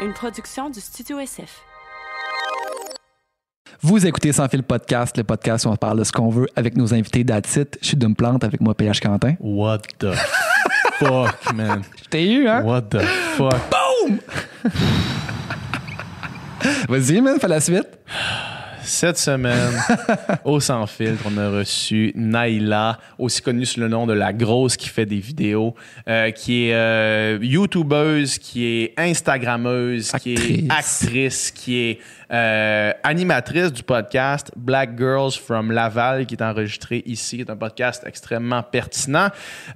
une production du Studio SF. Vous écoutez Sans fil podcast, le podcast où on parle de ce qu'on veut avec nos invités d'Atit. Je suis d'une plante avec moi, PH Quentin. What the fuck, man? Je t'ai eu, hein? What the fuck? Vas-y, man, fais la suite. Cette semaine, au Sans Filtre, on a reçu Naila, aussi connue sous le nom de La Grosse qui fait des vidéos, euh, qui est euh, YouTubeuse, qui est Instagrammeuse, qui est Actrice. qui est euh, animatrice du podcast Black Girls from Laval, qui est enregistré ici, qui est un podcast extrêmement pertinent.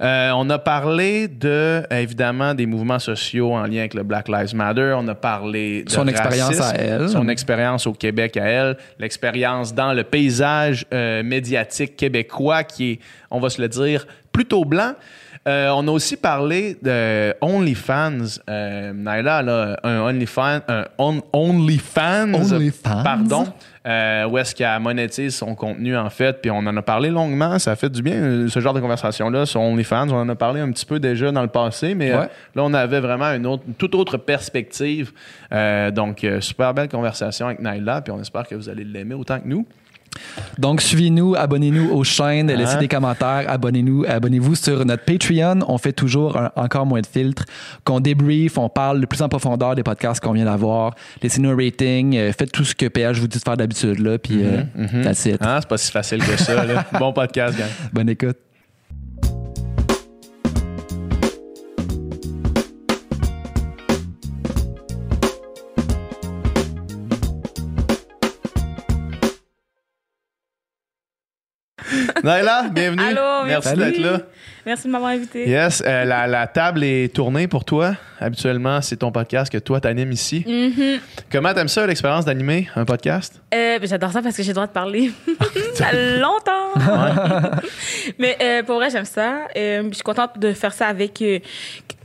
Euh, on a parlé de, évidemment, des mouvements sociaux en lien avec le Black Lives Matter. On a parlé de Son expérience à elle. Son expérience au Québec à elle, l'expérience dans le paysage euh, médiatique québécois qui est, on va se le dire, plutôt blanc. Euh, on a aussi parlé de OnlyFans. Euh, Naila, un OnlyFans. Un on- OnlyFans. OnlyFans? Pardon. Euh, où est-ce qu'elle monétise son contenu, en fait. Puis on en a parlé longuement. Ça fait du bien, euh, ce genre de conversation-là sur OnlyFans. On en a parlé un petit peu déjà dans le passé, mais euh, là, on avait vraiment une, autre, une toute autre perspective. Euh, donc, super belle conversation avec Naila. Puis on espère que vous allez l'aimer autant que nous. Donc, suivez-nous, abonnez-nous aux chaînes, laissez Hein? des commentaires, abonnez-nous, abonnez-vous sur notre Patreon. On fait toujours un- encore moins de filtres, qu'on débrief, on parle le plus en profondeur des podcasts qu'on vient d'avoir. Laissez-nous un rating, euh, faites tout ce que PH vous dit de faire d'habitude, là, puis euh, that's it. Hein? C'est pas si facile que ça. là. bon podcast, gang. Bonne écoute. Naila, bienvenue. Allô, merci merci. d'être là. Merci de m'avoir invité. Yes, euh, la, la table est tournée pour toi. Habituellement, c'est ton podcast que toi t'animes ici. Mhm. Comment t'aimes ça, l'expérience d'animer un podcast? Euh, ben, J'adore ça parce que j'ai le droit de parler. ça fait longtemps. Mais euh, pour vrai, j'aime ça. Euh, je suis contente de faire ça avec. euh,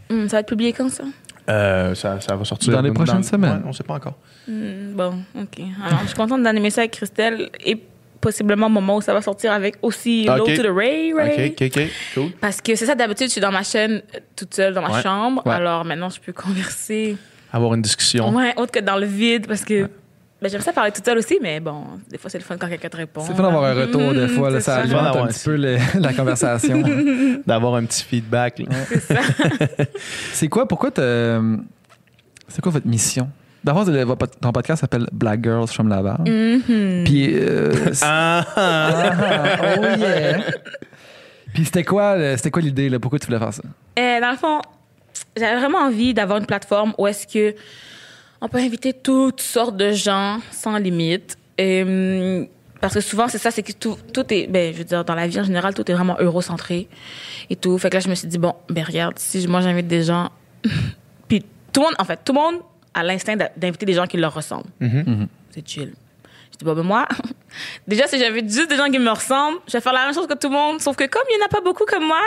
hum, ça va être publié quand ça? Euh, ça, ça va sortir Dans les prochaines semaines. Ouais, on sait pas encore. Hum, bon, OK. Alors, je suis contente d'animer ça avec Christelle et possiblement au moment où ça va sortir avec aussi Low Ok. to the Ray Ray. OK, OK, OK. Cool. Parce que c'est ça, d'habitude, je suis dans ma chaîne euh, toute seule dans ma Ouais. chambre. Ouais. Alors maintenant, je peux converser. Avoir une discussion. Ouais, autre que dans le vide parce que. Ben, j'aime ça parler toute seule aussi, mais bon, des fois, c'est le fun quand quelqu'un te répond. C'est fun d'avoir un retour des fois, là, C'est ça ça. alimente Ouais, un ouais, petit peu le- la conversation. D'avoir un petit feedback. là. C'est quoi, pourquoi t'as- C'est quoi votre mission? D'abord, ton podcast s'appelle Black Girls from Laval. Mhm. Puis, euh, Ah, ah. Oh yeah! Puis c'était quoi, c'était quoi l'idée là? Pourquoi tu voulais faire ça? Euh, dans le fond, j'avais vraiment envie d'avoir une plateforme où est-ce que on peut inviter toutes sortes de gens sans limite. Euh, parce que souvent, c'est ça, c'est que tout, tout est, ben, je veux dire, dans la vie en général, tout est vraiment eurocentré et tout. Fait que là, je me suis dit, bon, ben, regarde, si moi j'invite des gens, puis tout le monde, en fait, tout le monde a l'instinct d'inviter des gens qui leur ressemblent. C'est chill. Je dis, bon, ben, moi, déjà, si j'invite juste des gens qui me ressemblent, je vais faire la même chose que tout le monde, sauf que comme il n'y en a pas beaucoup comme moi,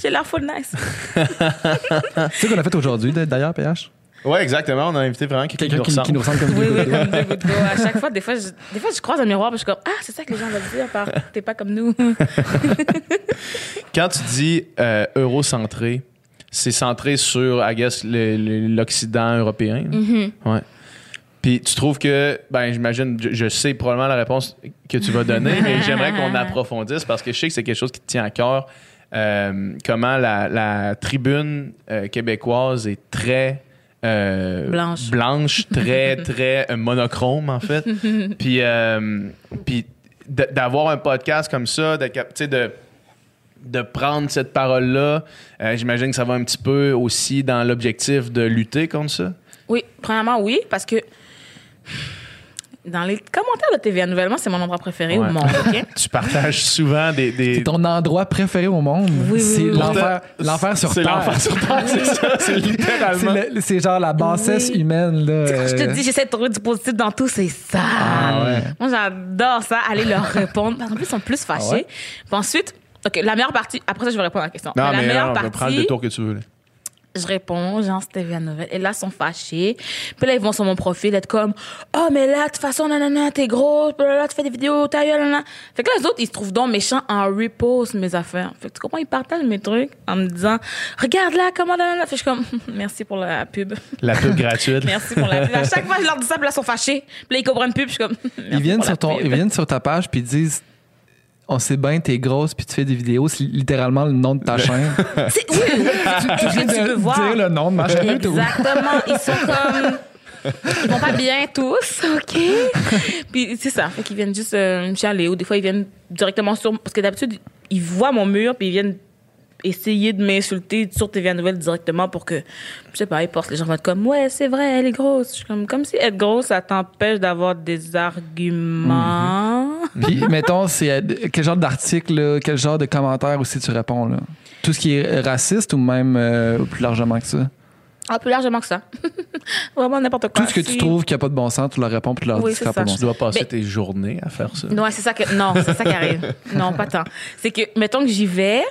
j'ai l'air full nice. Tu sais qu'on a fait aujourd'hui, d'ailleurs, PH? Ouais, exactement. On a invité vraiment quelqu'un qui qui, qui nous ressemble. comme Oui, des oui, comme deux gouttes d'eau. À chaque fois, des fois, je, des fois, je croise un miroir et je suis comme, ah, c'est ça que les gens veulent dire par t'es pas comme nous. Quand tu dis euh, eurocentré, c'est centré sur, I guess, l'Occident européen. Mm-hmm. Ouais. Puis tu trouves que, ben j'imagine, je, je sais probablement la réponse que tu vas donner, mais j'aimerais qu'on approfondisse parce que je sais que c'est quelque chose qui te tient à cœur. Euh, comment la, la tribune euh, québécoise est très euh, Blanche. blanche, très très monochrome en fait. puis puis d'avoir un podcast comme ça, de, cap- tu sais, de de prendre cette parole-là, euh, j'imagine que ça va un petit peu aussi dans l'objectif de lutter contre ça. Oui, premièrement, oui, parce que dans les commentaires de TVA Nouvellement, c'est mon endroit préféré Ouais. au monde? Tu partages souvent des. des... C'est ton endroit préféré au monde. Oui, oui, c'est oui. l'enfer, l'enfer sur C'est Terre. l'enfer sur Terre, c'est ça. C'est C'est, littéralement. le- c'est genre la bassesse Oui. humaine. Là, Je te dis, j'essaie de trouver du positif dans tout, c'est ça. Ah ouais. Moi, j'adore ça, aller leur répondre. Parce qu'en plus, ils sont plus fâchés. Ah ouais? Puis ensuite, OK, la meilleure partie, après ça, je vais répondre à la question. Non, la mais meilleure non, partie, prendre le détour que tu veux. là. je réponds, genre, c'était nouvelle. Et là, ils sont fâchés. Puis là, ils vont sur mon profil être comme, oh, mais là, de toute façon, nanana, t'es grosse, là, tu fais des vidéos, ta gueule, nanana. Fait que là, les autres, ils se trouvent donc méchants en repost mes affaires. Fait que tu comprends, ils partagent mes trucs en me disant, regarde là, comment, nanana. Fait que je suis comme, merci pour la pub. La pub gratuite. Merci pour la pub. À chaque fois, je leur dis ça, puis là, ils sont fâchés. Puis là, ils comprennent plus, puis je suis comme, Ils viennent, pour sur la ton, pub. ils viennent sur ta page puis ils disent On sait bien, t'es grosse puis tu fais des vidéos. C'est littéralement le nom de ta chaîne. C'est- Oui, tu, tu, tu peux voir. Dire le nom de ma chaîne. YouTube. Exactement. Ils sont comme. Ils vont pas bien tous, OK? Puis c'est ça. Fait qu'ils viennent juste euh, me chialer. Ou des fois, ils viennent directement sur. Parce que d'habitude, ils voient mon mur, puis ils viennent essayer de m'insulter sur TVA Nouvelle directement pour que, je sais pas, ils postent les gens vont être comme, ouais, c'est vrai, elle est grosse. Je suis comme, comme si être grosse, ça t'empêche d'avoir des arguments. Puis, mettons, c'est euh, quel genre d'article, quel genre de commentaire aussi tu réponds, là? Tout ce qui est raciste ou même euh, plus largement que ça? Ah, plus largement que ça. Vraiment n'importe quoi. Tout ce que tu Si- trouves qui n'a pas de bon sens, tu leur réponds puis tu leur Oui, dis ça pas bon Tu dois passer Mais- tes journées à faire ça. Non, c'est ça que non, c'est ça qui arrive. Non, pas tant. C'est que mettons que j'y vais,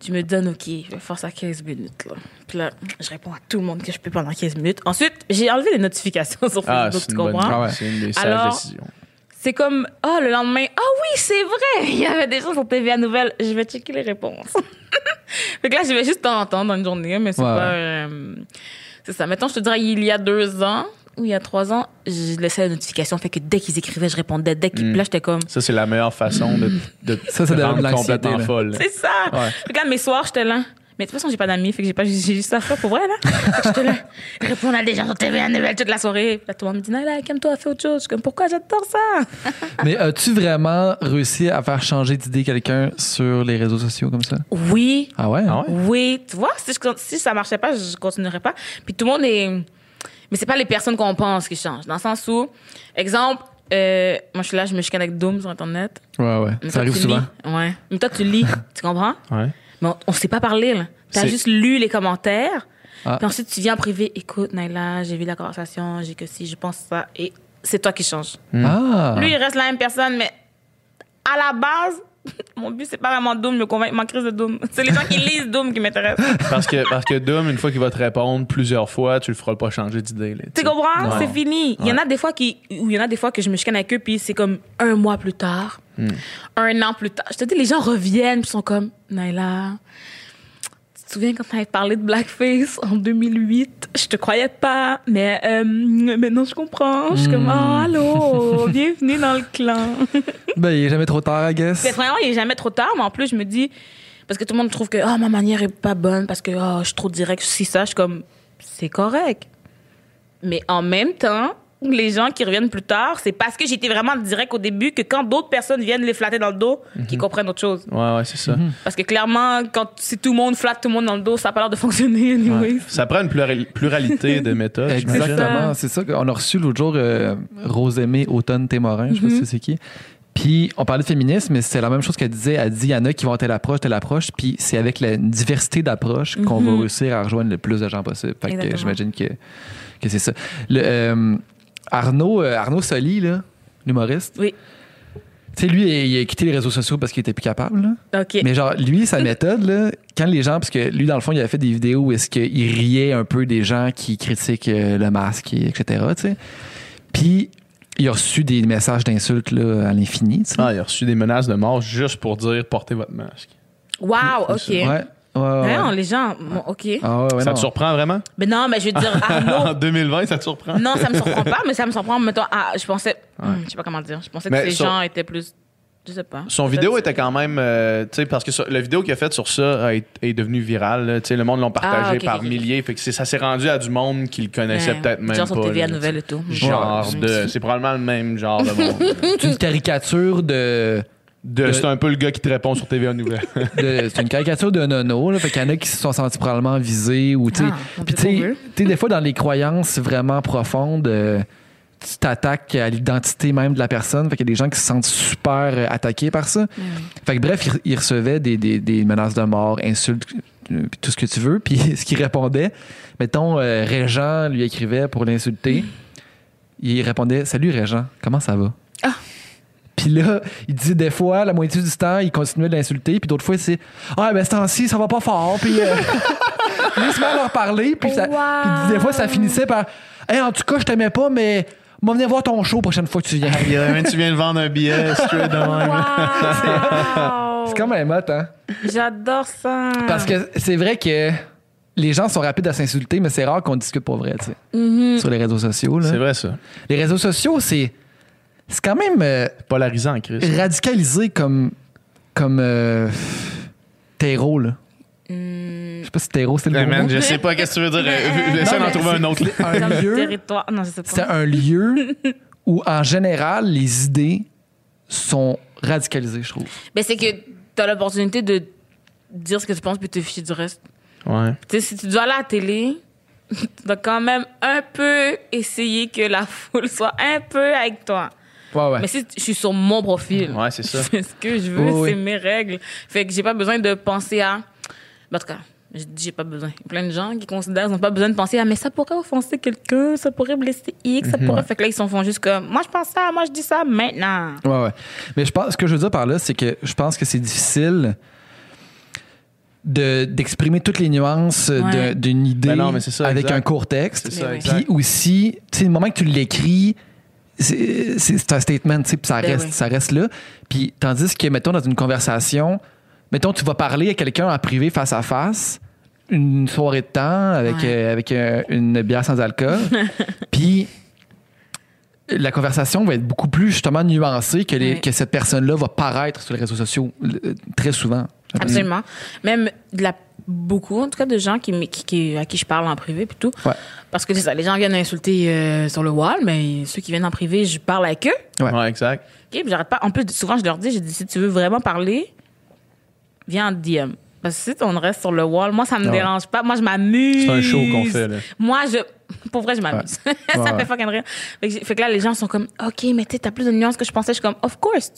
tu me donnes OK, je vais faire ça 15 minutes là. Puis là, je réponds à tout le monde que je peux pendant 15 minutes. Ensuite, j'ai enlevé les notifications sur Ah, Facebook, tu comprends? Ah ouais. C'est une des sages Alors- décisions. C'est comme oh le lendemain, ah oui, c'est vrai, il y avait des gens sur TVA Nouvelle, je vais checker les réponses. fait que là, je vais juste t'en entendre dans une journée, mais c'est Ouais, pas euh, c'est ça. Mettons, je te dirais il y a deux ans ou il y a trois ans, je laissais la notification, fait que dès qu'ils écrivaient, je répondais. Dès qu'ils, Mm. là, j'étais comme Ça, c'est la meilleure façon de, de Ça, ça te rendre complètement là. folle. C'est ça. Ouais. Regarde, mes soirs, j'étais là. Mais de toute façon, j'ai pas d'amis, fait que j'ai pas, j'ai juste ça à faire pour vrai, là. J'étais là. Répondre à des gens sur TV à nouvelle toute la soirée. Là, tout le monde me dit, non, là, calme-toi, fais autre chose. Je suis comme, pourquoi j'adore ça? Mais as-tu vraiment réussi à faire changer d'idée quelqu'un sur les réseaux sociaux comme ça? Oui. Ah ouais? Ah ouais? Oui. Tu vois, si, je, si ça marchait pas, je continuerais pas. Puis tout le monde est. Mais c'est pas les personnes qu'on pense qui changent. Dans le sens où, exemple, euh, moi, je suis là, je me chicane avec Doom sur Internet. Ouais, ouais. Mais Ça toi, arrive tu souvent. lis. Ouais. Mais toi, tu lis. tu comprends? Ouais. Mais on, on sait pas parler, là. T'as juste lu les commentaires. Ah. Puis ensuite, tu viens en privé. Écoute, Naila, j'ai vu la conversation, j'ai que si, je pense ça. Et c'est toi qui changes. Ah! Lui, il reste la même personne, mais à la base, mon but, c'est pas vraiment Doom, me convaincre, ma crise de Doom. C'est les gens qui lisent Doom qui m'intéressent. Parce que, parce que Dom, une fois qu'il va te répondre plusieurs fois, tu le feras pas changer d'idée. Tu comprends? Ouais. C'est fini. Il y en a des fois qui, où il y en a des fois que je me chicane avec eux, puis c'est comme un mois plus tard, un an plus tard. Je te dis, les gens reviennent, puis sont comme, Naila, te souviens quand avais parlé de Blackface en 2008? Je te croyais pas, mais euh, maintenant je comprends. Je suis comme, oh, allô, bienvenue dans le clan. Ben, il est jamais trop tard, I guess. Mais vraiment, il est jamais trop tard, mais en plus, je me dis, parce que tout le monde trouve que oh, ma manière est pas bonne, parce que oh, je suis trop direct, si ça, je suis comme, c'est correct. Mais en même temps, les gens qui reviennent plus tard, c'est parce que j'étais vraiment direct au début que quand d'autres personnes viennent les flatter dans le dos, qu'ils comprennent autre chose. Ouais, ouais, c'est ça. Parce que clairement, quand si tout le monde flatte tout le monde dans le dos, ça n'a pas l'air de fonctionner, anyways. Ça prend une plurali- pluralité de méthodes. Exactement, c'est ça qu'on a reçu l'autre jour euh, Rosemée Automne Témorin, je sais pas Mm-hmm. si c'est qui. Puis on parlait de féminisme, mais c'est la même chose qu'elle disait. Elle dit il y en a qui vont à telle approche, telle approche, puis c'est avec la une diversité d'approches qu'on va réussir à rejoindre le plus de gens possible. Fait que j'imagine que, que c'est ça. Le, euh, Arnaud, euh, Arnaud Soli, là, l'humoriste, Oui. tu sais, lui, il a quitté les réseaux sociaux parce qu'il était plus capable. là. OK. Mais genre, lui, sa méthode, là, quand les gens, parce que lui, dans le fond, il avait fait des vidéos où est-ce qu'il riait un peu des gens qui critiquent euh, le masque, et etc. tu sais. Puis, il a reçu des messages d'insultes là, à l'infini. Ah, il a reçu des menaces de mort juste pour dire portez votre masque. Wow, OK. Ouais. Ouais, ouais, ouais. Non, les gens, bon, OK. Ah ouais, ouais, ça non. te surprend vraiment? Mais non, mais je veux dire, en Arnaud, 2020, ça te surprend? Non, ça me surprend pas, mais ça me surprend. Mettons, ah, je pensais, Hmm, je sais pas comment dire. Je pensais que Mais les sur- gens étaient plus, je sais pas. Son Peut-être vidéo c'est- était quand même, euh, tu sais, parce que sur- la vidéo qu'il a faite sur ça a été- est devenue virale. là. Tu sais, le monde l'a partagé Ah, ok, par ok, ok. milliers. Fait que c'est- ça s'est rendu à du monde qui le connaissait Ouais. peut-être même Genre sur pas. TVA là, Nouvelle et tout. Genre Ouais. de, c'est probablement le même genre de monde. C'est une caricature de. De- c'est un peu le gars qui te répond sur TVA Nouvelle. c'est une caricature de nono. Là, fait qu'il y en a qui se sont sentis probablement visés. Ou, tu sais, Ah, on puis peut tu sais- pas, eux. tu sais, des fois, dans les croyances vraiment profondes, euh, tu t'attaques à l'identité même de la personne. Fait qu'il y a des gens qui se sentent super euh, attaqués par ça. Fait que bref, il, il recevait des, des- des menaces de mort, insultes, euh, tout ce que tu veux. Puis ce qu'il répondait, mettons, euh, Régent lui écrivait pour l'insulter. Il répondait Salut Régent, comment ça va? Ah. Puis là, il disait des fois, la moitié du temps, il continuait de l'insulter. Puis d'autres fois, c'est Ah, ben ce temps-ci, ça va pas fort. Puis. euh, il se met à leur parler, puis, ça- Wow. puis des fois, ça finissait par Hey, en tout cas, je t'aimais pas, mais m'en venir voir ton show prochaine fois que tu viens. Même tu viens de vendre un billet straight de même. Wow. C'est comme un mot, hein? J'adore ça. Parce que c'est vrai que les gens sont rapides à s'insulter, mais c'est rare qu'on discute pour vrai, tu sais. Mhm. Sur les réseaux sociaux, là. C'est vrai, ça. Les réseaux sociaux, c'est. C'est quand même euh, Polarisant, Chris. radicalisé comme. Comme. Euh, terreau, là. Hmm, Je sais pas si terreau, c'est le Hey, man, je sais pas qu'est-ce que tu veux dire. Euh, Essaie Non, d'en mais trouver un c'est- autre. Un lieu, c'est un lieu où, en général, les idées sont radicalisées, je trouve. Mais c'est que t'as l'opportunité de dire ce que tu penses puis te ficher du reste. Ouais. Tu sais, si tu dois aller à la télé, tu dois quand même un peu essayer que la foule soit un peu avec toi. Ouais, ouais. Mais si je suis sur mon profil, Ouais, c'est ça. ce que je veux, Oui, oui. c'est mes règles. Fait que j'ai pas besoin de penser à. En tout cas, je dis j'ai pas besoin. Il y a plein de gens qui considèrent qu'ils n'ont pas besoin de penser à mais ça pourrait offenser quelqu'un, ça pourrait blesser X, ça pourrait. Fait que là, ils s'en font juste comme moi je pense ça, moi je dis ça maintenant. Ouais, ouais. Mais je pense, ce que je veux dire par là, c'est que je pense que c'est difficile de, d'exprimer toutes les nuances Ouais. d'une idée Ben non, mais c'est ça, avec exact. un court texte. Ça. Puis aussi, tu sais, le moment que tu l'écris, c'est, un statement, tu sais, puis ça Ben reste, oui. ça reste là. Puis tandis que, mettons, dans une conversation, mettons, tu vas parler à quelqu'un en privé face à face, une soirée de temps avec, Ouais. euh, avec euh, une bière sans alcool, puis la conversation va être beaucoup plus justement nuancée que, les- que cette personne-là va paraître sur les réseaux sociaux euh, très souvent. Absolument. Même de la, beaucoup, en tout cas, de gens qui, m- qui, qui- à qui je parle en privé puis tout. Ouais. Parce que c'est ça, les gens viennent insulter euh, sur le wall, mais ceux qui viennent en privé, je parle avec eux. Ouais. Ouais, exact. OK, puis j'arrête pas. En plus, souvent, je leur dis, je dis, si tu veux vraiment parler, viens en DM. Parce que si on reste sur le wall, moi, ça me ouais. dérange pas. Moi, je m'amuse. C'est un show qu'on fait, là. Moi, je. Pour vrai, je m'amuse. ça Ouais, me ouais. fait fucking rire. Fait que, j'ai- fait que là, les gens sont comme, OK, mais tu sais, t'as plus de nuances que je pensais. Je suis comme, of course.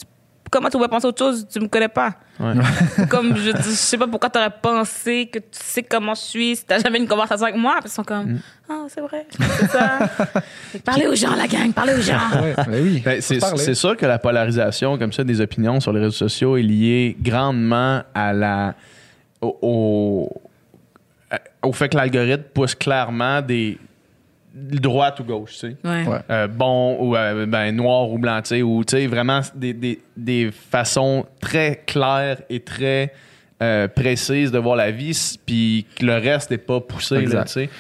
Comment tu pourrais penser autre chose? Tu me connais pas. Ouais. comme, je, je sais pas pourquoi t'aurais pensé que tu sais comment je suis si t'as jamais eu une conversation avec moi. Puis ils sont comme, Mm. ah, c'est vrai. C'est ça. Parlez aux gens, la gang, parlez aux gens. Ouais, ben oui. Ben, c'est sûr que la polarisation comme ça des opinions sur les réseaux sociaux est liée grandement à la au, au, au fait que l'algorithme pousse clairement des droite ou gauche, tu sais. Ouais. Ouais. Euh, bon ou euh, ben, noir ou blanc, tu sais, ou tu sais, vraiment des, des, des façons très claires et très euh, précises de voir la vie, puis que le reste n'est pas poussé, tu sais.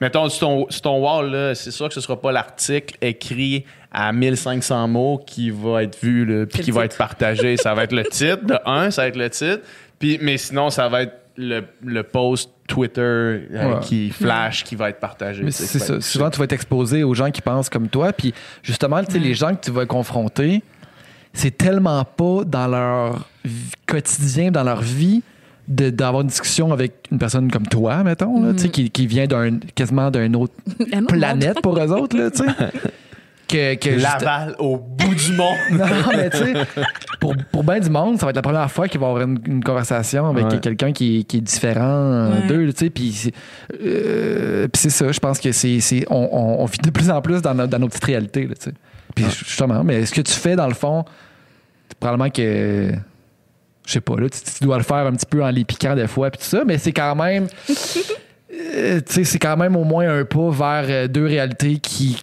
Mettons, sur ton, sur ton wall, là, c'est sûr que ce sera pas l'article écrit à 1500 mots qui va être vu, puis qui va être partagé. ça va être le titre, de un, ça va être le titre, puis, mais sinon, ça va être le, le post Twitter euh, Ouais. qui flash, qui va être partagé. C'est ça. Souvent, tu vas être exposé aux gens qui pensent comme toi. Puis justement, les gens que tu vas confronter, c'est tellement pas dans leur vie- quotidien, dans leur vie, de- d'avoir une discussion avec une personne comme toi, mettons, là, tu sais, qui, qui vient d'un, quasiment d'une autre Un autre planète pour eux autres. Là, que, juste- Laval au bout du monde. Non, mais tu sais, pour, pour bien du monde, ça va être la première fois qu'il va avoir une, une conversation avec Ouais. quelqu'un qui, qui est différent Ouais. d'eux, tu sais. Puis c'est euh, puis c'est ça, je pense que c'est. c'est- On, on, on vit de plus en plus dans, nos- dans nos petites réalités, là, tu sais. Puis justement, mais ce que tu fais, dans le fond, c'est probablement que. Je sais pas, là, tu, tu dois le faire un petit peu en les piquant des fois, puis tout ça, mais c'est quand même. euh, tu sais, c'est quand même au moins un pas vers euh, deux réalités qui.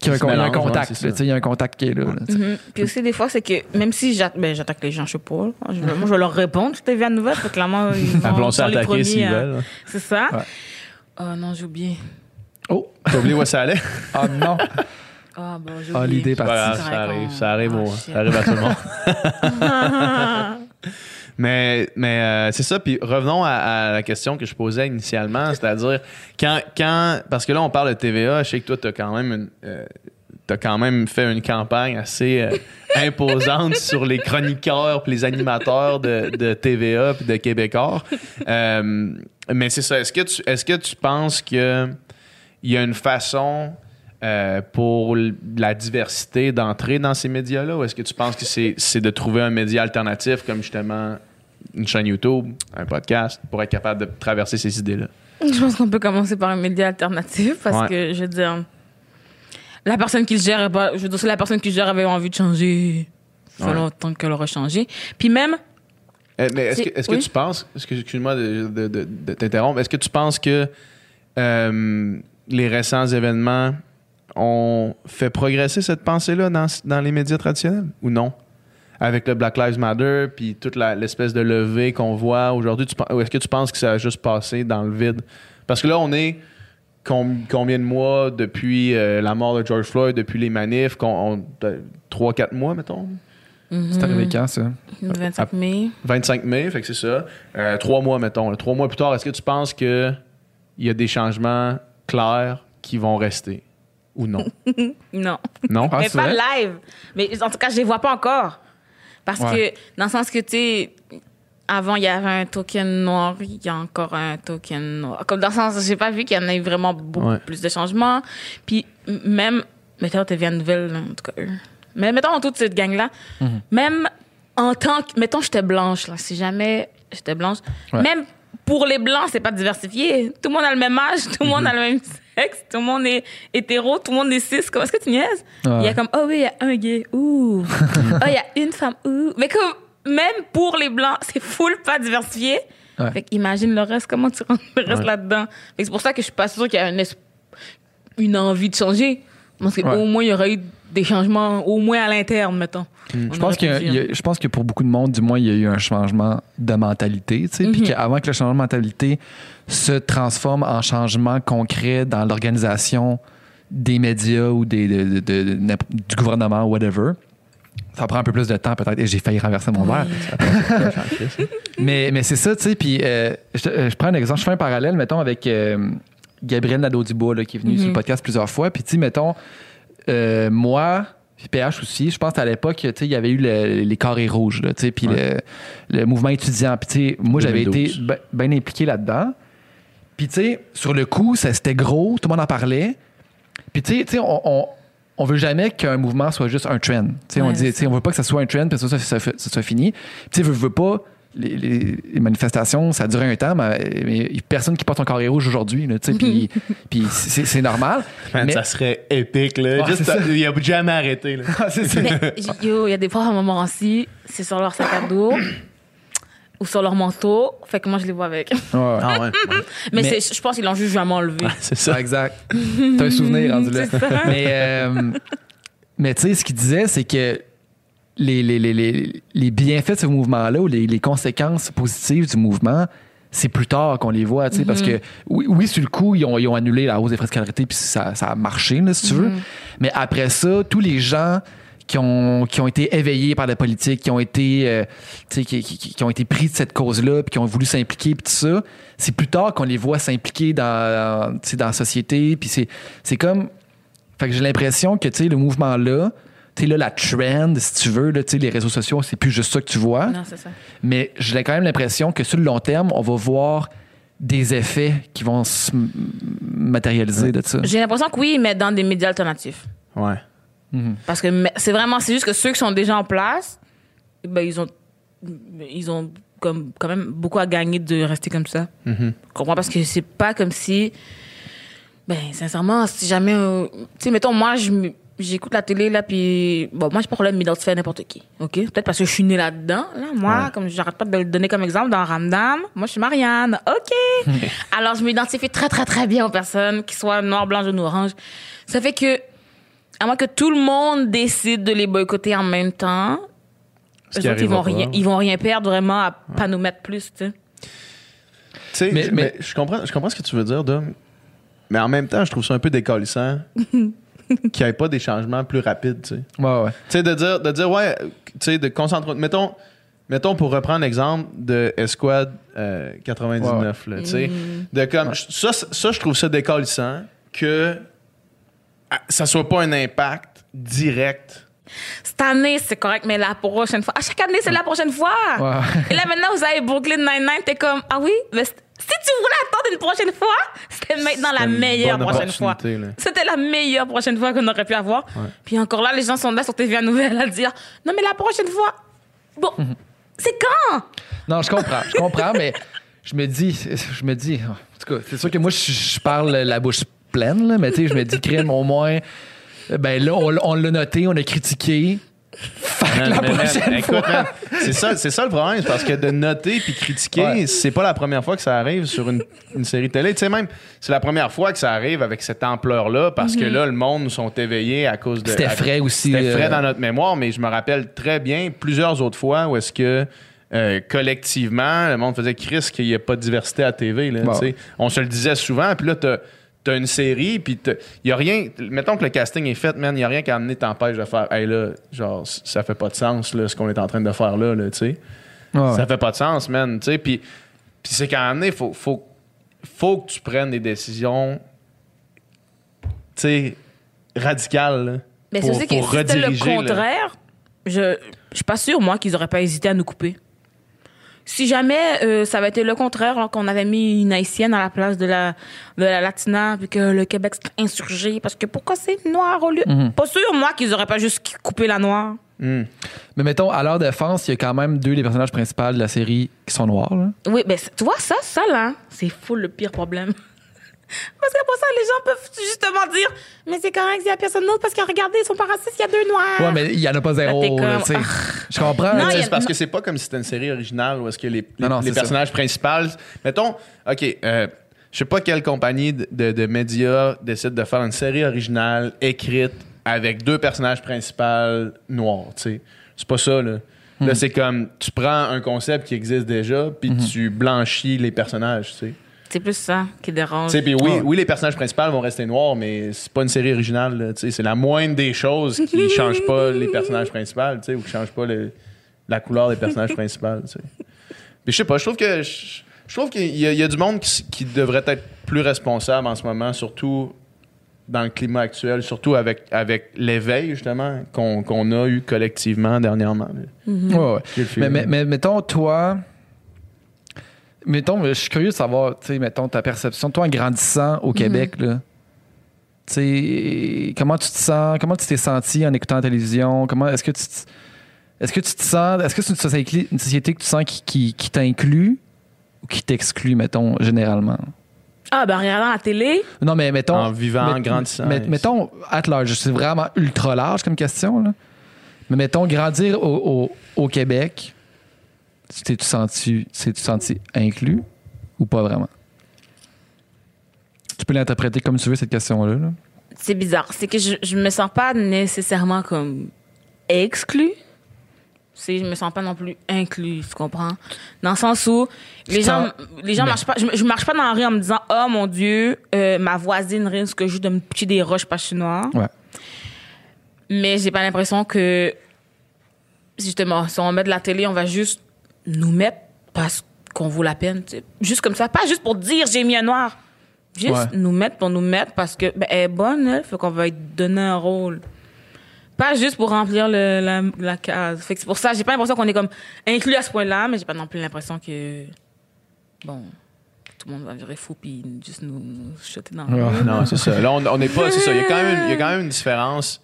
Qui ont un, se il y a un contact, il y a un contact qui est là. Mhm. Puis aussi, des fois, c'est que même si ben, j'attaque les gens, je sais pas, là. je, moi, je vais leur répondre, je t'ai vu à nouvelle, fait que clairement, ils vont, ça attaquer s'ils à- veulent. C'est ça? Ouais. Oh non, j'ai oublié. Oh! T'as oublié où ça allait? Ah non! Ah, bon, j'ai Ah, oublié. l'idée est pas grave, partie. Ça arrive, ça arrive, Ah, au- shit. ça arrive à tout le monde. mais mais euh, c'est ça. Puis revenons à, à la question que je posais initialement, c'est-à-dire quand, quand. Parce que là, on parle de TVA, je sais que toi, tu as quand même une. euh, T'as quand même fait une campagne assez euh, imposante sur les chroniqueurs puis les animateurs de, de TVA puis de Québécois. Mais c'est ça. Est-ce que tu est-ce que tu penses que il y a une façon euh, pour la diversité d'entrer dans ces médias-là ou est-ce que tu penses que c'est, de trouver un média alternatif comme justement une chaîne YouTube, un podcast pour être capable de traverser ces idées-là? Je pense qu'on peut commencer par un média alternatif parce Ouais. que, je veux dire, la personne qui le gère, pas- je veux dire, si la personne qui le gère avait envie de changer, ça fait Ouais. longtemps qu'elle aurait changé. Puis même, Euh, mais est-ce que, tu penses, excuse-moi de, de- de- de t'interrompre, est-ce que tu penses que euh, les récents événements ont fait progresser cette pensée-là dans, dans les médias traditionnels ou non? Avec le Black Lives Matter, puis toute l'espèce de levée qu'on voit aujourd'hui, est-ce que tu penses que ça a juste passé dans le vide? Parce que là, on est com- combien de mois depuis euh, la mort de George Floyd, depuis les manifs, qu'on, on- de- trois, quatre mois, mettons? C'est arrivé quand, ça? Le 25 mai. 25 mai, fait que c'est ça. Euh, trois mois, mettons. là. Trois mois plus tard, est-ce que tu penses qu'il y a des changements clairs qui vont rester? Ou non? Non. Non? Ah, mais pas vrai? live. Mais en tout cas, je les vois pas encore. Parce Ouais. que, dans le sens que, tu sais, avant, il y avait un token noir, il y a encore un token noir. Comme dans le sens, j'ai pas vu qu'il y en ait vraiment beaucoup Ouais. plus de changements. Puis, même, mettons, tu viens nouvelle, en tout cas, eux. Mais mettons, toute cette gang-là, Mhm. même en tant que, mettons, j'étais blanche, là, si jamais j'étais blanche, Ouais. même pour les blancs, c'est pas diversifié. Tout le monde a le même âge, tout le monde a le même tout le monde est hétéro, tout le monde est cis. Comment est-ce que tu niaises? Ouais. Il y a comme, oh oui, il y a un gay, ouh. oh, il y a une femme, ouh. Mais comme, même pour les blancs, c'est full pas diversifié. Ouais. Fait imagine le reste, comment tu rentres le reste Ouais. là-dedans? C'est pour ça que je suis pas sûre qu'il y a une envie de changer. Parce qu'au moins, il y aurait eu des changements, au moins à l'interne, mettons. On Je pense, a- a- je pense que pour beaucoup de monde, du moins, il y a eu un changement de mentalité. Puis Mhm. qu'avant que le changement de mentalité se transforme en changement concret dans l'organisation des médias ou des, de- de- de- de- n'importe- du gouvernement, whatever, ça prend un peu plus de temps peut-être. Et j'ai failli renverser mon verre. Mais, mais c'est ça, tu sais. Puis euh, je, euh, je prends un exemple, je fais un parallèle, mettons, avec euh, Gabriel Nadeau-Dubois, qui est venu sur le podcast plusieurs fois. Puis, tu sais, mettons, euh, moi, puis PH aussi, je pense à l'époque, tu sais, il y avait eu le- les carrés rouges, là, tu sais, puis le, le mouvement étudiant. Puis, tu sais, moi, j'avais 2012. été bien impliqué là-dedans. Puis, tu sais, sur le coup, ça, c'était gros, tout le monde en parlait. Puis, tu sais, tu sais, on, on, on veut jamais qu'un mouvement soit juste un trend. Tu sais, on dit, tu c'est sais, on veut pas que ça soit un trend, puis ça, ça, ça, ça, ça soit fini. Puis, tu sais, veut, veut pas. Les, les- les manifestations, ça a duré un temps, mais personne qui porte un carré rouge aujourd'hui. là, tu sais, Puis puis c'est normal. Man, Mais- Ça serait épique, là. Ouais, Juste, c'est ça. il a jamais arrêté, là. c'est ça. Mais, j- yo, il y a des fois, à un moment aussi, c'est sur leur sac à dos ou sur leur manteau. Fait que moi, je les vois avec. Ouais. Ah ouais. Mais, je pense qu'ils l'ont juste jamais enlevé. c'est Ça, exact. T'as un souvenir rendu là. Mais, euh, mais tu sais, ce qu'il disait, c'est que les, les, les, les, les bienfaits de ce mouvement-là ou les, les conséquences positives du mouvement, c'est plus tard qu'on les voit, tu sais, parce que oui, oui, sur le coup, ils ont, ils ont annulé la hausse des frais de scolarité, puis ça, ça a marché, là, si tu veux. Mais après ça, tous les gens qui ont, qui ont été éveillés par la politique, qui ont été, euh, tu sais, qui, qui- qui ont été pris de cette cause-là, puis qui ont voulu s'impliquer, puis tout ça, c'est plus tard qu'on les voit s'impliquer dans, tu sais, dans la société, puis c'est, c'est comme... Fait que j'ai l'impression que, tu sais, le mouvement-là, tu sais, là, la trend, si tu veux, là, les réseaux sociaux, c'est plus juste ça que tu vois. Non, c'est ça. Mais j'ai quand même l'impression que sur le long terme, on va voir des effets qui vont se matérialiser de ça. J'ai l'impression que oui, mais dans des médias alternatifs. Ouais. Parce que c'est vraiment, c'est juste que ceux qui sont déjà en place, ben, ils ont, ils ont comme, quand même beaucoup à gagner de rester comme ça. Mhm. Je comprends? Parce que c'est pas comme si, ben, sincèrement, si jamais, tu sais, mettons, moi, je me- j'écoute la télé, là, puis, bon, moi, j'ai pas de problème m'identifier à n'importe qui, OK? Peut-être parce que je suis née là-dedans, là. Moi, Ouais. comme j'arrête pas de le donner comme exemple dans Ramdam, moi, je suis Marianne, OK? Alors, je m'identifie très, très, très bien aux personnes, qu'ils soient noires, blanches, jaunes ou oranges. Ça fait que, à moins que tout le monde décide de les boycotter en même temps, Ce eux qui autres, ils vont, rien, pas. ils vont rien perdre vraiment à pas nous mettre plus, tu sais. Tu sais, Mais- mais, mais- je, comprends, je comprends ce que tu veux dire, Dom. Mais en même temps, je trouve ça un peu décalissant qu'il n'y ait pas des changements plus rapides, tu sais. Ouais, ouais. Tu sais, de dire, de dire, ouais, tu sais, de concentrer. Mettons, mettons, pour reprendre l'exemple de Esquad euh, 99, là, tu sais. De comme, ça, ça, je trouve ça décalissant que ah, ça soit pas un impact direct. Cette année, c'est correct, mais la prochaine fois. À chaque année, c'est la prochaine fois. Ouais. Et là, maintenant, vous avez Brooklyn Nine-Nine, t'es comme, ah oui, mais tu voulais attendre une prochaine fois, c'était maintenant la meilleure prochaine fois. C'était la meilleure prochaine fois qu'on aurait pu avoir. Puis encore là, les gens sont là sur TVA Nouvelle à dire, non, mais la prochaine fois, bon, c'est quand? Non, je comprends, je comprends, mais je me dis, je me dis, en tout cas, c'est sûr que moi, je, je parle la bouche pleine, là, mais tu sais, je me dis, crime, au moins, ben là, on, on l'a noté, on a critiqué, C'est ça, c'est ça le problème, c'est parce que de noter puis critiquer, Ouais. c'est pas la première fois que ça arrive sur une, une série télé. Tu sais même, c'est la première fois que ça arrive avec cette ampleur-là, parce que là, le monde sont éveillés à cause de. C'était frais aussi. C'était frais euh, dans notre mémoire, mais je me rappelle très bien plusieurs autres fois où est-ce que euh, collectivement, le monde faisait Chris qu'il n'y a pas de diversité à TV. Là, Bon. On se le disait souvent, puis là, t'as as une série, puis il n'y a rien. Mettons que le casting est fait, man, il n'y a rien qui amener t'empêche de faire, hey là, genre, ça fait pas de sens, là, ce qu'on est en train de faire là, là tu sais. ouais, ouais. Ça fait pas de sens, man, tu sais. Puis, puis c'est qu'à donné, faut, faut, faut que tu prennes des décisions, tu sais, radicales, là, Mais c'est pour, aussi que si c'était le contraire, je je suis pas sûre, moi, qu'ils auraient pas hésité à nous couper. Si jamais euh, ça avait été le contraire, qu'on avait mis une haïtienne à la place de la, de la latina, puis que le Québec serait insurgé, parce que pourquoi c'est noir au lieu? Mhm. Pas sûr, moi, qu'ils auraient pas juste coupé la noire. Hmm. Mais mettons, à leur défense, il y a quand même deux des personnages principaux de la série qui sont noirs. là. Oui, ben c'est- tu vois, ça, ça, là, c'est fou le pire problème. Parce qu'après ça, les gens peuvent justement dire Mais c'est correct, il y a personne d'autre parce que regardez, ils sont pas racistes, il y a deux noirs. Ouais, mais il y en a pas zéro. Là, là, comme, tu sais. ah. Je comprends. Non, là, a- C'est parce que c'est pas comme si c'était une série originale où est-ce que les, les, Non, non, les ça. personnages principaux. Mettons, OK, euh, je sais pas quelle compagnie de, de- de médias décide de faire une série originale écrite avec deux personnages principaux noirs, tu sais. C'est pas ça, là. Hmm. Là, c'est comme tu prends un concept qui existe déjà, puis tu blanchis les personnages, tu sais. C'est plus ça qui dérange. Tu sais, puis oui, Ouais. oui, les personnages principaux vont rester noirs, mais c'est pas une série originale. là, tu sais. C'est la moindre des choses qui change pas les personnages principaux, tu sais, ou qui change pas le- la couleur des personnages principaux. Puis je sais pas, je trouve que je, trouve qu'il y, a- il y a du monde qui, devrait être plus responsable en ce moment, surtout dans le climat actuel, surtout avec, avec l'éveil justement qu'on qu'on a eu collectivement dernièrement. Ouais, ouais. Mais, mais, mais mettons, toi. Mettons, je suis curieux de savoir, tu sais, mettons, ta perception. Toi, en grandissant au Québec, là, tu sais, comment tu te sens, comment tu t'es senti en écoutant la télévision? Comment, est-ce que tu te- est-ce que tu te sens, est-ce que c'est une société, une société que tu sens qui, qui, qui t'inclut ou qui t'exclut, mettons, généralement? Ah, ben, en regardant la télé, Non, mais mettons. En vivant, en grandissant. met- mettons, at large, c'est vraiment ultra large comme question, là. Mais mettons, grandir au, au, au Québec, t'es-tu senti, senti inclus ou pas vraiment? Tu peux l'interpréter comme tu veux, cette question-là. là. c'est bizarre. C'est que je, je me sens pas nécessairement comme exclue. C'est, je me sens pas non plus inclus, tu comprends? Dans le sens où les gens, les gens mais- marchent pas, je, je marche pas dans la rue en me disant, oh mon Dieu, euh, ma voisine risque juste de me pitcher des roches parce que je suis noire. Ouais. Mais j'ai pas l'impression que, justement, si on met de la télé, on va juste nous mettre parce qu'on vaut la peine. tu sais. Juste comme ça. Pas juste pour dire j'ai mis un noir. Juste Ouais. nous mettre pour nous mettre parce que ben, elle est bonne, elle, fait qu'on va lui donner un rôle. Pas juste pour remplir le- la, la case. Fait que c'est pour ça, j'ai pas l'impression qu'on est comme inclus à ce point-là, mais j'ai pas non plus l'impression que. Bon. Tout le monde va virer fou puis juste nous, nous jeter dans le Ouais. Non, c'est ça. Là, on n'est pas. C'est ça. Il y, a quand même une, il y a quand même une différence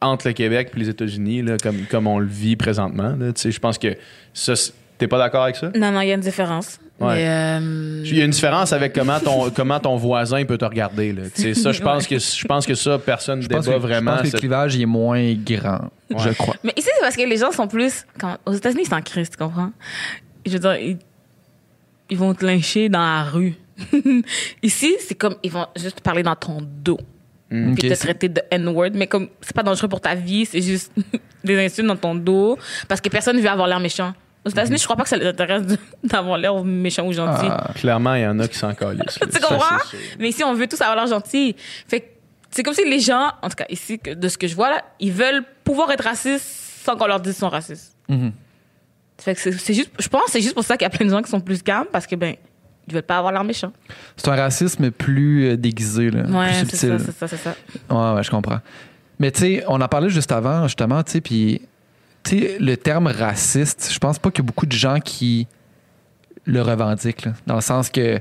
entre le Québec et les États-Unis, là, comme, comme on le vit présentement. là. Tu sais, Je pense que ça. T'es pas d'accord avec ça? Non, non, il y a une différence. Ouais. Euh, Il y a une différence avec comment ton, comment ton voisin peut te regarder. Là. Tu sais, ça, je pense, Ouais. que, je pense que ça, personne ne Je pense, débat que, je vraiment. pense que le clivage il est moins grand, je Ouais. crois. Mais ici, c'est parce que les gens sont plus. Quand, aux États-Unis, c'est en crise, tu comprends? Je veux dire, ils, ils vont te lyncher dans la rue. ici, c'est comme. Ils vont juste te parler dans ton dos. Ok, Puis te traiter de N-word. Mais comme, c'est pas dangereux pour ta vie, c'est juste des insultes dans ton dos. Parce que personne ne veut avoir l'air méchant. Aux États-Unis, je crois pas que ça les intéresse d'avoir l'air méchant ou gentil. Ah. Clairement, il y en a qui s'en calissent. Tu comprends? Mais ici, on veut tous avoir l'air gentil. Fait c'est comme si les gens, en tout cas ici, de ce que je vois là, ils veulent pouvoir être racistes sans qu'on leur dise qu'ils sont racistes. Mhm. Fait que c'est juste, je pense que c'est juste pour ça qu'il y a plein de gens qui sont plus calmes parce que, ben, ils veulent pas avoir l'air méchant. C'est un racisme plus euh, déguisé, là, Ouais, plus c'est subtil. ça, c'est ça, c'est ça. Ouais, ouais, je comprends. Mais tu sais, on en parlait juste avant, justement, tu sais, puis tu sais, le terme raciste, je pense pas qu'il y a beaucoup de gens qui le revendiquent, là, dans le sens que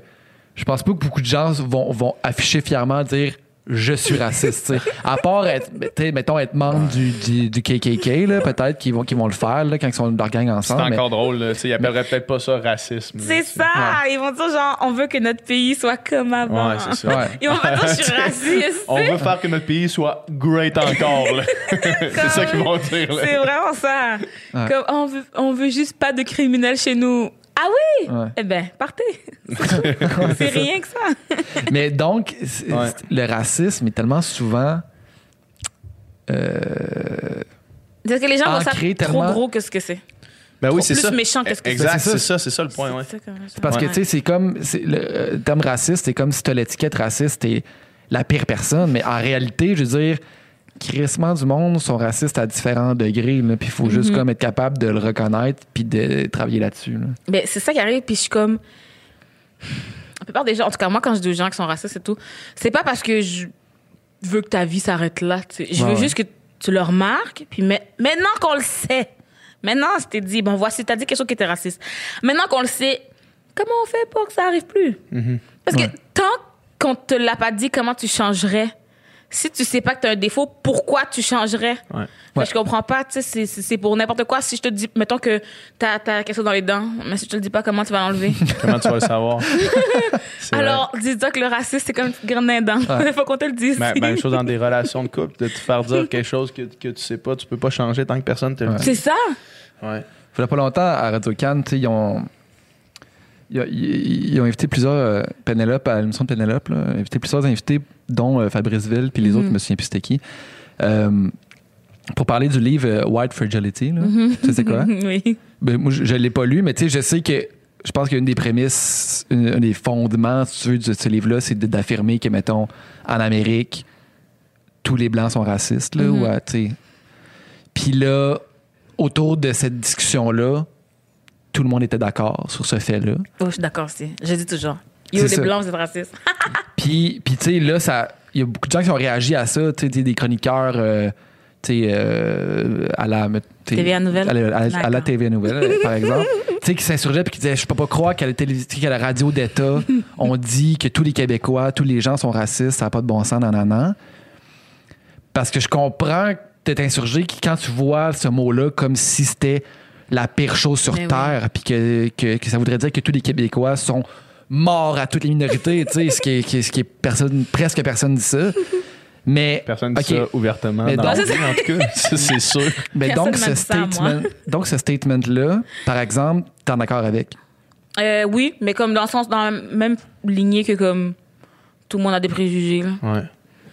je pense pas que beaucoup de gens vont, vont afficher fièrement dire je suis raciste. tu sais. À part être, tu sais, mettons, être membre du, du, du KKK, là, peut-être qu'ils vont, qu'ils vont le faire là, quand ils sont dans leur gang C'est ensemble. mais- encore drôle, là. Ils appelleraient peut-être pas ça racisme. C'est ça! Ils vont dire genre, on veut que notre pays soit comme avant. Ouais, c'est ça. Ouais. Ils vont pas dire je suis raciste. On veut faire que notre pays soit great encore. là. c'est ça qu'ils vont dire. là. C'est vraiment ça. Ouais. Comme on veut, on veut juste pas de criminels chez nous. Ah oui? Ouais. Eh ben, partez. c'est rien que ça. Mais donc, c'est- Ouais. c'est- le racisme est tellement souvent. Parce que les gens ça Ancré trop tellement- gros que ce que c'est. Ben oui, c'est plus ça. méchant que ce que c'est. Exact, C'est ça. c'est ça, c'est ça le point. Ouais. C'est ça. Parce que, tu sais, c'est comme. c'est- Le euh, terme raciste, c'est comme si tu as l'étiquette raciste, t'es la pire personne. Mais en réalité, je veux dire, crissement du monde sont racistes à différents degrés. Puis il faut Mhm. juste comme être capable de le reconnaître puis de travailler là-dessus. là. Ben, c'est ça qui arrive, puis je suis comme. La plupart des gens, en tout cas, moi, quand je dis aux gens qui sont racistes et tout, c'est pas parce que je veux que ta vie s'arrête là. Je veux ouais. juste que tu le remarques, puis ma- maintenant qu'on le sait, maintenant, je t'ai dit, bon, voici, t'as dit quelque chose qui était raciste. Maintenant qu'on le sait, comment on fait pour que ça arrive plus? Parce que tant qu'on te l'a pas dit, comment tu changerais? Si tu sais pas que tu as un défaut, pourquoi tu changerais? Ouais. Ouais. Je comprends pas, tu sais, c'est- pour n'importe quoi. Si je te dis, mettons que t'as as quelque chose dans les dents, mais si je te le dis pas, comment tu vas l'enlever? Comment tu vas le savoir? Alors, dis-toi que le racisme, c'est comme une petite graine d'un dent. Il faut qu'on te le dise. Ben, même chose dans des relations de couple, de te faire dire quelque chose que, que tu sais pas, tu peux pas changer tant que personne te le dit. C'est ça? Ouais. Il pas longtemps, à Radio Cannes, ils ont. Ils ont, ils- ont invité plusieurs. euh, Pénélope, à l'émission de Pénélope, là, invité plusieurs invités, dont euh, Fabrice Ville, puis les autres, je me souviens plus c'était qui, euh, pour parler du livre euh, White Fragility. Là. Tu sais c'est quoi? oui. Ben, moi, je ne l'ai pas lu, mais tu sais, je sais que je pense qu'une des prémices, une- un des fondements, si tu veux, de ce livre-là, c'est d'affirmer que, mettons, en Amérique, tous les Blancs sont racistes. Là, ou, euh, tu sais. Puis là, autour de cette discussion-là, tout le monde était d'accord sur ce fait-là. Oh, je suis d'accord aussi. Je dis toujours. Yo, C'est les ça. blancs, vous êtes racistes. Puis, puis tu sais, là, ça- il y a beaucoup de gens qui ont réagi à ça, tu sais, des chroniqueurs. euh, tu sais, euh, à la tu TVA Nouvelle? à la, à la. TVA Nouvelle euh, par exemple tu sais qui s'insurgeaient puis qui disaient je peux pas croire qu'à la qu'à la radio d'État on dit que tous les Québécois tous les gens sont racistes ça n'a pas de bon sens nan, nan, nan. parce que je comprends que t'es insurgé qui, quand tu vois ce mot-là comme si c'était la pire chose sur Mais oui. terre puis que, que, que ça voudrait dire que tous les Québécois sont morts à toutes les minorités tu sais ce qui est, qui est- ce qui est personne presque personne dit ça mais Personne dit ça ouvertement. Mais dans donc- la vie, en tout cas, ça, c'est sûr. Mais donc, ce statement, donc, ce statement-là, par exemple, t'es en accord avec? Euh, oui, mais comme dans le sens, dans la même lignée que comme tout le monde a des préjugés. là. Ouais.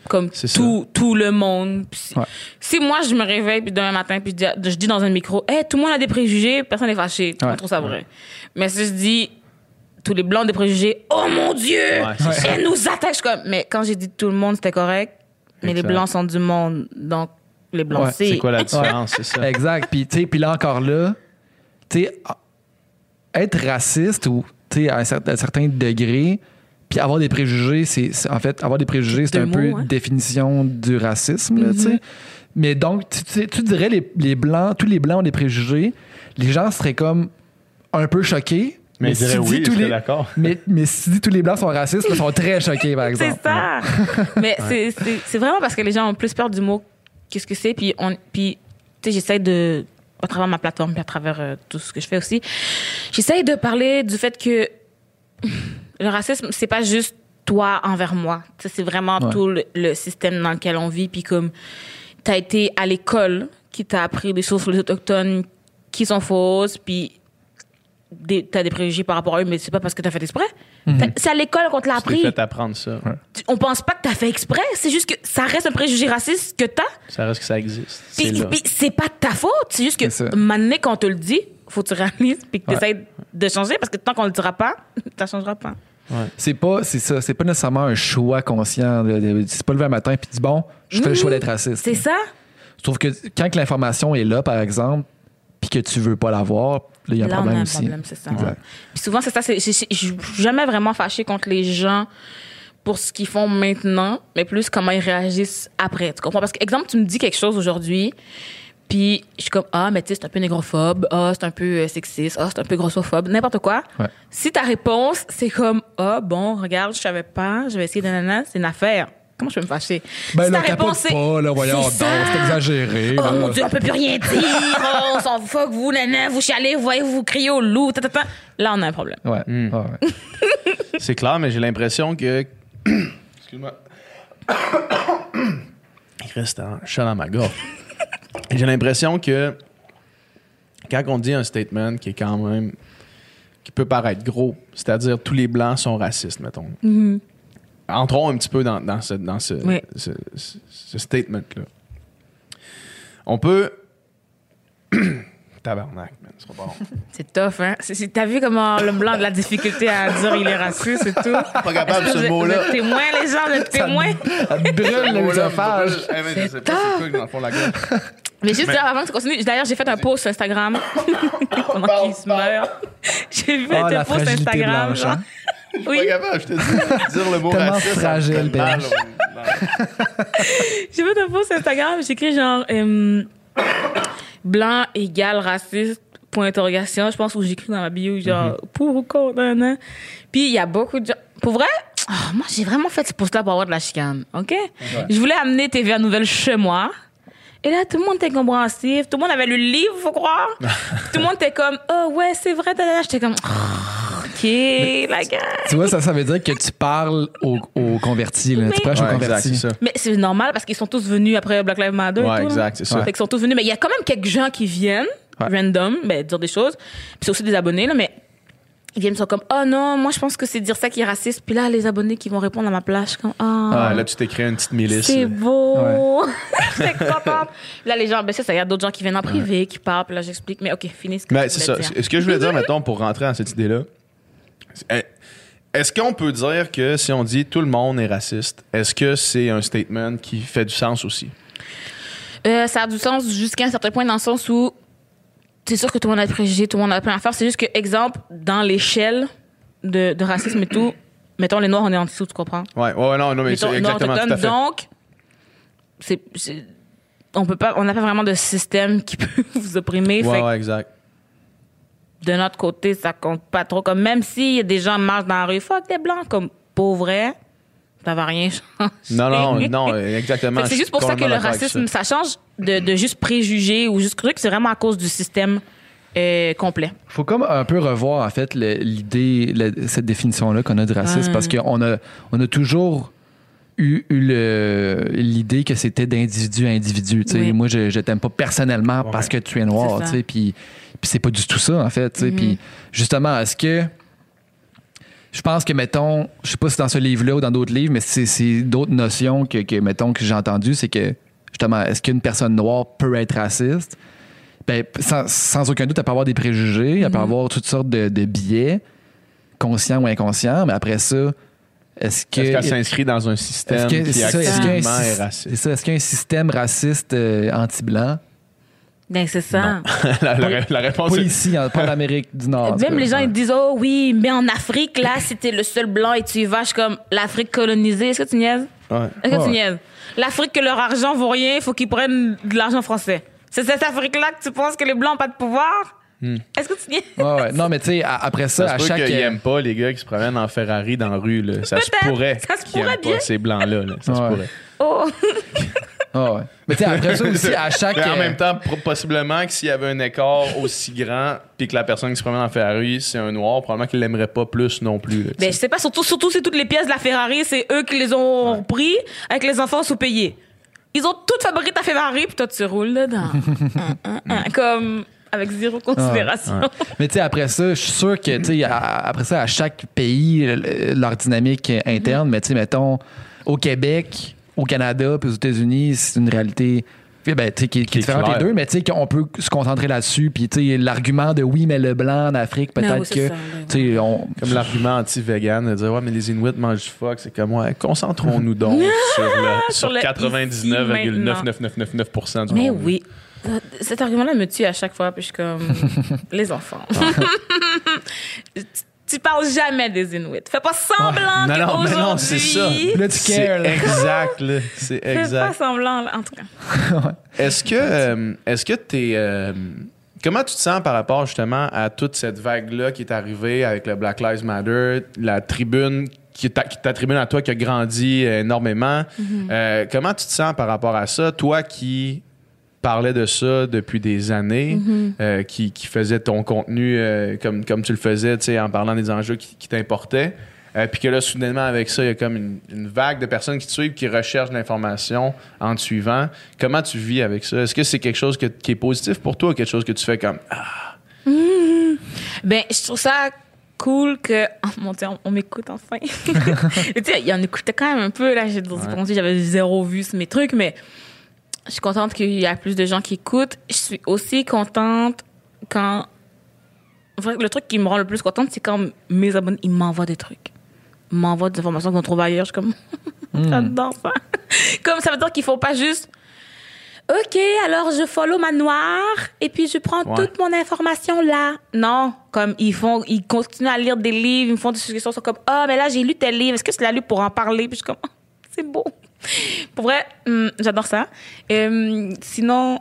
Comme tout, tout le monde. Si, Ouais. si moi, je me réveille puis demain matin puis je dis, je dis dans un micro, hey, tout le monde a des préjugés, personne n'est fâché. Tout le Ouais. trouve ça vrai. Mais si je dis, tous les blancs ont des préjugés, oh mon Dieu! Elle nous attaque. Je suis comme, mais quand j'ai dit tout le monde, c'était correct. Mais les blancs sont du monde. Donc, les blancs, Ouais, c'est. C'est quoi la différence? C'est ça? Exact. Puis, tu sais, puis là encore là, tu être raciste ou, tu à un certain degré, puis avoir des préjugés, c'est c'est- en fait, avoir des préjugés, c'est un peu hein. définition du racisme, là, tu sais. Mais donc, tu, tu- tu dirais les, les blancs, tous les blancs ont des préjugés, les gens seraient comme un peu choqués. Mais je si dirais tu dis oui, je tous les- d'accord. Mais, mais si tu dis tous les blancs sont racistes, ils sont très choqués, par C'est exemple. ça. Mais c'est- c'est c'est vraiment parce que les gens ont plus peur du mot qu'est-ce que c'est. Puis, on, puis tu sais, j'essaie de, à travers ma plateforme, puis à travers euh, tout ce que je fais aussi, j'essaie de parler du fait que le racisme, c'est pas juste toi envers moi. C'est vraiment Ouais. tout le, le système dans lequel on vit. Puis comme tu as été à l'école qui t'a appris des choses sur les Autochtones qui sont fausses, puis des- t'as des préjugés par rapport à eux, mais c'est pas parce que t'as fait exprès. T'as- C'est à l'école qu'on te l'a appris fait apprendre ça. tu- on pense pas que t'as fait exprès. C'est juste que ça reste un préjugé raciste que t'as. Ça reste que ça existe. C'est Puis puis c'est pas de ta faute. C'est juste que C'est maintenant qu'on te le dit, faut que tu réalises puis que Ouais. tu de changer parce que tant qu'on le dira pas, ça changera pas. C'est pas, c'est ça, c'est pas nécessairement un choix conscient. C'est pas lever un matin puis dis bon, je fais le choix d'être raciste. C'est ça. Je trouve que quand l'information est là, par exemple, puis que tu veux pas l'avoir, là, il y a un Là, on problème a un aussi. problème, c'est ça. Puis souvent, c'est ça. Je suis jamais vraiment fâchée contre les gens pour ce qu'ils font maintenant, mais plus comment ils réagissent après. Tu comprends? Parce que, exemple, tu me dis quelque chose aujourd'hui, puis je suis comme, ah, mais tu sais, c'est un peu négrophobe, ah, c'est un peu euh, sexiste, ah, c'est un peu grossophobe, n'importe quoi. Ouais. Si ta réponse, c'est comme, ah, bon, regarde, je savais pas, je vais essayer de nanana, c'est une affaire. comment je peux me fâcher? Ben Si là, ta réponse est, pas, là, voyons C'est ça. c'est exagéré. Oh là. mon Dieu, on peut plus rien dire. Oh, on s'en fuck, vous, nana, vous chialez, vous voyez, vous criez au loup, ta, ta, ta. Là, on a un problème. Ouais. Hmm. ouais. C'est clair, mais j'ai l'impression que. Excuse-moi. Il reste un chat dans ma gorge. J'ai l'impression que quand on dit un statement qui est quand même. qui peut paraître gros, c'est-à-dire tous les blancs sont racistes, mettons. Entrons un petit peu dans, dans ce, dans ce, Oui. ce, ce- ce statement-là. On peut. Tabarnak, man, c'est pas bon. C'est tough, hein? C'est- c'est- T'as vu comment le blanc a de la difficulté à dire il est raciste et tout? Pas capable que ce mot-là. Êtes témoins, les gens, témoins? Ça te brûle l'œsophage. Eh, je pas c'est quoi dans le fond de la gorge. Mais juste dire avant que tu continues, d'ailleurs, j'ai fait un post sur Instagram pendant qu'il se meurt. J'ai fait Ah, un post fragilité Instagram. blanche, genre. hein? Pas Oui, capable, je te dis. Dire le mot Tellement raciste, fragile, j'ai fait un post Instagram, j'ai écrit genre euh, blanc égale raciste, point d'interrogation. Je pense où j'écris dans ma bio, genre pour ou contre, nan, nan. Puis il y a beaucoup de gens. Pour vrai, ah, moi j'ai vraiment fait ce post-là pour avoir de la chicane, OK? Je voulais amener TVA Nouvelle chez moi. Et là, tout le monde était compréhensif. Tout le monde avait lu le livre, faut croire. tout le monde était comme, oh ouais, c'est vrai. J'étais comme, Ah, OK, la gueule. Tu vois, ça, ça veut dire que tu parles aux, aux convertis. Là. Tu Mais- prêches aux Ouais, exact, convertis. c'est ça. Mais c'est normal parce qu'ils sont tous venus après Black Lives Matter. et Ouais, tout, là. exact, c'est ça. Fait qu'ils sont tous venus. Mais il y a quand même quelques gens qui viennent, Ouais. random, ben, dire des choses. Puis c'est aussi des abonnés, là, mais ils viennent, ils sont comme, oh non, moi je pense que c'est dire ça qui est raciste. Puis là, les abonnés qui vont répondre à ma place, comme, ah. Ah, là, tu t'es créé une petite milice. c'est là. beau. J'étais contente. Là, les gens, ben c'est ça, il y a d'autres gens qui viennent en privé, qui parlent, puis là, j'explique. Mais OK, finis ce que Mais tu c'est ça. dire. Ce que je voulais dire, mettons, pour rentrer dans cette idée-là, c'est- eh, est-ce qu'on peut dire que si on dit tout le monde est raciste, est-ce que c'est un statement qui fait du sens aussi? Euh, ça a du sens jusqu'à un certain point dans le sens où c'est sûr que tout le monde a des préjugés, tout le monde a plein à faire. C'est juste que, exemple, dans l'échelle de, de racisme et tout, mettons les Noirs, on est en dessous, tu comprends? Ouais, ouais, non, non, mais Mettons, exactement tout à fait. donc, c'est, on peut pas, on n'a pas vraiment de système qui peut vous opprimer. Ouais, fait ouais, exact. De notre côté, ça compte pas trop. Comme même s'il y a des gens marchent dans la rue, fuck des blancs, comme pour vrai, ça va rien changer. Non, non, non, exactement. C'est juste pour ça que le racisme, ça change de, de juste préjugés ou juste truc. C'est vraiment à cause du système euh, complet. faut comme un peu revoir, en fait, l'idée, cette définition-là qu'on a de racisme, parce qu'on a, on a toujours eu, l'idée que c'était d'individu à individu. Oui. Moi, je, je t'aime pas personnellement Ouais. parce que tu es noir, puis puis c'est pas du tout ça, en fait. tu sais. Mhm. Puis justement, est-ce que. Je pense que, mettons, je sais pas si c'est dans ce livre-là ou dans d'autres livres, mais c'est c'est d'autres notions que, que, mettons, que j'ai entendues, c'est que, justement, est-ce qu'une personne noire peut être raciste? Ben, sans, sans aucun doute, elle peut avoir des préjugés, elle peut avoir toutes sortes de, de biais, conscients ou inconscients, mais après ça, est-ce que. Est-ce qu'elle s'inscrit dans un système que- qui ça, est c'est raciste? ça, est-ce qu'il y a un système raciste euh, anti-blanc? Ben, c'est ça. la, la- la réponse Pas est... ici, en- pas en Amérique du Nord. Même cas. les gens, ils disent, oh oui, mais en Afrique, là, c'était le seul blanc et tu y vas, je suis comme, l'Afrique colonisée. Est-ce que tu niaises? Ouais. Est-ce que Ouais. tu niaises? L'Afrique, que leur argent vaut rien, il faut qu'ils prennent de l'argent français. C'est cette Afrique-là que tu penses que les blancs n'ont pas de pouvoir? Est-ce que tu niaises? Ouais, ouais. Non, mais tu sais, après ça, Ça à chaque. qu'ils euh, aiment pas les gars qui se promènent en Ferrari dans la rue. Là. Ça se pourrait Ça se pourrait bien. pas ces blancs-là. là. Ça se pourrait. Oh! ah ouais. Mais tu sais, après ça aussi, à chaque. Mais en euh, même temps, possiblement que s'il y avait un écart aussi grand, puis que la personne qui se promène en Ferrari, c'est un noir, probablement qu'il l'aimerait pas plus non plus. là, Ben, je sais. sais pas, surtout, surtout si toutes les pièces de la Ferrari, c'est eux qui les ont pris avec les enfants sous-payés. Ils ont toutes fabriqué ta Ferrari, puis toi, tu roules dedans. Comme avec zéro considération. Mais tu sais, après ça, je suis sûr que, tu sais, après ça, à chaque pays, le- leur dynamique interne, mais tu sais, mettons, au Québec, au Canada, puis aux États-Unis, c'est une réalité. ben, tu sais, qui, qui Qui est est différente des deux, mais tu sais, qu'on peut se concentrer là-dessus. Puis, tu sais, l'argument de oui, mais le blanc en Afrique, peut-être oui, que. ça, oui, Tu sais, on. Comme l'argument anti-vegan de dire Ouais, mais les Inuits mangent du fuck. C'est comme Ouais, concentrons-nous donc sur, le, sur Sur le 99,99999% du Mais monde. oui. Euh, Cet argument-là me tue à chaque fois, puis je suis comme les enfants. Tu, parles jamais des Inuits. Fais pas semblant Non, non, mais non, c'est ça. qu'aujourd'hui- Là, tu C'est cares, là. exact, là. C'est Fais pas semblant, là. en tout cas. Est-ce que euh, est-ce que t'es euh, comment tu te sens par rapport justement à toute cette vague là qui est arrivée avec le Black Lives Matter, la tribune qui t'a- qui t'attribue à toi, qui a grandi énormément? Euh, comment tu te sens par rapport à ça? Toi qui parlais de ça depuis des années, euh, qui, qui faisait ton contenu euh, comme, comme tu le faisais, en parlant des enjeux qui, qui t'importaient. Euh, puis que là, soudainement, avec ça, il y a comme une, une vague de personnes qui te suivent, qui recherchent l'information en te suivant. Comment tu vis avec ça? Est-ce que c'est quelque chose que- qui est positif pour toi ou quelque chose que tu fais comme Ah, Ben, je trouve ça cool que. Oh mon Dieu, on, on m'écoute enfin. tu sais, il y en écoutait quand même un peu. Là, j'ai pensé j'avais zéro vu sur mes trucs, mais je suis contente qu'il y a plus de gens qui écoutent. Je suis aussi contente quand. Le truc qui me rend le plus contente, c'est quand mes abonnés, ils m'envoient des trucs. Ils m'envoient des informations qu'on trouve ailleurs. Je suis comme. J'adore ça. comme ça veut dire qu'il faut pas juste. OK, alors je follow ma noire et puis je prends Ouais. toute mon information là. Non, comme ils font, ils continuent à lire des livres, ils me font des suggestions, ils sont comme ah mais là j'ai lu tel livre, est-ce que tu l'as lu pour en parler? Puis je suis comme c'est beau. Pour vrai, hum, j'adore ça. Hum, sinon,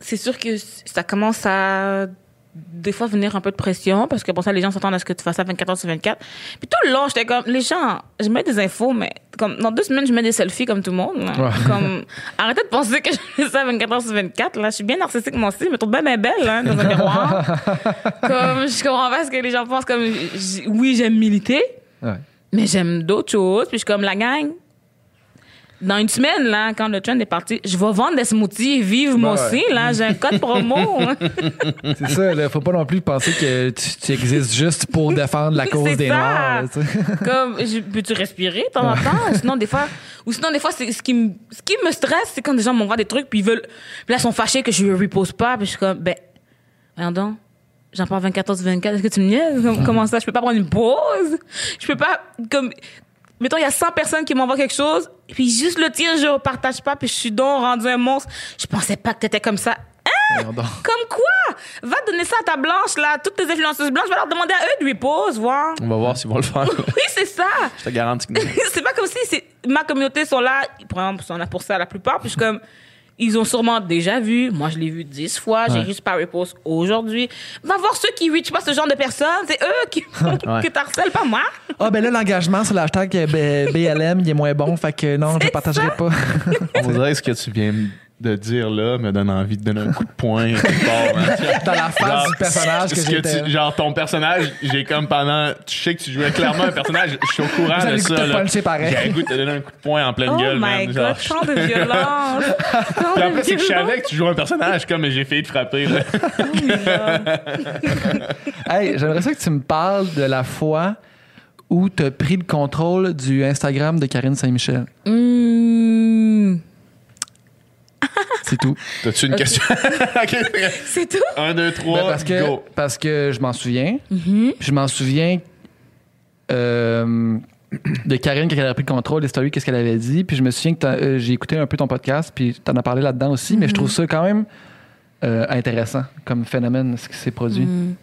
c'est sûr que ça commence à des fois venir un peu de pression parce que pour ça les gens s'attendent à ce que tu fasses ça 24 heures sur 24 puis tout le long j'étais comme les gens je mets des infos mais comme dans deux semaines je mets des selfies comme tout le monde. Ouais. comme arrêtez de penser que je fais ça 24 heures sur 24 là je suis bien narcissique moi aussi je me trouve bien belle hein, dans un miroir comme je comprends pas ce que les gens pensent comme oui j'aime militer Ouais. mais j'aime d'autres choses puis je suis comme la gang dans une semaine, là, quand le trend est parti, je vais vendre des smoothies vive moi Ouais. aussi, là. J'ai un code promo. C'est ça, là. Faut pas non plus penser que tu, tu existes juste pour défendre la cause des ça. Noirs. là, comme peux-tu respirer de temps en temps? Sinon des fois ou sinon des fois c'est ce qui me ce qui me stresse c'est quand des gens m'envoient des trucs puis ils veulent puis là ils sont fâchés que je ne repose pas puis je suis comme ben donc j'en parle 24 heures sur 24 est-ce que tu me niaises? Comme- comment ça je peux pas prendre une pause? Je peux pas comme mettons il y a 100 personnes qui m'envoient quelque chose puis juste le tien je partage pas puis je suis donc rendu un monstre. Je pensais pas que t'étais comme ça. Donc. comme quoi? Va donner ça à ta blanche là toutes tes influenceuses blanches. Va leur demander à eux de repose voir. On va voir s'ils vont le faire. oui c'est ça. Je te garantis que non. c'est pas comme si ma communauté sont là par exemple sont là pour ça la plupart puis je suis comme ils ont sûrement déjà vu moi je l'ai vu dix fois j'ai Ouais. juste pas repost aujourd'hui va voir ceux qui reach pas ce genre de personnes c'est eux qui Ouais. que t'harcèles pas moi Ah, ben là, l'engagement sur l'hashtag euh, BLM, il est moins bon. Fait que non, je partagerai ça. pas. On dirait ce que tu viens de dire là me donne envie de donner un coup de poing. part, hein. Dans la face Genre, du personnage que tu- genre ton personnage, j'ai comme pendant, tu sais que tu jouais clairement un personnage, je suis au courant de ça. J'ai un goût de te donner un coup de poing en pleine oh gueule, my man. Genre, god tant de violence Puis après, c'est que je savais que tu jouais un personnage comme j'ai failli te frapper. là. Hey, j'aimerais ça que tu me parles de la fois où tu as pris le contrôle du Instagram de Karine Saint-Michel. Hmm, C'est tout. T'as-tu une question? c'est tout? Un, deux, trois, Ben, parce, que, go. parce que je m'en souviens. Mm-hmm. Je m'en souviens euh, de Karine quand elle a pris le contrôle des stories, qu'est-ce qu'elle avait dit. Puis je me souviens que euh, j'ai écouté un peu ton podcast, puis tu en as parlé là-dedans aussi, mais je trouve ça quand même euh, intéressant comme phénomène, ce qui s'est produit. Hmm.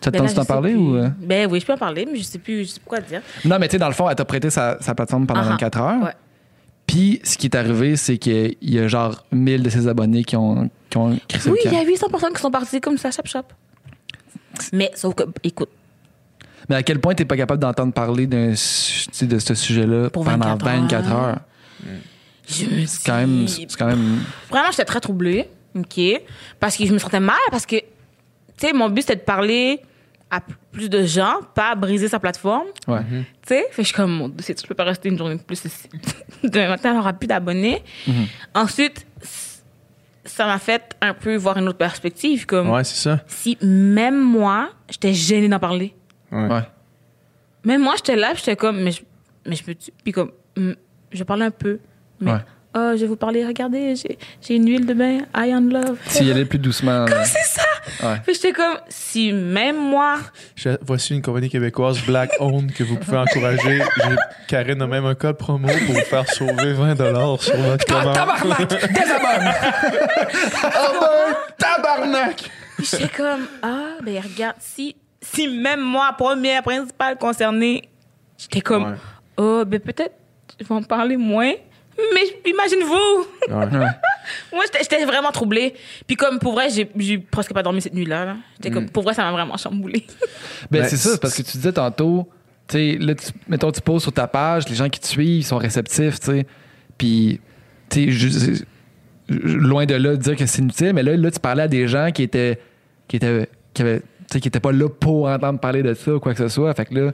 Ça te Ben tente t'en parler plus. ou. euh? ben oui je peux en parler mais je sais plus je sais plus quoi dire Non, mais tu sais, dans le fond, elle t'a prêté sa, sa plateforme pendant Ah ah. 24 heures. Ouais. Puis ce qui est arrivé, c'est qu'il y a genre 1000 de ses abonnés qui ont, qui ont crissé Oui, il y a 800 personnes qui sont parties comme ça, chap chap. Mais sauf que, écoute, Mais à quel point t'es pas capable d'entendre parler d'un de ce sujet-là pendant 24 24 heures? heures? je me C'est quand même. C'est quand même. Vraiment, j'étais très troublée, OK? Parce que je me sentais mal, parce que, tu sais, mon but, c'était de parler à plus de gens, pas briser sa plateforme. Ouais. Tu sais, je suis comme, mon Dieu, je peux pas rester une journée de plus ici. Demain matin, on aura plus d'abonnés. Mhm. Ensuite, ça m'a fait un peu voir une autre perspective, comme Ouais, c'est ça. si même moi, j'étais gênée d'en parler. Ouais. Ouais. Même moi, j'étais là, puis j'étais comme, mais je, mais je peux. Puis comme, je parlais un peu. Mais, Ouais. Oh, je vais vous parler, regardez, j'ai j'ai une huile de bain, I am love. S'il y allait plus doucement. là. C'est ça! Ouais. Puis j'étais comme, si même moi. Je- voici une compagnie québécoise Black Owned que vous pouvez encourager. Karine a même un code promo pour vous faire sauver 20 sur votre commande. tabarnak! Désabonne! Ah ben, tabarnak! J'étais comme, ah, ben regarde, si, si même moi, première, principale concernée, j'étais comme, Ouais. oh, ben peut-être, vais en parler moins. Mais imagine-vous! Ouais. Moi, j'étais- j'étais vraiment troublée. Puis comme, pour vrai, j'ai j'ai presque pas dormi cette nuit-là. là. J'étais comme, pour vrai, ça m'a vraiment chamboulé. Ben, Ben, c'est ça, c'est parce que tu disais tantôt, tu sais, là, tu- mettons, tu poses sur ta page, les gens qui te suivent, sont réceptifs, tu sais. Puis, tu sais, loin de là de dire que c'est inutile, mais là, là, tu parlais à des gens qui étaient, qui étaient, qui avaient, tu sais, qui étaient pas là pour entendre parler de ça ou quoi que ce soit. Fait que là,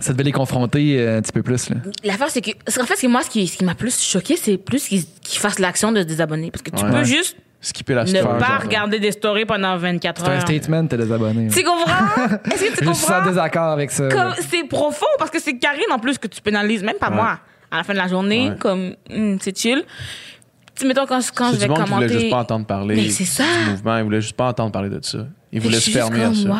ça devait les confronter euh, un petit peu plus, là. L'affaire, c'est que. En fait, moi, ce qui, ce qui m'a plus choqué, c'est plus qu'ils fassent l'action de se désabonner. Parce que tu Ouais. peux juste Skipper la ne story. pas genre. regarder des stories pendant 24 C'est un heures. statement, t'es désabonné. Tu comprends? Est-ce que tu Je suis en comprends? désaccord avec ça. C'est profond parce que c'est Karine en plus que tu pénalises, même pas Ouais. moi. À la fin de la journée, Ouais. comme hum, c'est chill. Tu mettons quand, quand je vais du monde qui voulait commenter. juste pas entendre parler Mais c'est ça. du mouvement. Ils voulaient juste pas entendre parler de ça. Ils voulaient se fermer à ça. Waouh!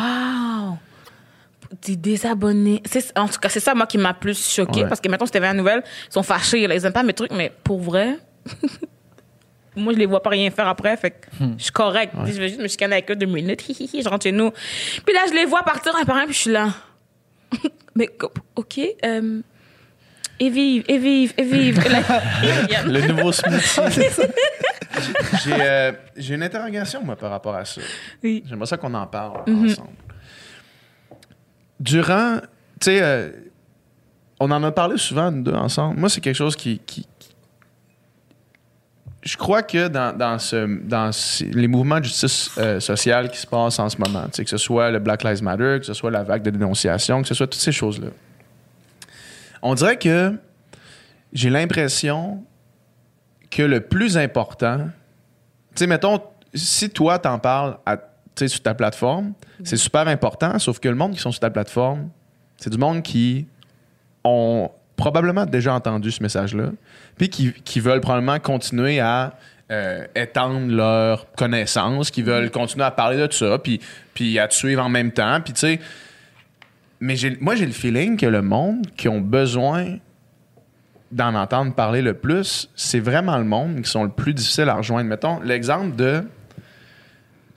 T'es désabonné. C'est- En tout cas, c'est ça, moi, qui m'a plus choqué Ouais. parce que maintenant, c'était la nouvelle. Ils sont fâchés, là. Ils aiment pas mes trucs, mais pour vrai, moi, je les vois pas rien faire après. Fait que Hmm. je suis correct. Je vais juste me chicaner avec eux deux minutes. Je rentre chez nous. Puis là, je les vois partir un par un, puis je suis là. mais, OK. euh, et vive, et vive, et vive. Le nouveau smoothie. J'ai euh, j'ai une interrogation, moi, par rapport à ça. Oui. J'aimerais ça qu'on en parle Mhm. ensemble. Durant, tu sais, euh, on en a parlé souvent, nous deux, ensemble. Moi, c'est quelque chose qui. je crois que dans, dans, ce, les mouvements de justice euh, sociale qui se passent en ce moment, que ce soit le Black Lives Matter, que ce soit la vague de dénonciation, que ce soit toutes ces choses-là, on dirait que j'ai l'impression que le plus important, tu sais, mettons, si toi t'en parles à, sur ta plateforme, c'est super important, sauf que le monde qui sont sur ta plateforme, c'est du monde qui ont probablement déjà entendu ce message-là, puis qui, qui veulent probablement continuer à euh, étendre leurs connaissances, qui veulent continuer à parler de ça, puis, puis à te suivre en même temps, puis tu sais. Mais moi, j'ai le feeling que le monde qui ont besoin d'en entendre parler le plus, c'est vraiment le monde qui sont le plus difficiles à rejoindre. Mettons l'exemple de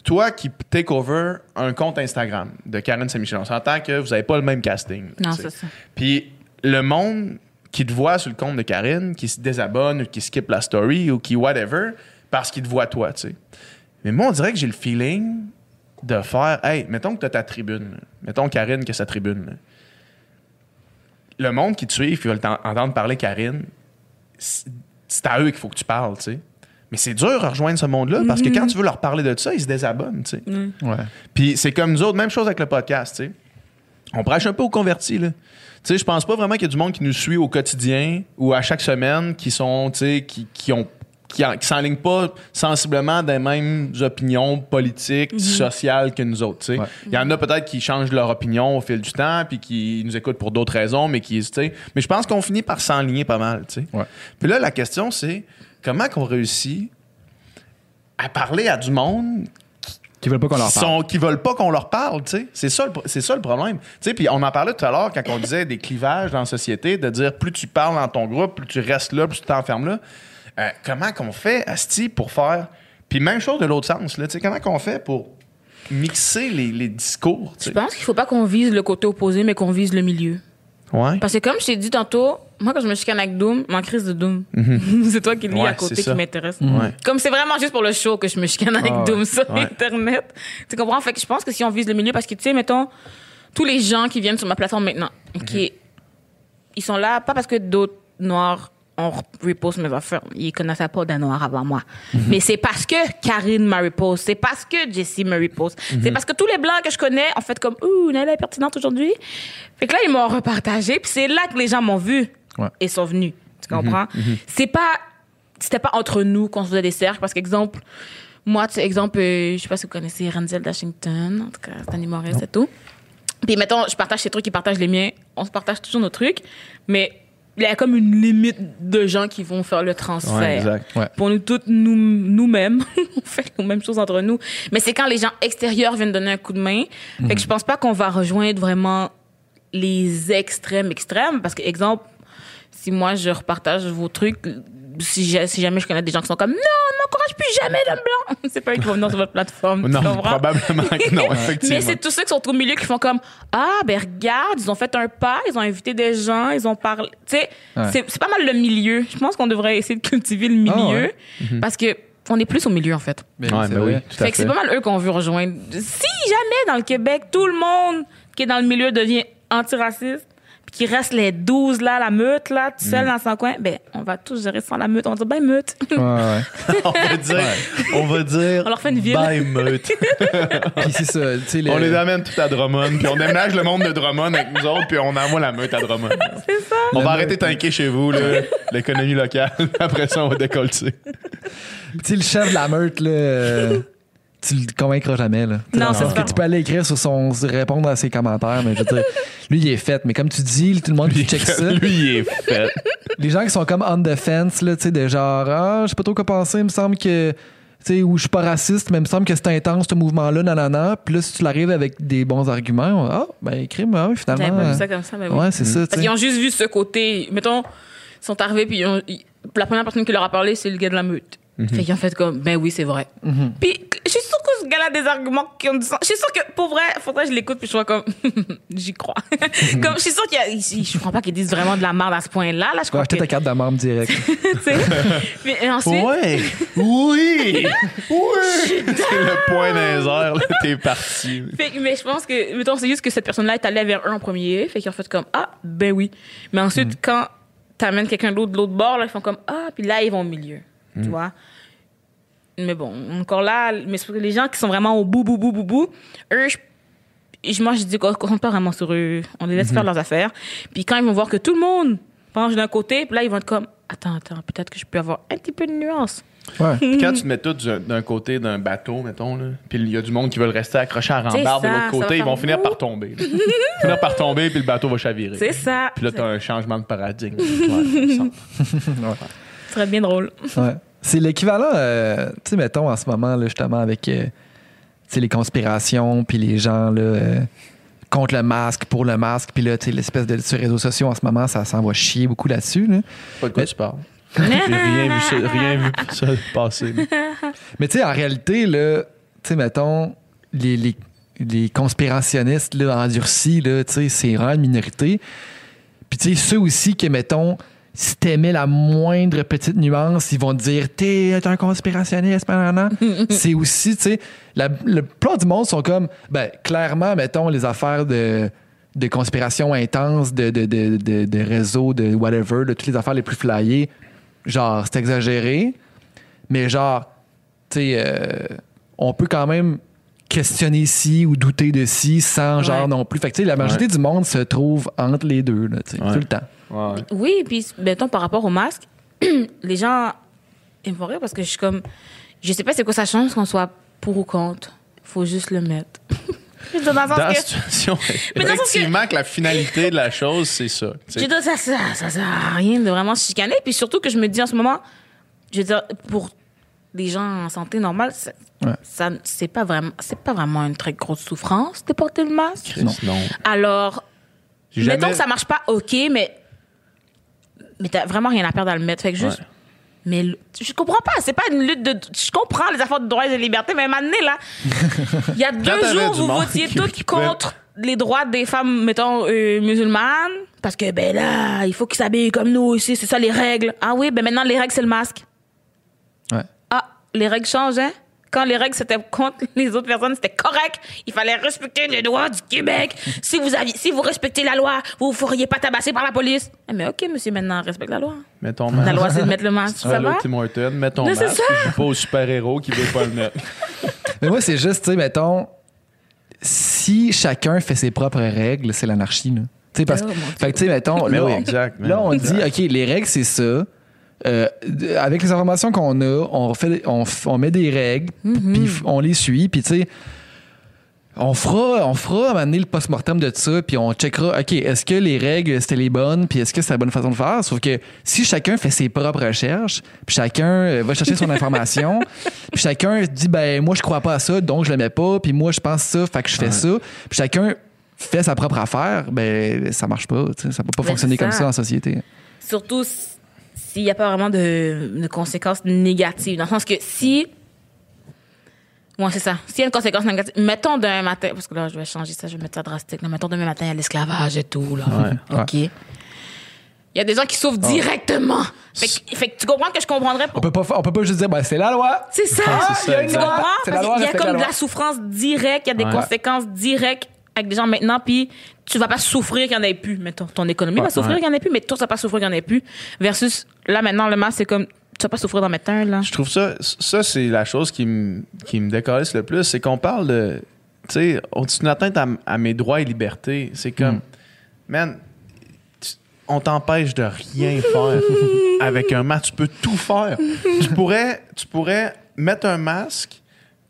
toi qui take over un compte Instagram de Karen Saint-Michel. On s'entend que vous n'avez pas le même casting. Non, c'est ça. Puis le monde qui te voit sur le compte de Karine, qui se désabonne ou qui skip la story ou qui whatever, parce qu'il te voit toi, tu sais. Mais moi, on dirait que j'ai le feeling de faire, hey, mettons que tu as ta tribune. là. Mettons Karine qui a sa tribune. là. Le monde qui te suit, qui veut t'en- entendre parler Karine, c'est à eux qu'il faut que tu parles, tu sais. Mais c'est dur à rejoindre ce monde-là parce que quand tu veux leur parler de ça, ils se désabonnent, tu sais. Ouais. Puis c'est comme nous autres, même chose avec le podcast, tu sais. On prêche un peu aux convertis, là. Tu sais, je pense pas vraiment qu'il y a du monde qui nous suit au quotidien ou à chaque semaine qui sont, tu sais, qui, qui ont qui, en- qui s'enlignent pas sensiblement des mêmes opinions politiques, sociales que nous autres. tu sais. Ouais. Il y en a peut-être qui changent leur opinion au fil du temps, puis qui nous écoutent pour d'autres raisons, mais qui, tu sais. Mais je pense qu'on finit par s'enligner pas mal, tu sais. Ouais. Puis là, la question, c'est comment qu'on réussit à parler à du monde Qui veulent pas qu'on leur parle. sont, qui veulent pas qu'on leur parle, tu sais? C'est ça, c'est ça le problème. Tu sais, puis on en parlait tout à l'heure quand on disait des clivages dans la société, de dire plus tu parles dans ton groupe, plus tu restes là, plus tu t'enfermes là. Euh, comment qu'on fait, Asti, pour faire... Puis même chose de l'autre sens, là, tu sais, comment qu'on fait pour mixer les, les discours, tu Je pense qu'il faut pas qu'on vise le côté opposé, mais qu'on vise le milieu. Ouais. Parce que comme je t'ai dit tantôt, moi, quand je me chicane avec Doom, ma crise de Doom, c'est toi qui lis Mhm. Ouais, à côté qui m'intéresse. Ouais. Comme c'est vraiment juste pour le show que je me chicane avec Ah ouais. Doom sur Ouais. Internet. Tu comprends? Fait que je pense que si on vise le milieu, parce que, tu sais, mettons, tous les gens qui viennent sur ma plateforme maintenant, OK, Mhm. ils sont là, pas parce que d'autres noirs ont repost mes affaires. Ils connaissaient pas d'un noir avant moi. Mhm. Mais c'est parce que Karine m'a repost, c'est parce que Jessie me repost, Mhm. c'est parce que tous les blancs que je connais ont fait comme, ouh, Nala est pertinente aujourd'hui. Fait que là, ils m'ont repartagé, puis c'est là que les gens m'ont vu Ouais. et sont venus. Tu Mhm. comprends? C'est pas, c'était pas entre nous qu'on se faisait des cercles, parce qu'exemple, moi, tu sais, exemple, euh, je sais pas si vous connaissez Renzel Washington, en tout cas, c'est un humoriste et tout. Puis mettons, je partage ses trucs, il partage les miens. On se partage toujours nos trucs, mais il y a comme une limite de gens qui vont faire le transfert. Ouais, exact. Ouais. Pour nous toutes, nous, nous-mêmes, on fait les mêmes choses entre nous. Mais c'est quand les gens extérieurs viennent donner un coup de main. Fait que je pense pas qu'on va rejoindre vraiment les extrêmes extrêmes. Parce que, exemple, si moi je repartage vos trucs, si, jamais je connais des gens qui sont comme non, n'encourage plus jamais l'homme blanc, c'est pas eux qui vont venir sur votre plateforme. Non, probablement que non, effectivement. Mais c'est tous ceux qui sont au milieu qui font comme ah ben regarde ils ont fait un pas ils ont invité des gens ils ont parlé tu sais Ouais. c'est c'est pas mal le milieu je pense qu'on devrait essayer de cultiver le milieu Ah ouais. parce que on est plus au milieu en fait Mais Ouais, c'est ben oui, vrai. tout à fait que c'est fait. pas mal eux qu'on veut rejoindre si jamais dans le Québec tout le monde qui est dans le milieu devient antiraciste, qu'il reste les 12 là, la meute là, tout Mm. seul dans son coin, ben, on va tous gérer sans la meute. On va dire, ben, meute. Ouais, ouais. on va dire, on va dire On leur fait une ville. bye meute. Puis c'est ça, tu sais, le- On les amène tout à Drummond, puis on déménage le monde de Drummond avec nous autres, puis on envoie la meute à Drummond. C'est ça. On La va meute. arrêter de tanker chez vous, là, l'économie locale. Après ça, on va décoller. Tu sais, le chef de la meute, là, euh, tu le convaincras jamais. Là. Non, le c'est que Tu peux aller écrire sur son. répondre à ses commentaires, mais je veux dire, lui, il est fait. Mais comme tu dis, tout le monde qui check ça, Lui, il est fait. les gens qui sont comme on the fence, là, tu sais, de genre, ah, je sais pas trop quoi penser, il me semble que. Tu sais, ou je suis pas raciste, mais il me semble que c'est intense, ce mouvement-là, nanana. Puis là, si tu l'arrives avec des bons arguments, ah, ben, crime, oui, finalement. J'avais pas vu euh, ça comme ça, mais oui. Ouais, c'est ça, Parce qu'ils ont juste vu ce côté. Mettons, ils sont arrivés, puis ils ont- ils- la première personne qui leur a parlé, c'est le gars de la meute. Fait qu'ils ont fait comme, ben oui, c'est vrai. Mhm. Puis je suis sûre que ce gars-là a des arguments qui ont du sens. Je suis sûre que, pour vrai, faudrait que je l'écoute, puis je sois comme, j'y crois. comme, je suis sûre qu'il y a, il- je crois pas qu'ils disent vraiment de la merde à ce point-là. Là, je crois acheter que, ta carte de membre direct. tu sais. Mais et ensuite, Ouais. Oui. Oui. C'est le point les airs, là. T'es parti. Fait mais je pense que, mettons, c'est juste que cette personne-là est allée vers eux en premier. Fait qu'ils ont fait comme, ah, ben oui. Mais ensuite, Mm. quand t'amènes quelqu'un d'autre de l'autre bord, là, ils font comme, ah, puis là, ils vont au milieu. Mm. Tu vois? Mais bon, encore là, mais c'est pour les gens qui sont vraiment au bout, bout, bout, bout, bout, eux, je, moi, je dis qu'on compte pas vraiment sur eux. On les laisse Mm-hmm. faire leurs affaires. Puis quand ils vont voir que tout le monde penche d'un côté, puis là, ils vont être comme, attends, attends, peut-être que je peux avoir un petit peu de nuance. Ouais. Puis quand tu te mets tout d'un côté d'un bateau, mettons, là, puis il y a du monde qui veut le rester accroché à rambarde de l'autre côté, ils vont finir par tomber. là. Ils vont finir par tomber, puis le bateau va chavirer. C'est ça. Puis là, t'as un changement de paradigme. Ouais, ça. Ce serait bien drôle. Ouais. C'est l'équivalent, euh, tu sais, mettons, en ce moment, là, justement, avec euh, tu sais, les conspirations, puis les gens là, euh, contre le masque, pour le masque, puis là, tu sais, l'espèce de sur les réseaux sociaux en ce moment, ça s'en va chier beaucoup là-dessus. là. Pas de quoi Mais- tu parles. J'ai rien vu ça, rien vu ça passer. là. Mais tu sais, en réalité, là, tu sais, mettons, les, les, les conspirationnistes là, endurcis, là, tu sais, c'est vraiment une minorité. Puis tu sais, ceux aussi que, mettons, si t'aimais la moindre petite nuance, ils vont te dire t'es un conspirationniste, c'est aussi, tu sais, le plan du monde sont comme, ben, clairement, mettons, les affaires de, de conspiration intense, de, de, de, de, réseaux, de whatever, de toutes les affaires les plus flyées, genre, c'est exagéré, mais genre, tu sais, euh, on peut quand même questionner ci ou douter de ci sans genre non plus. Fait que tu sais, la majorité du monde se trouve entre les deux, là, tu sais, Ouais. tout le temps. Ouais. Oui, puis mettons par rapport au masque, les gens ils me font rire parce que je suis comme je sais pas c'est quoi ça change qu'on soit pour ou contre. Faut juste le mettre. Dans la que- situation, Mais dans que- effectivement, que... la finalité de la chose, c'est ça. je dire, ça, ça, ça sert à rien de vraiment se chicaner. Puis surtout que je me dis en ce moment, je veux dire, pour des gens en santé normale, ça, Ouais. ça c'est pas vraiment, c'est pas vraiment une très grosse souffrance de porter le masque. Chris, non. Alors, J'ai mettons jamais- que ça marche pas, ok, mais mais t'as vraiment rien à perdre à le mettre. Fait que juste Ouais. Mais je comprends pas, c'est pas une lutte de. Je comprends les affaires de droits et de liberté, mais maintenant, là, il y a deux jours, vous votiez toutes contre les droits des femmes, mettons, euh, musulmanes, parce que, ben là, il faut qu'ils s'habillent comme nous aussi, c'est ça les règles. Ah oui, ben maintenant, les règles, c'est le masque. Ouais. Ah, les règles changent, hein? Quand les règles c'était contre les autres personnes, c'était correct. Il fallait respecter les droits du Québec. Si vous aviez, si vous respectez la loi, vous ne feriez pas tabasser par la police. Eh, mais ok, monsieur, maintenant respecte la loi. Mets ton masque. La loi, c'est de mettre le masque. Tu Ça va? Tim Hortons, mets ton Mais c'est masque. ça. Je joue pas au super-héros qui veut pas le mettre. Mais moi, c'est juste, tu sais, mettons, si chacun fait ses propres règles, c'est l'anarchie, là. Tu sais, parce Oh, que, fait tu sais, mettons, là, oui, exact, là, on exact. dit, OK, les règles, c'est ça. Euh, avec les informations qu'on a, on, fait, on, met des règles, Mm-hmm. puis on les suit, puis tu sais, on fera, on fera à un moment donné le post-mortem de ça, puis on checkera, OK, est-ce que les règles, c'était les bonnes, puis est-ce que c'est la bonne façon de faire? Sauf que si chacun fait ses propres recherches, puis chacun euh, va chercher son information, puis chacun dit, ben, moi, je crois pas à ça, donc je le mets pas, puis moi, je pense ça, fait que je fais ça, puis chacun fait sa propre affaire, ben, ça marche pas, tu sais, ça peut pas Mais fonctionner comme ça. en société. Surtout s'il n'y a pas vraiment de, de conséquences négatives. Dans le sens que si. Ouais, c'est ça. S'il y a une conséquence négative, mettons demain matin, parce que là, je vais changer ça, je vais mettre ça drastique. là. mettons demain matin, il y a l'esclavage et tout, là. Ouais, OK. Il y a des gens qui souffrent directement. Fait que, fait que tu comprends que je comprendrais On peut pas, on peut pas juste dire, ben, c'est la loi. C'est ça. c'est ça, la Parce loi, qu'il y a comme de la souffrance directe, il y a des Ouais. conséquences directes avec des gens maintenant, puis tu vas pas souffrir qu'il y en ait plus. Mettons, ton économie va souffrir ouais. qu'il y en ait plus, mais toi, tu vas pas souffrir qu'il y en ait plus. Versus, là, maintenant, le masque, c'est comme, tu vas pas souffrir d'en mettre un, là. Je trouve ça, ça c'est la chose qui me qui me décalisse le plus, c'est qu'on parle de, tu sais, au-dessus atteinte à, à mes droits et libertés. C'est comme, man, tu- on t'empêche de rien faire avec un masque. Tu peux tout faire. tu pourrais, tu pourrais mettre un masque.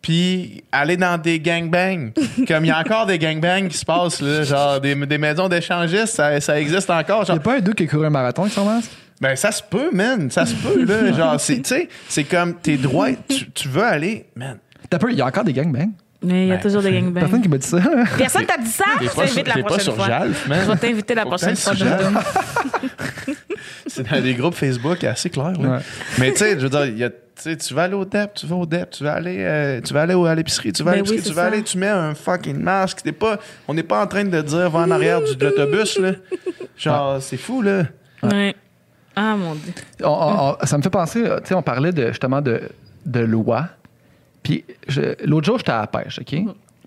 Puis aller dans des gangbangs. Comme il y a encore des gangbangs qui se passent, là, genre des, des maisons d'échangistes, ça, ça existe encore. Il Genre, n'y a pas un deux qui a couru un marathon avec son masque? ben, ça se peut, man. Ça se peut, là. Genre, c'est, tu sais, c'est comme tes droits. Tu, tu veux aller, man. T'as peur, il y a encore des gangbangs? Mais il y a Ben, toujours des gangbangs. Personne qui m'a dit ça. Personne t'a dit ça? Je t'invite la pas prochaine sur fois. Jalf, man. Je vais t'inviter la Faut prochaine fois. C'est dans des groupes Facebook assez clairs, là. Ouais. Mais tu sais, je veux dire, il y a- sais, tu vas aller au DEP, tu vas au DEP, tu vas aller, euh, tu vas aller au- à l'épicerie, tu vas à Ben l'épicerie, oui, tu vas ça. aller, tu mets un fucking masque. T'es pas, on n'est pas en train de dire va en arrière du, de l'autobus, là. Genre, c'est fou, là. Ouais. Ah, mon Dieu. On- on- on- ça me fait penser, tu sais, on parlait de, justement de, de loi. Puis l'autre jour, j'étais à la pêche, OK?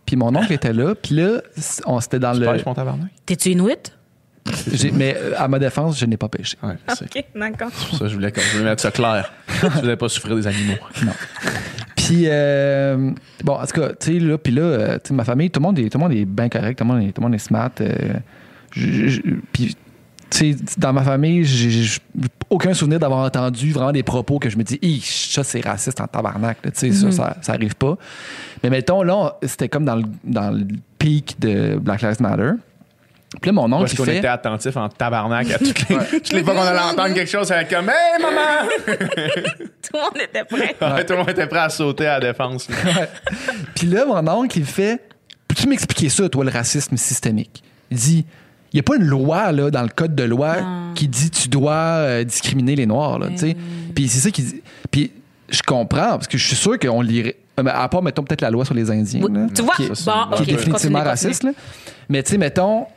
Puis mon oncle était là, puis là, on c'était dans Tu le. pêches, mon tabarnak? T'es-tu Inuit? Mais euh, à ma défense, je n'ai pas pêché. Ouais, Ok, d'accord. pour ça que je voulais, je voulais mettre ça clair. tu voulais pas souffrir des animaux. Puis, euh, bon, en tout cas, tu sais, là, puis là, euh, tu sais, ma famille, tout le monde est, tout le monde est bien correct, tout le monde est, tout le monde est smart. euh, je- je- puis, tu sais, dans ma famille, j'ai aucun souvenir d'avoir entendu vraiment des propos que je me dis, ça, c'est raciste en tabarnak, tu sais, ça, ça, ça arrive pas. Mais mettons, là, c'était comme dans le, dans le pic de Black Lives Matter. Puis là, mon oncle, Parce qu'on fait. était attentif en tabarnak à toutes les, toutes les fois qu'on allait entendre quelque chose, allait comme Hey maman! Tout le monde était prêt. Ouais, Tout le monde était prêt à sauter à la défense. Ouais. Puis là, mon oncle, il fait Peux-tu m'expliquer ça, toi, le racisme systémique? Il dit Il n'y a pas une loi là, dans le code de loi Non. qui dit tu dois euh, discriminer les Noirs. Là, tu sais. Puis c'est ça qu'il dit. Puis je comprends, parce que je suis sûr qu'on lirait. euh, À part, mettons, peut-être la loi sur les Indiens. Oui, là, tu vois? qui est, Bon, définitivement continue, raciste. Là. Mais tu sais, mettons.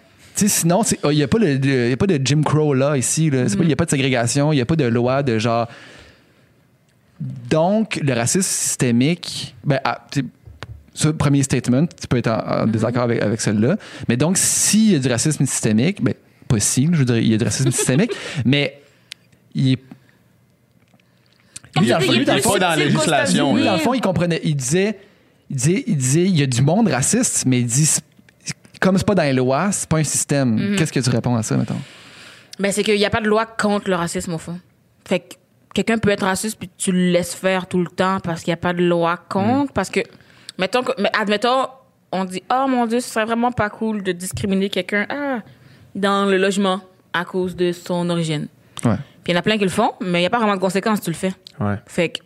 Sais, sinon, c'est- il n'y a, pas le- de- y a pas de Jim Crow là, ici. Il n'y a pas de ségrégation, il n'y a pas de loi de genre. Donc, le racisme systémique, ben, ah, tu sais, ce premier statement, tu peux être en, en désaccord avec, avec celui-là. Mais donc, s'il y a du racisme systémique, ben, pas si, je veux dire, il y a du racisme systémique, mais il est. Lui, dans est dans fond, dans la législation, lui, dans le fond, il comprenait. Il disait, il disait, il disait, il y a du monde raciste, mais il dit, c'est- comme c'est pas dans les lois, c'est pas un système. Qu'est-ce que tu réponds à ça, mettons? Ben, c'est qu'il n'y a pas de loi contre le racisme, au fond. Fait que quelqu'un peut être raciste puis tu le laisses faire tout le temps parce qu'il n'y a pas de loi contre. Parce que, mettons, que, mais admettons, on dit, oh mon Dieu, ce serait vraiment pas cool de discriminer quelqu'un ah, dans le logement à cause de son origine. Ouais. Puis il y en a plein qui le font, mais il n'y a pas vraiment de conséquences, tu le fais. Ouais. Fait que,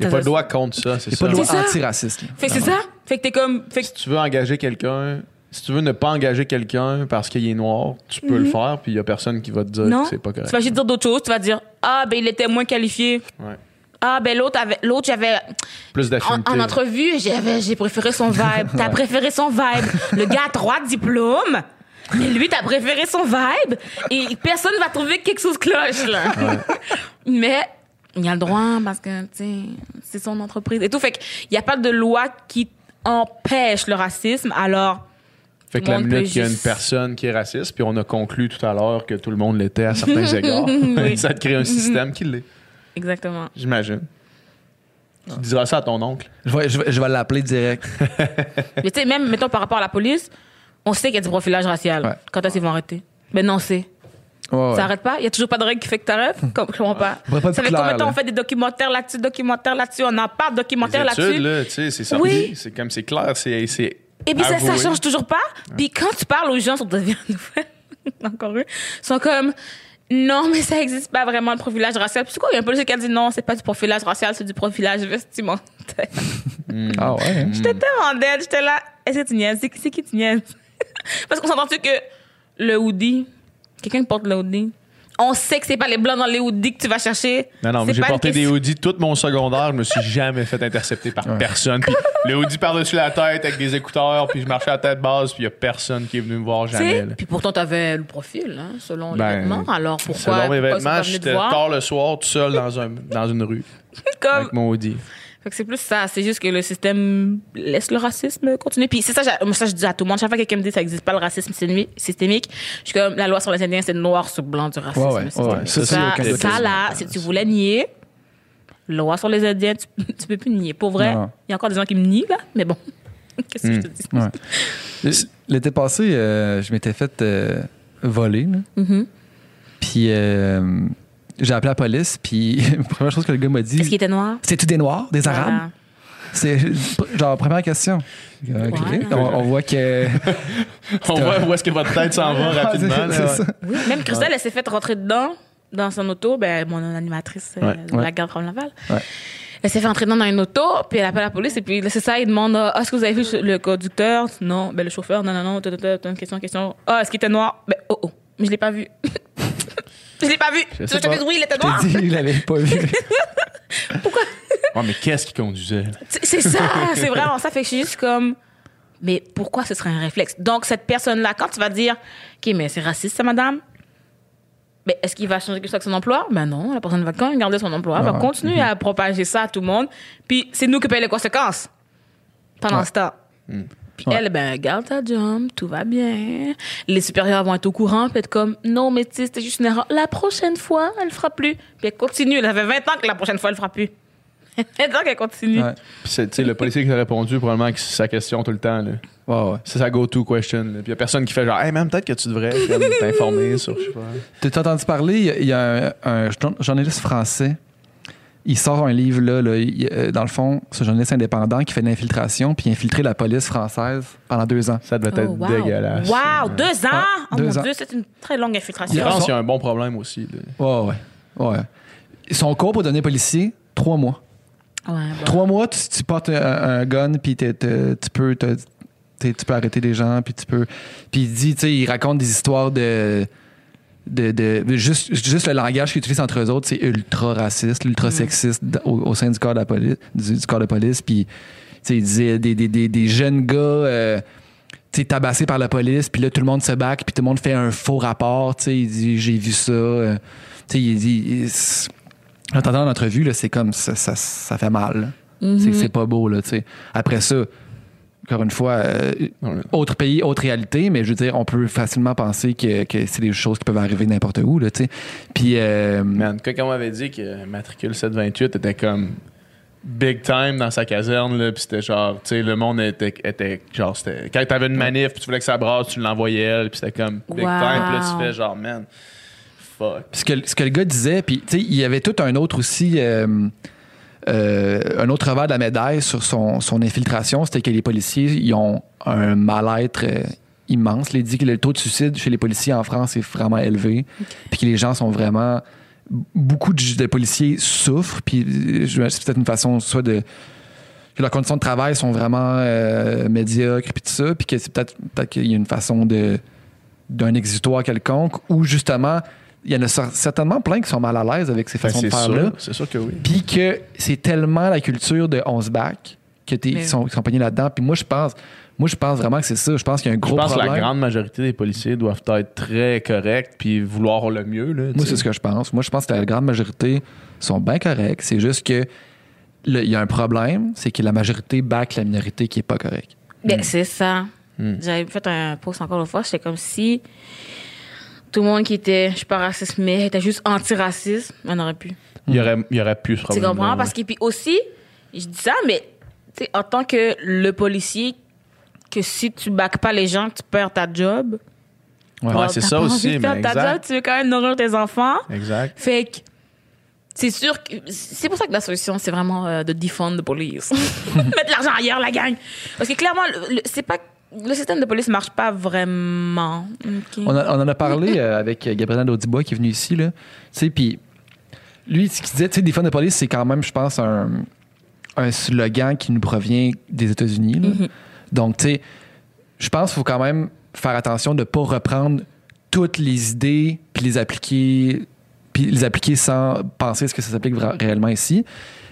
Il n'y a Ça, pas de ça- loi contre ça, c'est Il n'y a ça. pas de loi C'est ça. antiraciste. fait que c'est ça. Fait que t'es comme. Fait que Si tu veux engager quelqu'un, si tu veux ne pas engager quelqu'un parce qu'il est noir, tu peux le faire, puis il n'y a personne qui va te dire Mhm. non, que c'est pas tu correct. vas juste dire d'autres choses. Tu vas dire, ah, ben il était moins qualifié. Ouais. Ah, ben l'autre avait, l'autre, j'avais, Plus En, d'affinité. en entrevue, j'avais, j'ai préféré son vibe. T'as préféré son vibe. Le gars a trois diplômes. Mais lui, t'as préféré son vibe. Et personne va trouver que quelque chose cloche, là. Mais il a le droit parce que, tu sais, c'est son entreprise et tout. Fait qu'il n'y a pas de loi qui empêche le racisme. Alors, Fait que la minute qu'il y a une personne qui est raciste, puis on a conclu tout à l'heure que tout le monde l'était à certains égards, Oui. ça te crée un système qui l'est, exactement. j'imagine. Tu diras ça à ton oncle. Je vais, je vais- je vais l'appeler direct. Mais tu sais, même, mettons, par rapport à la police, on sait qu'il y a du profilage racial. Ouais. Quand est-ce qu'ils vont arrêter? Ben non, c'est. Ouais, ouais. Ça arrête pas? Il y a toujours pas de règle qui fait que t'arrêtes? Comme, je comprends pas? Pas Ça fait clair, combien de temps on fait des documentaires là-dessus, documentaires là-dessus, on en parle, Les documentaires là-dessus. là, tu sais, c'est sorti. Oui. C'est comme, c'est clair, c'est, c'est Et puis ça, ça avoué. change toujours pas. Puis quand tu parles aux gens sur Devient Nouvelle, encore eux, ils sont comme non, mais ça existe pas vraiment le profilage racial. Puis c'est quoi, il y a un policier qui a dit non, c'est pas du profilage racial, c'est du profilage vestimentaire. Ah ouais. hein? J'étais tellement dead, j'étais là. Est-ce que tu niaises? C'est, c'est qui tu niaises? Parce qu'on s'entend-tu que le hoodie, quelqu'un qui porte le hoodie, on sait que c'est pas les blancs dans les hoodies que tu vas chercher. Non, non, mais j'ai porté des hoodies tout mon secondaire. Je me suis jamais fait intercepter par personne. Puis le hoodie par-dessus la tête avec des écouteurs, puis je marchais à la tête basse, puis il y a personne qui est venu me voir Tu jamais. Puis pourtant, t'avais le profil, hein, selon Ben, les vêtements. Alors pourquoi? Selon mes vêtements, j'étais tard le soir, tout seul dans, un, dans une rue, Comme, avec mon hoodie. Fait que c'est plus ça. C'est juste que le système laisse le racisme continuer. Puis c'est ça, ça, je dis à tout le monde. Chaque fois que quelqu'un me dit que ça n'existe pas le racisme systémi- systémique, je suis comme, la loi sur les Indiens, c'est noir sur blanc du racisme Ouais, ouais, systémique. ouais, ça, là, si tu voulais nier, loi sur les Indiens, tu, tu peux plus nier. Pour vrai, il y a encore des gens qui me nient, là, mais bon. Qu'est-ce que je te dis? Ouais. L'été passé, euh, je m'étais fait euh, voler. là. Mhm. Puis euh, j'ai appelé la police. Puis la première chose que le gars m'a Est-ce qu'il dit, était noir? c'est tout des Noirs, des Arabes? C'est genre première question. On, on voit que. On voit où est-ce que votre tête s'en va rapidement. C'est- là, ouais. ça. Oui, même Christelle, elle s'est fait rentrer dedans, dans son auto. Ben, mon animatrice euh, Ouais. de la gare from Laval. Ouais. Elle s'est fait entrer dedans dans une auto, puis elle appelle la police, et puis là, c'est ça, il demande Ah, Est-ce que vous avez vu le conducteur? Non. Ben, le chauffeur Non, non, non. ta, Question, question. Ah, est-ce qu'il était noir? Ben, oh, oh. Mais je l'ai pas vu. Je l'ai pas vu. Tu je te pas. dise oui, il était Je noir. t'ai dit, il l'avait pas vu. Ouais, mais qu'est-ce qui conduisait? C'est ça, c'est vraiment ça. Fait que je suis juste comme, mais pourquoi ce serait un réflexe? Donc, cette personne-là, quand tu vas dire, OK, mais c'est raciste, ça, madame? Mais est-ce qu'il va changer quelque chose avec son emploi? Ben non, la personne va quand même garder son emploi, va Ah, continuer à propager ça à tout le monde. Puis c'est nous qui payons les conséquences pendant Ouais. ce temps. Puis Ouais. elle, ben, garde ta job, tout va bien. Les supérieurs vont être au courant, puis être comme, non, mais tu sais, c'était juste une erreur. La prochaine fois, elle le fera plus. Puis elle continue. Ça fait 20 ans que la prochaine fois, elle le fera plus. 20 ans qu'elle continue. Ouais. Puis c'est, tu sais, le policier qui a répondu, probablement que c'est sa question tout le temps. là. Ouais, ouais. C'est sa go-to question. là. Puis il y a personne qui fait genre, hey, même peut-être que tu devrais t'informer sur, je sais pas. T'as entendu parler, il y a- y a un, un jour- journaliste français, il sort un livre, là, là, il- euh, dans le fond, ce journaliste indépendant qui fait de l'infiltration, puis il a infiltré la police française pendant deux ans. Ça devait être Oh, wow. dégueulasse. Wow, deux ans! Ouais, oh deux mon ans. Dieu, c'est une très longue infiltration. pense qu'il y a un bon problème aussi. là. Ouais, ouais. ouais. Son cours pour devenir policier, trois mois. Ouais, bon. Trois mois, tu, tu portes un, un gun, puis t'es- t'es- tu peux tu peux arrêter des gens, puis tu peux. Puis il dit, tu sais, il raconte des histoires de. De, juste, juste le langage qu'ils utilisent entre eux autres, c'est ultra raciste, ultra sexiste d- au, au sein du corps de la police, du, du corps de police. Puis, tu sais, il disait des, des, des, des jeunes gars, euh, tu sais, tabassés par la police, puis là, tout le monde se back, puis tout le monde fait un faux rapport, tu sais, il dit, j'ai vu ça. euh, tu sais, il dit, en entendant l'entrevue, là, c'est comme, ça, ça, ça fait mal. Mhm. C'est- C'est pas beau, là, tu sais. Après ça, encore une fois, euh, autre pays, autre réalité, mais je veux dire, on peut facilement penser que, que c'est des choses qui peuvent arriver n'importe où, là, tu sais. Puis, euh, Man, quelqu'un m'avait dit que matricule 728 était comme big time dans sa caserne, là, puis c'était genre, tu sais, le monde était, était genre, c'était, quand t'avais une manif, puis tu voulais que ça brasse, tu l'envoyais elle, puis c'était comme big Wow. time, puis là, tu fais genre, man, fuck. ce que, ce que le gars disait, puis tu sais, il y avait tout un autre aussi, euh, euh, un autre revers de la médaille sur son, son infiltration, c'était que les policiers, ils ont un mal-être euh, immense. Il dit que le taux de suicide chez les policiers en France est vraiment élevé, puis que les gens sont vraiment... Beaucoup de, de policiers souffrent, puis euh, c'est peut-être une façon soit de que leurs conditions de travail sont vraiment euh, médiocres, puis tout ça, puis que c'est peut-être peut qu'il y a une façon de d'un exutoire quelconque, ou justement, il y en a cer- certainement plein qui sont mal à l'aise avec ces Ben, façons de faire sûr, là. c'est sûr que oui. Puis que c'est tellement la culture de 11 back que Mais sont, pognés là-dedans. Puis moi, je pense, moi, je pense vraiment que c'est ça. Je pense qu'il y a un Je gros pense que problème. la grande majorité des policiers doivent être très corrects, puis vouloir le mieux, là. Moi, c'est ce que je pense. Moi, je pense que la grande majorité sont bien corrects. C'est juste que il y a un problème, c'est que la majorité back la minorité qui est pas correcte. Ben, c'est ça. Hmm. J'avais fait un post encore une fois, c'était comme si tout le monde qui était, je suis pas raciste, mais était juste anti-raciste, on aurait pu. il, y aurait, il y aurait plus ce Tu comprends? Parce que, puis aussi, je dis ça, mais tu sais, en tant que le policier, que si tu backes pas les gens, tu perds ta job. Ouais. C'est ça aussi, de mais perdre ta exact. job, tu veux quand même nourrir tes enfants. Exact. Fait que c'est sûr que c'est pour ça que la solution c'est vraiment euh, de defund the police. Mettre l'argent ailleurs la gang. Parce que clairement c'est pas le système de police marche pas vraiment. On, a- on en a parlé euh, avec Gabriel Audibois qui est venu ici. Là. Puis lui, ce qu'il disait, des fans de police, c'est quand même, je pense, un, un slogan qui nous provient des États-Unis. là. Donc, tu sais, je pense qu'il faut quand même faire attention de ne pas reprendre toutes les idées puis les appliquer puis les appliquer sans penser ce que ça s'applique réellement ici.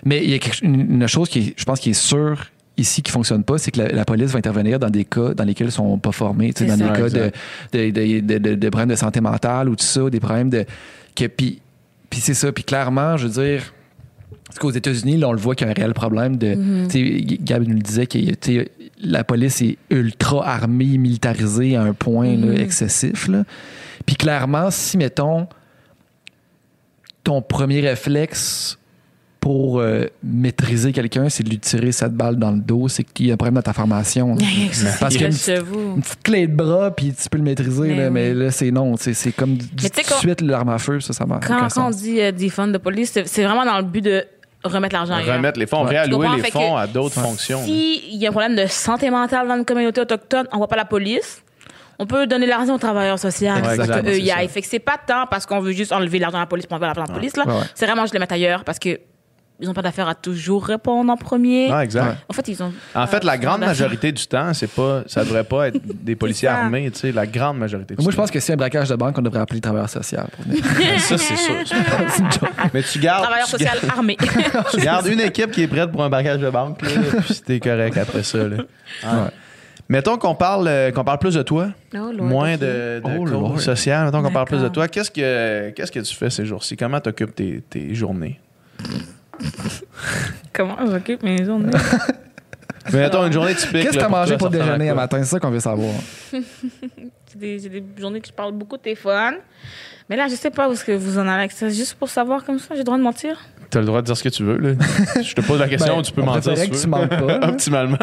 Mais il y a quelque- une, une chose qui est, je pense qui est sûre ici qui fonctionne pas, c'est que la, la police va intervenir dans des cas dans lesquels ils sont pas formés, tu sais, dans ça. des cas de, Exact. de, de, de- de- de problèmes de santé mentale ou tout ça, des problèmes de que puis puis c'est ça, puis clairement, je veux dire Parce qu'aux États-Unis, là, on le voit qu'il y a un réel problème de. Mhm. sais, Gab nous le disait que la police est ultra armée, militarisée à un point là, Mhm. excessif. Là. Puis clairement, si, mettons, ton premier réflexe pour euh, maîtriser quelqu'un, c'est de lui tirer cette balle dans le dos, c'est qu'il y a un problème dans ta formation. Parce qu'il y a une une petite clé de bras, puis tu peux le maîtriser, Mais là, oui. mais là, c'est non. C'est c'est comme du- tout de suite l'arme à feu, ça, ça marche. Quand, quand on dit euh, defund de police, c'est c'est vraiment dans le but de remettre l'argent. Remettre les fonds, Ouais. réallouer les fonds que à d'autres fonctions. S'il y a un problème de santé mentale dans une communauté autochtone, on voit pas la police. On peut donner l'argent aux travailleurs sociaux pour Exactement, qu'eux c'est y ça. aillent. Fait que c'est pas tant parce qu'on veut juste enlever l'argent à la police pour enlever l'argent à la police. là. Ouais, ouais. C'est vraiment juste le mettre ailleurs parce que ils ont pas d'affaire à toujours répondre en premier. Ah, exact. Ouais. En fait, ils ont. En fait, la grande d'affaires. majorité du temps, c'est pas, ça devrait pas être des policiers armés, tu sais, la grande majorité du Moi, je pense que si un braquage de banque, on devrait appeler les travailleurs sociaux. pour venir. ça, c'est sûr. Mais tu gardes, Travailleur tu, social armé. gardes- tu gardes une équipe qui est prête pour un braquage de banque, là, puis t'es correct après ça. Là. Ouais. Mettons qu'on parle, euh, qu'on parle plus de toi, Oh, Lord, moins de, de Oh, social. Mettons qu'on parle plus de toi. Qu'est-ce que, qu'est-ce que tu fais ces jours-ci? Comment t'occupes tes, tes journées? Comment j'occupe mes journées? Mais mettons une journée typique. Qu'est-ce que t'as pour mangé pour déjeuner à quoi? matin? C'est ça qu'on veut savoir. C'est des, c'est des journées que je parle beaucoup au téléphone. Mais là, je sais pas où est-ce que vous en allez avec ça. Juste pour savoir comme ça, j'ai le droit de mentir? T'as le droit de dire ce que tu veux. Là. Je te pose la question, Ben, tu peux on mentir préférait si que tu veux. mentes pas. Optimalement.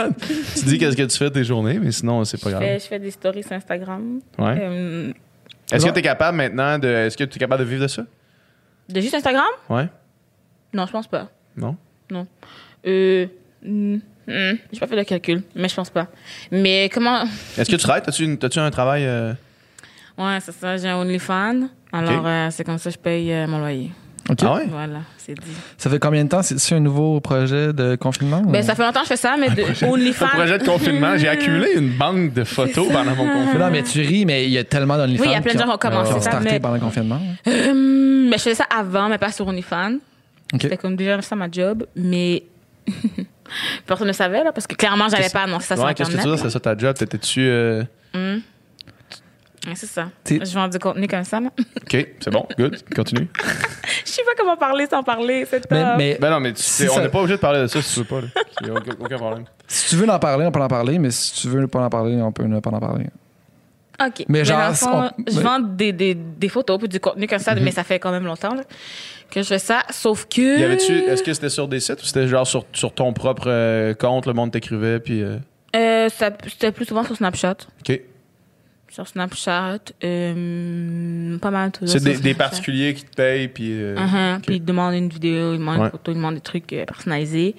tu dis qu'est-ce que tu fais de tes journées, mais sinon, c'est pas Je grave. fais, je fais des stories sur Instagram. Ouais. Euh, Est-ce que tu es capable maintenant de. Est-ce que tu es capable de vivre de ça? de juste Instagram? Ouais? Non, je pense pas. Non? Euh, hmm, hmm, j'ai pas fait le calcul, mais je pense pas. Mais comment? Est-ce que tu travailles? T'as-tu, une- t'as-tu un travail. euh, Ouais, c'est ça, j'ai un OnlyFans. Alors, Ok. euh, c'est comme ça que je paye euh, mon loyer. OK. Ah ouais? Voilà, c'est dit. Ça fait combien de temps? C'est-tu un nouveau projet de confinement? ou- Ben, ça fait longtemps que je fais ça, mais de Un OnlyFans. projet de confinement. J'ai accumulé une banque de photos pendant mon Mais confinement. non, mais tu ris, mais il y a tellement d'OnlyFans Oui, il y a plein de gens qui ont commencé qui ont ça, starté mais- pendant le confinement. Euh, mais je faisais ça avant, mais pas sur OnlyFans. OK. C'était comme déjà ça ma job, mais personne ne savait, là, parce que clairement, j'avais pas annoncé ça sur Ouais, qu'est-ce que tu Internet. C'est ça ta job? T'étais-tu. euh, Hum. Ouais, c'est ça. Je vends du contenu comme ça. là. OK, c'est bon, good. Continue. Je sais pas comment parler sans parler. C'est Mais, top. mais Ben non, mais tu- Si on ça- n'est pas obligé de parler de ça si tu veux pas. là. Il y a aucun, aucun problème. si tu veux en parler, on peut en parler, mais si tu veux pas en parler, on peut ne pas en parler. OK. Mais genre, fond, on- je vends des, des, des photos puis du contenu comme ça, mais ça fait quand même longtemps là, que je fais ça. Sauf que. Est-ce que c'était sur des sites ou c'était genre sur, sur ton propre euh, compte, le monde t'écrivait, puis. euh, Euh, ça- C'était plus souvent sur Snapchat. OK. Sur Snapchat. euh, pas mal C'est des, particuliers qui te payent, puis. euh, Mhm. ok. Puis ils demandent une vidéo, ils demandent Ouais. une photo, ils demandent des trucs euh, personnalisés.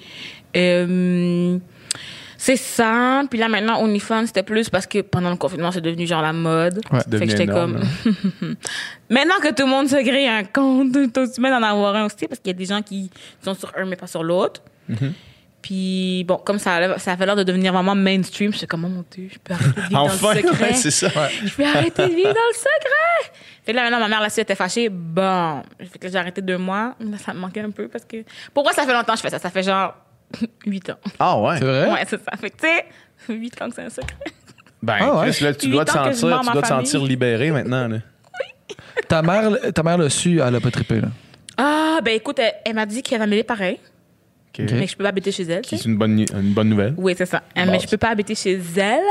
Euh, c'est ça. Puis là, maintenant, OnlyFans, c'était plus parce que pendant le confinement, c'est devenu genre la mode. Ouais. Fait que j'étais comme- là. Maintenant que tout le monde se crée un compte, aussi bien d'en avoir un aussi parce qu'il y a des gens qui sont sur un mais pas sur l'autre. Mhm. Puis bon, comme ça, a- ça avait l'air de devenir vraiment mainstream, je suis comme, oh mon Dieu, je peux arrêter de vivre Enfin, dans le secret. ouais, c'est ça. je peux arrêter de vivre dans le secret. Fait que là, maintenant, ma mère, là-dessus, était fâchée. Bon, j'ai arrêté deux mois. Là, ça me manquait un peu parce que... Pourquoi ça fait longtemps que je fais ça? Ça fait genre huit ans. Ah ouais. C'est vrai? Ouais, c'est ça. Fait que, tu sais, huit ans que c'est un secret. Ben, Ah ouais. Chris, là, tu Huit dois te ans que je sentir, mens tu ma dois te famille. sentir libéré maintenant. Là. Ta mère, ta mère l'a su, elle a pas trippé. Là. Ah, ben écoute, elle, elle m'a dit qu'elle va m'aider pareil, OK. Ok. mais je peux pas habiter chez elle. tu Qui sais. est une bonne, une bonne nouvelle. Oui, c'est ça. Euh, Bon. Mais je peux pas habiter chez elle.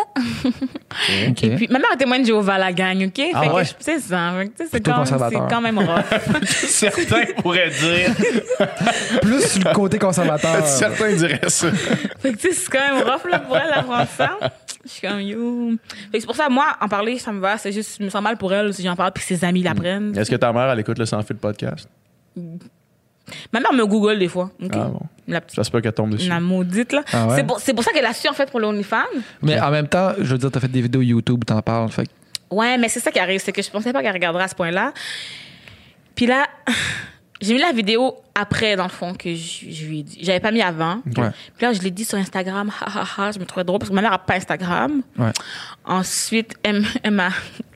OK. Et puis, ma mère est témoin de Jéhovah, la gang, OK? Ah ouais? c'est ça. C'est quand, même- conservateur. c'est quand même rough. Certains pourraient dire. Plus sur le côté conservateur. Certains diraient ça. fait que, tu sais, c'est quand même rough, là, pour elle, d'apprendre ça. Je suis comme, yo. Fait que c'est pour ça, moi, en parler, ça me va. C'est juste, je me sens mal pour elle si j'en parle puis que ses amis l'apprennent. Est-ce que ta mère, elle écoute le Sans Fil podcast? Ma mère me google des fois. Ah bon. La petite. Ça se peut qu'elle tombe dessus. La maudite, là. Ah ouais? C'est pour, c'est pour ça qu'elle a su, en fait, pour l'OnlyFans. Mais en même temps, je veux dire, t'as fait des vidéos YouTube où t'en parles. Fait Ouais, mais c'est ça qui arrive, c'est que je pensais pas qu'elle regarderait à ce point-là. Puis là, j'ai mis la vidéo après, dans le fond, que je, je lui ai dit. J'avais pas mis avant. Ouais. Puis là, je l'ai dit sur Instagram, ha ha ha, je me trouvais drôle parce que ma mère a pas Instagram. Ouais. Ensuite, elle, elle m'a.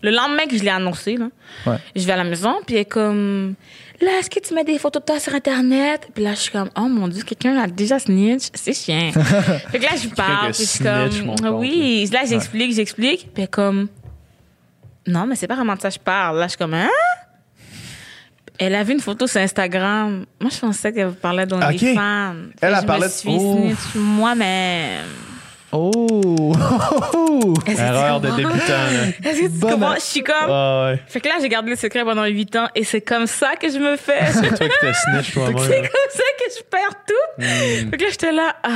Le lendemain que je l'ai annoncé, là, Ouais. je vais à la maison, puis elle est comme. Là, est-ce que tu mets des photos de toi sur Internet? Puis là, je suis comme, oh mon Dieu, quelqu'un a déjà snitch? C'est chiant. fait que là, je parle, puis je suis comme. compte, Oui, là, j'explique, j'explique. Puis elle est comme. Non, mais c'est pas vraiment de ça que je parle. Là, je suis comme, hein? Elle a vu une photo sur Instagram. Moi, je pensais qu'elle parlait d'OnlyFans. Elle, Puis elle je parlait me de- Oh. snitch moi-même. Oh! Erreur de débutant. Est-ce que tu Bonne- comprends? Je suis comme... Ouais. Fait que là, j'ai gardé le secret pendant 8 ans et c'est comme ça que je me fais. C'est toi qui t'as snitch toi-même. c'est comme ça que je perds tout. Hmm. Fait que là, j'étais là. Ah.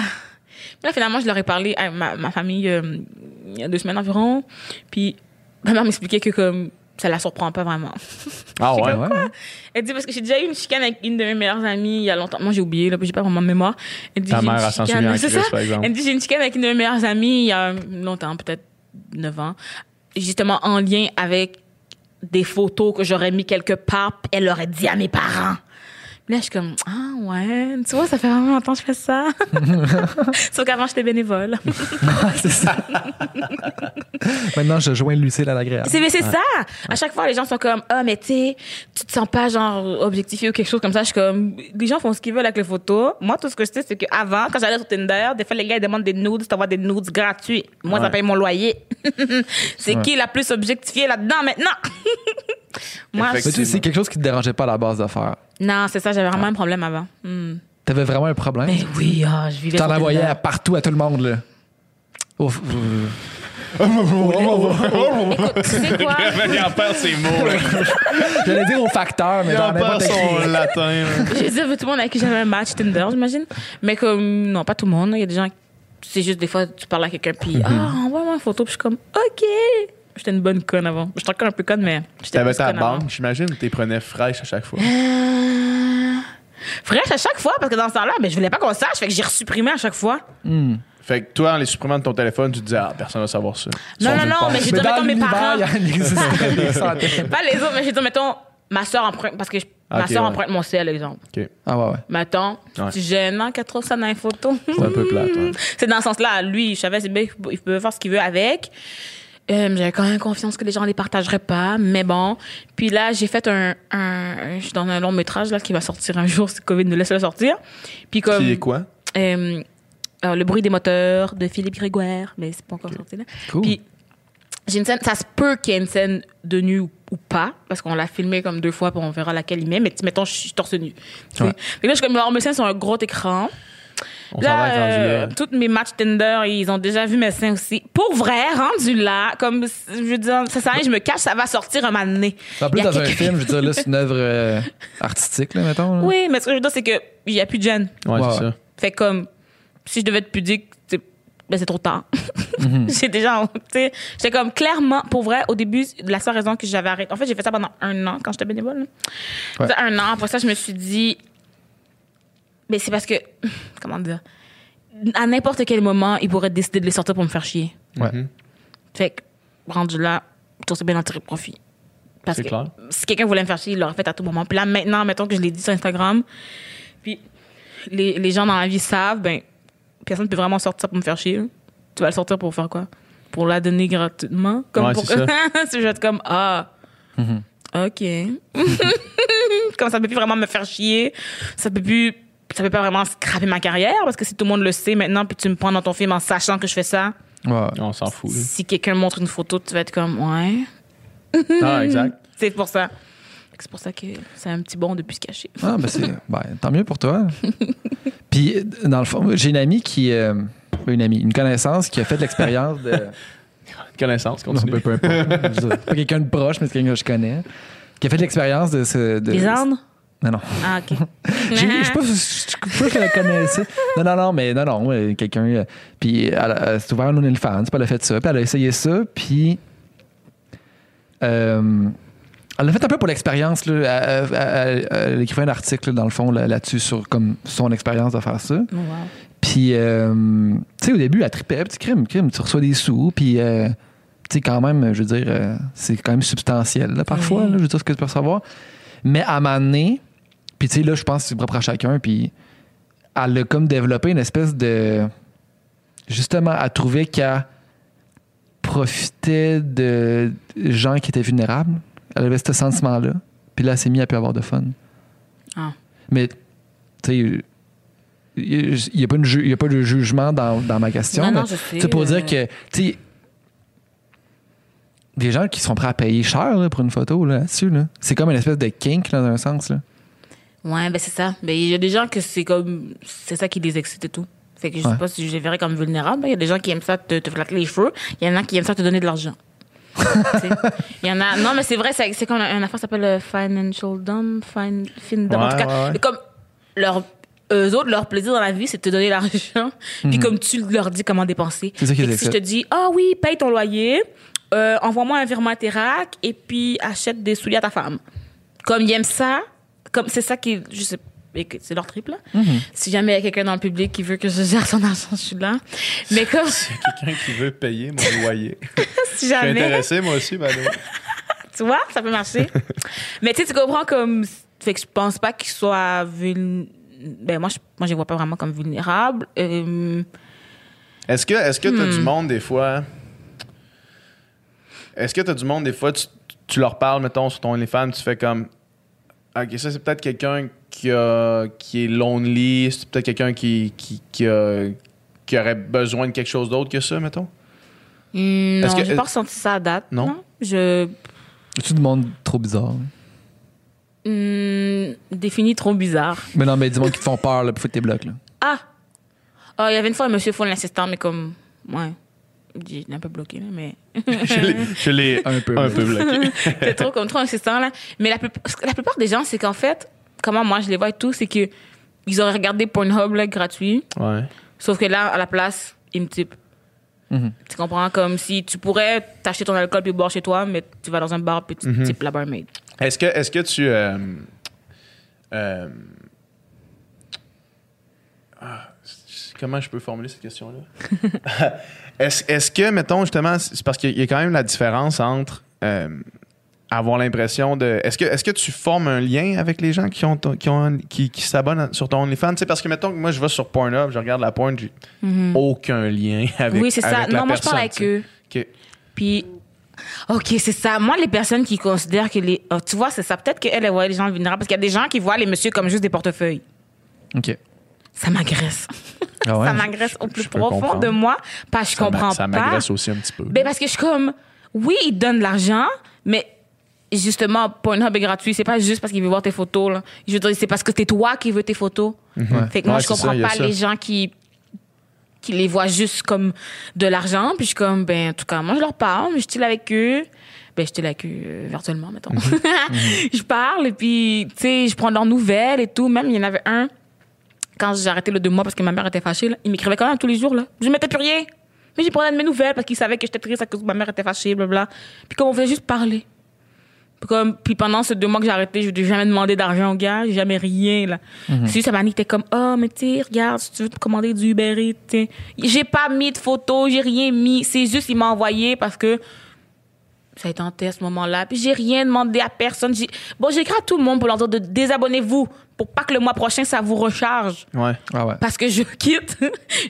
Là, finalement, je leur ai parlé à ma, ma famille euh, il y a deux semaines environ. Puis ma mère m'expliquait que comme ça la surprend pas vraiment. Ah ouais? Ouais. Elle dit parce que j'ai déjà eu une chicane avec une de mes meilleures amies il y a longtemps. Moi, j'ai oublié, là, j'ai pas vraiment de mémoire. Elle dit, Ta mère, s'en chicane- souvient ça. par exemple. Elle dit, j'ai une chicane avec une de mes meilleures amies il y a longtemps, peut-être 9 ans. Justement, en lien avec des photos que j'aurais mis quelque part, elle aurait dit à mes parents. Là, je suis comme, ah ouais, tu vois, ça fait vraiment longtemps que je fais ça. Sauf qu'avant, j'étais bénévole. c'est ça. Maintenant, je joins Lucille à l'agréable. C'est mais c'est ça. À chaque fois, les gens sont comme, ah, mais tu sais, tu te sens pas genre objectifié ou quelque chose comme ça. Je suis comme, les gens font ce qu'ils veulent avec les photos. Moi, tout ce que je sais, c'est qu'avant, quand j'allais sur Tinder, des fois, les gars, ils demandent des nudes, t'envoies des nudes gratuits. Moi, ça Ouais. paye mon loyer. c'est qui la plus objectifiée là-dedans maintenant? Moi, je- Mais tu sais, c'est quelque chose qui te dérangeait pas à la base de faire. non, c'est ça, j'avais vraiment un problème avant. Hmm. T'avais vraiment un problème? Mais oui, ah, je vivais T'en envoyais à partout à tout le monde, là. Ouf, Écoute, tu sais quoi? Il en perd ses mots. là. J'allais dire au facteur, mais Il en perd n'importe son latin. là. J'ai dit à tout le monde avec qui j'avais un match Tinder, j'imagine. Mais comme, non, pas tout le monde. Il y a des gens, c'est juste des fois, tu parles à quelqu'un, puis, Mhm. ah, envoie-moi une photo, puis je suis comme, OK. J'étais une bonne conne avant. J'étais encore un peu conne, mais j'étais T'avais ta banque, j'imagine, tu les prenais fraîches à chaque fois. Euh, Fraîche à chaque fois, parce que dans ce temps-là, ben, je voulais pas qu'on sache, fait que j'ai resupprimé à chaque fois. Fait que toi, en les supprimant de ton téléphone, tu te disais, ah, personne va savoir ça. Non, non, non, mais j'ai dit, dans mettons, mes parents. Pas les autres, mais j'ai dit, mettons, ma soeur emprunte, parce que je- ma soeur ouais. emprunte mon sel, exemple. OK. Ah ouais, ouais. Mettons, Ouais. c'est gênant qu'elle trouve ça dans les photos. C'est un peu plate. ouais. C'est dans ce sens-là. Lui, je savais, c'est bien, il peut faire ce qu'il veut avec. Euh, J'avais quand même confiance que les gens les partageraient pas, mais bon. Puis là, j'ai fait un, un- je suis dans un long métrage là qui va sortir un jour si Covid nous laisse le sortir. Puis comme Qui est quoi? euh, alors, le bruit des moteurs de Philippe Grégoire, mais c'est pas encore sorti là. Cool. Puis j'ai une scène, ça se peut qu'il y ait une scène de nu ou, ou pas, parce qu'on l'a filmé comme deux fois, puis on verra laquelle il met. Mais mettons, je suis torse nu. Ouais. Que là, je suis comme, mes scènes sont un gros écran. On Là, euh, tous mes matchs Tinder, ils ont déjà vu mes seins aussi. Pour vrai, rendu là, comme, je veux dire, ça sert à rien, je me cache, ça va sortir un moment donné. En plus, dans un film, je veux dire, là, c'est une œuvre euh, artistique, là, mettons. là. Oui, mais ce que je veux dire, c'est qu'il n'y a plus de gêne. Ouais, c'est ça. Fait comme, si je devais être pudique, c'est ben c'est trop tard. Mhm. j'ai déjà, tu sais, j'étais comme clairement, pour vrai, au début, la seule raison que j'avais arrêté. En fait, j'ai fait ça pendant un an quand j'étais bénévole. Ouais. Un an. Après ça, je me suis dit, mais c'est parce que, comment dire, à n'importe quel moment, ils pourraient décider de les sortir pour me faire chier. Ouais. Mhm. Fait que, rendu là, tout bien en tirer profit. Parce C'est que clair. si quelqu'un voulait me faire chier, il l'aurait fait à tout moment. Puis là, maintenant, mettons que je l'ai dit sur Instagram, puis les, les gens dans la vie savent, ben, personne ne peut vraiment sortir pour me faire chier. Tu vas le sortir pour faire quoi? Pour la donner gratuitement? Comme Ouais, pour c'est ça. je vais être comme, ah, OK. comme ça peut plus vraiment me faire chier. Ça peut plus. Ça peut pas vraiment scraper ma carrière parce que si tout le monde le sait maintenant, puis tu me prends dans ton film en sachant que je fais ça, Ouais. On s'en fout. si quelqu'un montre une photo, tu vas être comme, ouais. Ah, exact. C'est pour ça. C'est pour ça que c'est un petit bon de plus se cacher. Ah, ben c'est. Ben, tant mieux pour toi. Puis, dans le fond, j'ai une amie qui. euh, une amie, une connaissance qui a fait l'expérience de. Connaissance, Non, continue. peu, peu importe. Je veux dire, Pas quelqu'un de proche, mais c'est quelqu'un que je connais. Qui a fait l'expérience de ce. De, Lisandre? Non, non. Ah, OK. J'ai- Je sais pas, je pas la connaissait. Non, non, non, mais non, non, quelqu'un. euh, Puis elle, a- elle s'est ouvert un OnlyFans, puis elle a fait ça, puis elle a essayé ça, puis. euh, elle l'a fait un peu pour l'expérience. Elle, elle- elle- elle écrivait un article là, dans le fond là- là-dessus sur comme son expérience de faire ça. Oh, wow. Puis, euh, tu sais, au début, elle tripait, petit crime, crime, tu reçois des sous, puis, euh, tu sais, quand même, je veux dire, euh, c'est quand même substantiel, là, parfois, Oui. je veux dire, ce que tu peux recevoir. Mais à un moment donné, puis, tu sais, là, je pense que c'est propre à chacun, puis elle a comme développé une espèce de. Justement, elle trouvait qu'elle profitait de gens qui étaient vulnérables. Elle avait ce sentiment-là. Puis là, elle s'est mise à plus avoir de fun. Ah. Mais, tu sais, il n'y a, pas une ju- il y a pas de jugement dans, dans ma question. Non, non, sais, pour euh. dire que, tu sais, des gens qui sont prêts à payer cher là, pour une photo là, là-dessus. Là. C'est comme une espèce de kink là, dans un sens. Là. Ouais, ben c'est ça. Mais il y a des gens que c'est comme. C'est ça qui les excite et tout. Fait que je Ouais. sais pas si je les verrais comme vulnérables. Il y a des gens qui aiment ça te, te flatter les cheveux. Il y en a qui aiment ça te donner de l'argent. Il y en a. Non, mais c'est vrai, c'est c'est comme une affaire qui s'appelle euh, Financial Dumb, fin, Findom. en tout cas, ouais, comme leur. Eux autres, leur plaisir dans la vie, c'est de te donner l'argent. Puis comme tu leur dis comment dépenser. Mhm. C'est ça qu'ils Si je te dis, ah oui, paye ton loyer, euh, envoie-moi un virement à Interac et puis achète des souliers à ta femme. Comme ils aiment ça, comme c'est ça qui, je sais, c'est leur trip là. Mhm. Si jamais il y a quelqu'un dans le public qui veut que je gère son argent, je suis là. Mais comme Il y a quelqu'un qui veut payer mon loyer. si Je suis jamais, intéressé, moi aussi, Manu. tu vois, ça peut marcher. Mais tu sais, tu comprends comme, fait que je pense pas qu'ils soient vulnérables. Ben moi, je, moi, je les vois pas vraiment comme vulnérables. Euh, Est-ce que est-ce que t'as Hmm. du monde des fois Est-ce que t'as du monde des fois tu, tu leur parles mettons sur ton OnlyFans tu fais comme OK ça c'est peut-être quelqu'un qui a qui est lonely c'est peut-être quelqu'un qui qui, qui, a- qui aurait besoin de quelque chose d'autre que ça mettons? Est-ce non, que- j'ai pas ressenti ça à date. Non? Je C'est-tu du monde trop bizarre? hum, définis trop bizarre. Mais non, mais du monde qui te font peur là, pour foutre tes blocs. Là. Ah! Ah, il y avait une fois un monsieur fou l'assistant, mais comme. Ouais. Est un peu bloqué, mais. Je l'ai Un peu. un peu bloqué. c'est trop comme trop insistant, là. Mais la, plup- la plupart des gens, c'est qu'en fait, comment moi je les vois et tout, c'est que ils auraient regardé Pornhub, là, gratuit. Ouais. Sauf que là, à la place, ils me typent. Mhm. Tu comprends? Comme si tu pourrais t'acheter ton alcool puis boire chez toi, mais tu vas dans un bar puis tu Mhm. types la barmaid. Est-ce que, est-ce que tu. euh, euh, ah, comment je peux formuler cette question-là? est-ce, que, mettons, justement, c'est parce qu'il y a quand même la différence entre euh, avoir l'impression de. Est-ce que, est-ce que tu formes un lien avec les gens qui, ont, qui, ont, qui, qui s'abonnent sur ton OnlyFans? Parce que, mettons, que moi, je vais sur Pornhub, je regarde la porn, j'ai aucun lien avec oui, c'est ça. Non, moi, je parle personne, avec eux. OK. Puis, OK, c'est ça. Moi, les personnes qui considèrent que les. oh, tu vois, c'est ça. Peut-être qu'elles, elles voient les gens vulnérables. Parce qu'il y a des gens qui voient les messieurs comme juste des portefeuilles. OK. Ça m'agresse. Ah ouais? ça m'agresse au plus profond comprendre. de moi. Parce que je Ça comprends Ça pas. m'agresse aussi un petit peu. Ben, parce que je suis comme. Oui, ils donnent de l'argent, mais justement, Pornhub est gratuit. C'est pas juste parce qu'il veut voir tes photos. Là. Je veux dire, c'est parce que c'est toi qui veux tes photos. Fait que moi, Ouais, je ça, comprends pas ça. les gens qui qui les voient juste comme de l'argent. Puis je suis comme, ben, en tout cas, moi, je leur parle, mais je chill avec eux. Ben, je avec eux euh, virtuellement, mettons. je parle et puis, tu sais, je prends leurs nouvelles et tout. Même, il y en avait un, quand j'ai arrêté le deux mois parce que ma mère était fâchée, là, il m'écrivait quand même tous les jours. Là. Je mettais plus rien. Mais j'ai prenais de mes nouvelles parce qu'il savait que j'étais triste à cause que ma mère était fâchée, blablabla. Puis comme on faisait juste parler. Puis, comme, puis pendant ces deux mois que j'ai arrêté, je n'ai jamais demandé d'argent au gars, j'ai jamais rien, là. C'est juste, Amani était comme, oh, mais tu regarde, si tu veux te commander du Uber Eats. J'ai pas mis de photos, j'ai rien mis. C'est juste, il m'a envoyé parce que ça a été en test à ce moment-là. Puis j'ai rien demandé à personne. J'ai- Bon, j'ai écrit à tout le monde pour leur dire de désabonnez-vous pour pas que le mois prochain, ça vous recharge. Ouais. Ah ouais. Parce que je quitte.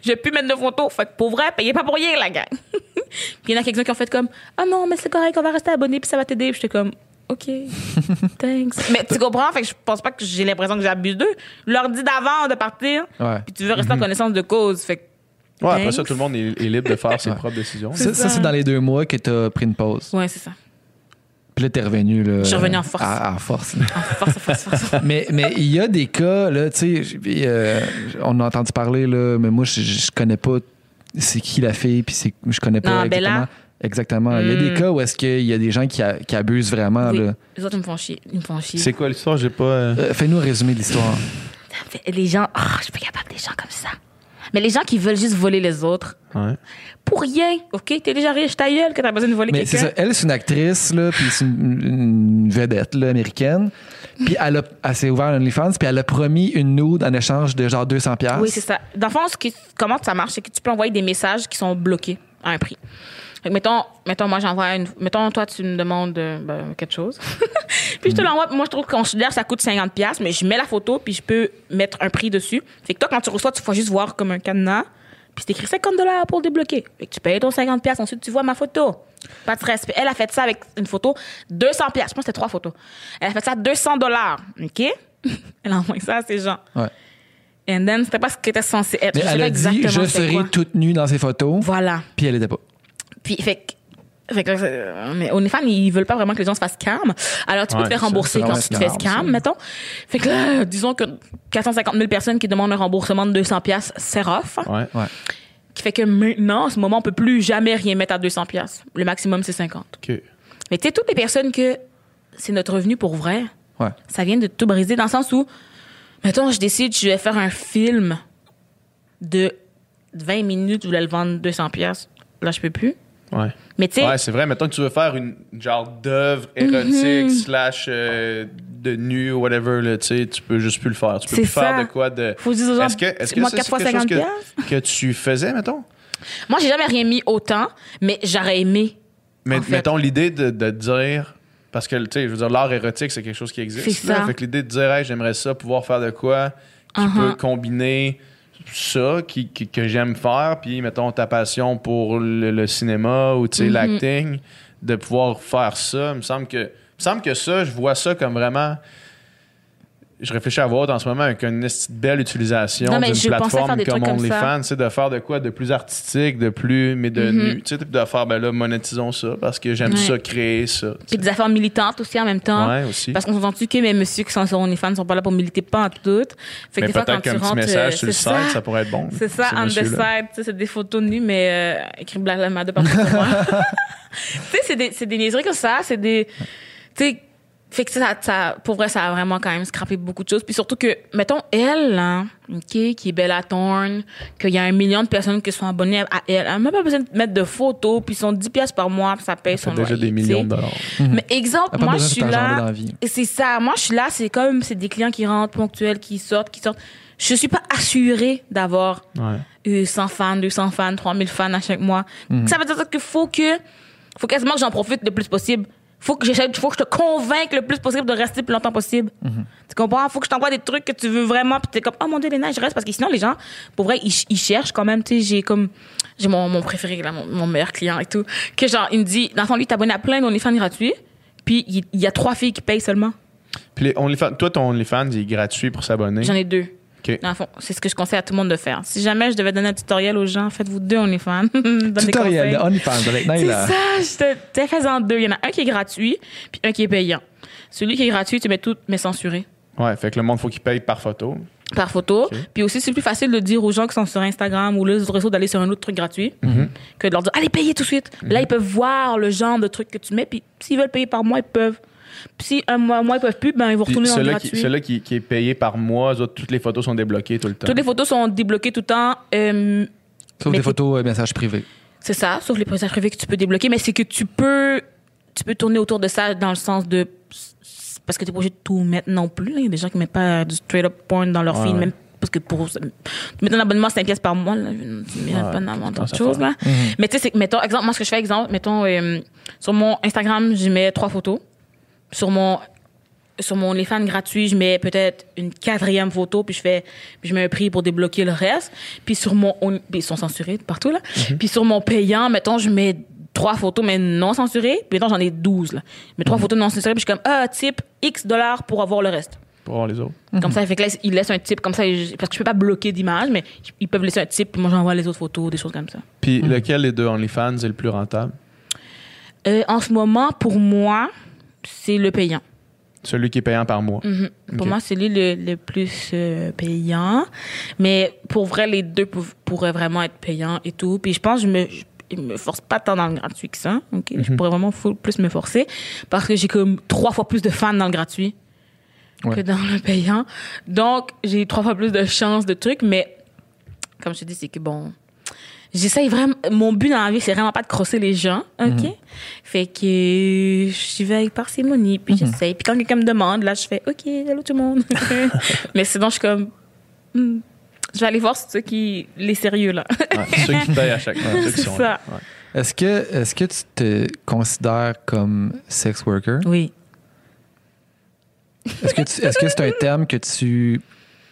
je vais plus mettre de photos. Fait que pour vrai, payez pas pour rien, la gang. puis il y en a quelques-uns qui ont fait comme Ah non, mais c'est correct, on va rester abonné, puis ça va t'aider. Puis j'étais comme OK, thanks. mais tu comprends? Fait que je pense pas que j'ai l'impression que j'abuse d'eux. Je leur dis d'avant de partir, Ouais. puis tu veux rester en connaissance de cause. Fait que Ouais, après ça, tout le monde est, est libre de faire ses propres décisions. Ça, ça, c'est dans les deux mois que tu as pris une pause. ouais, c'est ça. Puis là, t'es revenu. Là, Je suis revenu en force. À, à force. Ah, force, force, force. mais mais il y a des cas, là, tu sais, euh, on a entendu parler, là, mais moi, je, je connais pas c'est qui la fille, puis c'est- je connais pas Non, exactement. Bella? Exactement. Il y a des Mm. cas où est-ce qu'il y a des gens qui, a- qui abusent vraiment. Oui. Là. Les autres, ils me font chier. Ils me font chier. C'est quoi l'histoire? J'ai pas. euh, Euh, Fais-nous un résumé de l'histoire. Les gens, ah, je suis pas capable des gens comme ça. Mais les gens qui veulent juste voler les autres, Ouais. pour rien, OK? T'es déjà riche, ta gueule, que t'as besoin de voler Mais c'est quelqu'un. ça. Elle, c'est une actrice, là, puis c'est une, une vedette là, américaine. Puis elle, a- elle s'est ouvert un OnlyFans, puis elle a promis une nude en échange de genre 200$. piastres. Oui, c'est ça. Dans le fond, ce qui- comment ça marche, c'est que tu peux envoyer des messages qui sont bloqués à un prix. Fait que mettons, mettons, moi, j'envoie une. Mettons, toi, tu me demandes euh, ben, quelque chose. puis je te l'envoie. puis Moi, je trouve qu'on considère ça coûte 50$, piastres, mais je mets la photo, puis je peux mettre un prix dessus. Fait que toi, quand tu reçois, tu vas juste voir comme un cadenas, puis c'est écrit 50$ pour le débloquer. Fait que tu payes ton 50$, piastres, ensuite, tu vois ma photo. Pas de stress. Elle a fait ça avec une photo, 200$. piastres. Je pense que c'était trois photos. Elle a fait ça 200$. OK? Elle a envoyé ça à ces gens. Ouais. And then, c'était pas ce qui était censé être. Mais Je elle a dit Je serai quoi. toute nue dans ses photos. Voilà. Puis elle était pas. Puis, fait que, Fait que, euh, mais OnlyFans, ils veulent pas vraiment que les gens se fassent scam. Alors, tu peux Ouais, te faire rembourser quand tu te fais ça. mettons. Fait que là, disons que 450 000 personnes qui demandent un remboursement de 200 pièces, c'est rough. Ouais. Ouais. Qui fait que maintenant, en ce moment, on peut plus jamais rien mettre à 200 pièces. Le maximum, c'est 50. OK. Mais tu sais, toutes les personnes que c'est notre revenu pour vrai, Ouais. ça vient de tout briser dans le sens où, mettons, je décide, je vais faire un film de 20 minutes, je voulais le vendre 200 pièces. Là, je peux plus. Ouais. Mais tu sais, Ouais, c'est vrai. Mettons que tu veux faire une genre d'œuvre Mhm. érotique slash euh, de nu ou whatever, là, tu sais, tu peux juste plus le faire. Tu peux plus faire de quoi de. faut dire Est-ce que, est-ce que moi, ça, 4 c'est quelque chose 50 que, que tu faisais, mettons? Moi, j'ai jamais rien mis autant, mais j'aurais aimé. Mais En fait. mettons l'idée de, de dire. Parce que, tu sais, je veux dire, l'art érotique, c'est quelque chose qui existe. C'est ça. Fait que l'idée de dire, hey, j'aimerais ça, pouvoir faire de quoi qui Uh-huh. peut combiner ça qui, qui- que j'aime faire, puis, mettons, ta passion pour le, le cinéma ou, Mhm. l'acting, de pouvoir faire ça. Il me semble que, il me semble que ça, je vois ça comme vraiment. Je réfléchis à voir en ce moment avec une de belle utilisation d'une plateforme comme. OnlyFans, de faire de quoi de plus artistique, de plus, mais de Mhm. nu. Tu sais, de faire, ben là, monétisons ça parce que j'aime Ouais. ça, créer ça. Puis des affaires militantes aussi en même temps. Ouais, aussi. Parce qu'on s'entend-tu que mes messieurs qui sont sur OnlyFans ne sont pas là pour militer pas en tout? Fait que mais peut-être qu'un petit message euh, sur le site, ça. pourrait être bon. C'est ça, on the side. C'est des photos nues, mais euh, écrit Black Lives Matter partout moi. tu sais, c'est des, c'est des niaiseries comme ça. C'est des. Tu sais, fait que ça, ça, pour vrai, ça a vraiment quand même scrappé beaucoup de choses. Puis surtout que, mettons, elle, là, OK, qui est Bella Thorne, qu'il y a un million de personnes qui sont abonnées à elle. Elle n'a même pas besoin de mettre de photos, puis ils sont 10 pièces par mois, puis ça paye Ça son fait déjà loyer, des millions de dollars. Mais exemple, T'as pas moi, je suis là. C'est ça. Moi, je suis là, c'est comme, c'est des clients qui rentrent ponctuels, qui sortent, qui sortent. Je suis pas assurée d'avoir Ouais. euh, 100 fans, 200 fans, 3000 fans à chaque mois. Ça veut dire qu'il faut que, faut quasiment que j'en profite le plus possible. Faut que j'essaie, faut que je te convainque le plus possible de rester le plus longtemps possible. Tu comprends? Faut que je t'envoie des trucs que tu veux vraiment, puis t'es comme, oh mon dieu, Léna, je reste, parce que sinon, les gens, pour vrai, ils, ils cherchent quand même, tu sais, j'ai comme, j'ai mon, mon préféré, là, mon, mon meilleur client et tout, que genre, il me dit, dans le fond, lui, t'abonnes à plein d'OnlyFans gratuits, puis il, il y a trois filles qui payent seulement. Puis les OnlyFans, toi, ton OnlyFans, il est gratuit pour s'abonner? J'en ai deux. OK. Dans le fond, c'est ce que je conseille à tout le monde de faire. Si jamais je devais donner un tutoriel aux gens, faites-vous deux OnlyFans. Tutoriel de. OnlyFans C'est ça, je te, fais en deux. Il y en a un qui est gratuit, puis un qui est payant. Celui qui est gratuit, tu mets tout, mais censuré Ouais, fait que le monde, faut qu'il paye par photo. par photo. Puis aussi, c'est plus facile de dire aux gens qui sont sur Instagram ou les autres réseaux d'aller sur un autre truc gratuit Mhm. que de leur dire allez payer tout de suite. Là, ils peuvent voir le genre de truc que tu mets, puis s'ils veulent payer par mois, ils peuvent. Puis si un mois, un mois, ils peuvent plus, ben ils vont retourner dans le celui-là qui, gratuit. celui-là qui, qui est payé par mois, autres, toutes les photos sont débloquées tout le temps. Toutes les photos sont débloquées tout le temps. Euh, Sauf Mais des t'es- photos euh, messages privés. C'est ça, sauf les messages privés que tu peux débloquer, mais c'est que tu peux, tu peux tourner autour de ça dans le sens de. Parce que tu n'es pas obligé de tout mettre non plus. Il y a des gens qui mettent pas du straight up porn dans leur Ouais, feed, même parce que pour. Mettre un abonnement 5 pièces par mois, là, je mets Ouais, ça d'autres choses, là. Mais tu sais, c'est- mettons, exemple, moi, ce que je fais, exemple, mettons, euh, sur mon Instagram, je mets trois photos. Sur mon sur mon OnlyFans gratuit, je mets peut-être une quatrième photo, puis je fais, puis je mets un prix pour débloquer le reste. Puis sur mon, On- puis ils sont censurés partout là. Puis sur mon payant, mettons, je mets trois photos mais non censurées. Puis mettons, j'en ai 12 là. Mais trois photos non censurées, puis je suis comme, ah, type X dollars pour avoir le reste. Pour voir les autres. Comme ça, fait que là, ils laissent un type comme ça, parce que je peux pas bloquer d'image, mais ils peuvent laisser un type, puis moi j'envoie les autres photos, des choses comme ça. Puis lequel des deux OnlyFans est le plus rentable? Euh, en ce moment, pour moi, c'est le payant. Celui qui est payant par mois. Mhm. Pour moi, c'est lui le, le plus euh, payant. Mais pour vrai, les deux pou- pourraient vraiment être payants et tout. Puis je pense que je me, je me force pas tant dans le gratuit que ça. Je pourrais vraiment full plus me forcer parce que j'ai comme trois fois plus de fans dans le gratuit Ouais. que dans le payant. Donc, j'ai trois fois plus de chances de trucs. Mais comme je te dis, c'est que bon... J'essaye vraiment. Mon but dans la vie, c'est vraiment pas de crosser les gens, OK? Fait que j'y vais avec parcimonie, puis j'essaye. Puis quand quelqu'un me demande, là, je fais OK, hello tout le monde. Mais sinon, je suis comme. Hmm, je vais aller voir ceux qui. les sérieux, là. Ouais, ceux qui payent à chaque mois. ceux qui C'est sont ça. là. Ouais. Est-ce que, est que tu te considères comme sex worker? Oui. Est-ce que tu- est-ce que c'est un terme que tu